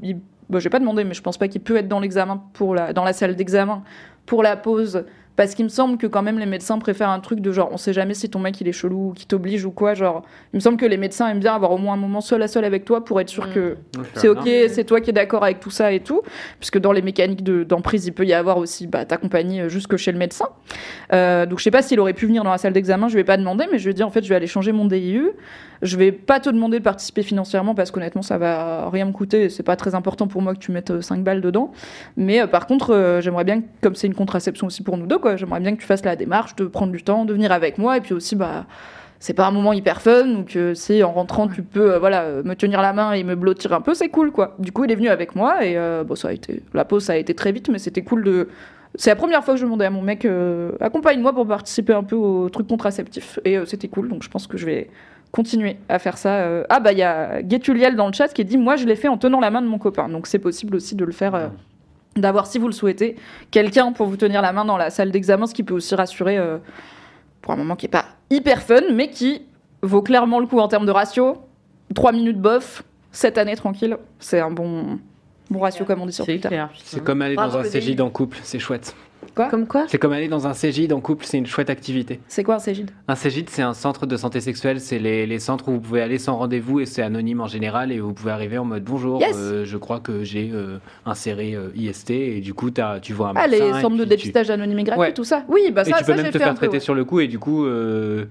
j'ai pas demandé, mais je pense pas qu'il peut être dans l'examen pour la, dans la salle d'examen pour la pause. Parce qu'il me semble que quand même les médecins préfèrent un truc de genre, on sait jamais si ton mec il est chelou, ou qui t'oblige ou quoi. Genre, il me semble que les médecins aiment bien avoir au moins un moment seul à seul avec toi pour être sûr Mm. que c'est ok, c'est toi qui es d'accord avec tout ça et tout. Puisque dans les mécaniques de- d'emprise, il peut y avoir aussi bah, ta compagnie euh, jusque chez le médecin. Euh, donc je sais pas s'il aurait pu venir dans la salle d'examen, je lui ai pas demandé, mais je lui ai dit en fait je vais aller changer mon DIU. Je vais pas te demander de participer financièrement parce qu'honnêtement ça va rien me coûter c'est pas très important pour moi que tu mettes euh, 5 balles dedans. Mais euh, par contre, euh, j'aimerais bien, comme c'est une contraception aussi pour nous deux, j'aimerais bien que tu fasses la démarche de prendre du temps, de venir avec moi et puis aussi bah c'est pas un moment hyper fun donc euh, si en rentrant tu peux euh, voilà euh, me tenir la main et me blottir un peu c'est cool quoi du coup il est venu avec moi et euh, la pause a été très vite mais c'était cool de c'est la première fois que je demandais à mon mec euh, accompagne-moi pour participer un peu au truc contraceptif et euh, c'était cool donc je pense que je vais continuer à faire ça euh. ah bah il y a Guetuliel dans le chat qui dit moi je l'ai fait en tenant la main de mon copain donc c'est possible aussi de le faire euh, d'avoir si vous le souhaitez quelqu'un pour vous tenir la main dans la salle d'examen ce qui peut aussi rassurer euh, pour un moment qui est pas hyper fun mais qui vaut clairement le coup en termes de ratio 3 minutes bof 7 années tranquille c'est un bon bon ratio comme on dit sur C'est Twitter clair. C'est comme aller dans un délire. en couple, c'est chouette. Comme quoi C'est comme aller dans un cégide en couple, c'est une chouette activité. c'est quoi un Cégide? Un cégide, c'est un centre de santé sexuelle, c'est les, les centres où vous pouvez aller sans rendez-vous et c'est anonyme en général et vous pouvez arriver en mode bonjour, Yes. euh, je crois que j'ai euh, inséré euh, IST et du coup t'as- tu vois un ah médecin. les et centres de puis tu- dépistage anonyme et gratuit Ouais. tout ça oui bah et ça, tu peux ça même te faire un peu, traiter ouais. sur le coup et du coup euh,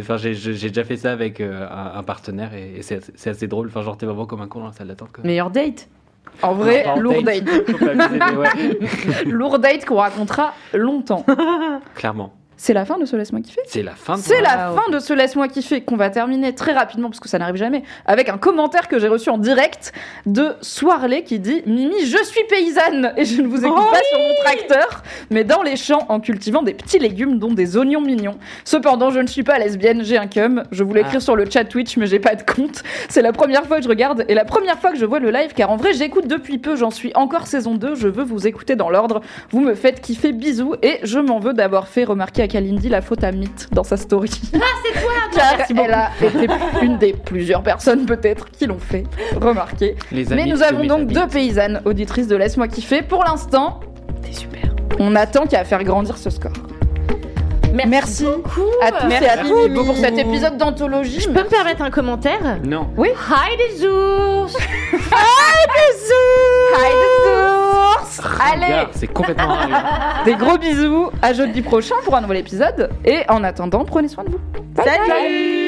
enfin j'ai déjà fait ça avec euh, un, un partenaire et, et c'est assez drôle enfin genre t'es vraiment comme un con dans la salle d'attente quoi. Meilleur date en vrai lourd date. ouais, lourd date qu'on racontera longtemps. Clairement C'est la fin de ce Laisse-moi kiffer C'est la fin de C'est la fin de ce Laisse-moi kiffer qu'on va terminer très rapidement parce que ça n'arrive jamais avec un commentaire que j'ai reçu en direct de Soirley qui dit Mimi, je suis paysanne et je ne vous écoute Oh pas sur mon tracteur, mais dans les champs en cultivant des petits légumes dont des oignons mignons. Cependant, je ne suis pas lesbienne, j'ai un cum. Je voulais écrire sur le chat Twitch, mais j'ai pas de compte. C'est la première fois que je regarde et la première fois que je vois le live car en vrai, j'écoute depuis peu, j'en suis encore saison 2, je veux vous écouter dans l'ordre. Vous me faites kiffer, bisous et je m'en veux d'avoir fait remarquer à Kalindi la faute à Mythe dans sa story. Ah, c'est toi Car elle a été une des plusieurs personnes peut-être qui l'ont fait remarquer. Les Mais nous avons donc amis. deux paysannes auditrices de Laisse-moi kiffer. Pour l'instant, C'est super. on attend qu'à faire grandir ce score. Merci, Merci beaucoup. À tous Merci, et à toutes pour cet épisode d'anthologie. Je peux me permettre un commentaire Non. Hi des ours Hi the Allez, c'est complètement arrivé. des gros bisous. À jeudi prochain pour un nouvel épisode. Et en attendant, prenez soin de vous. Salut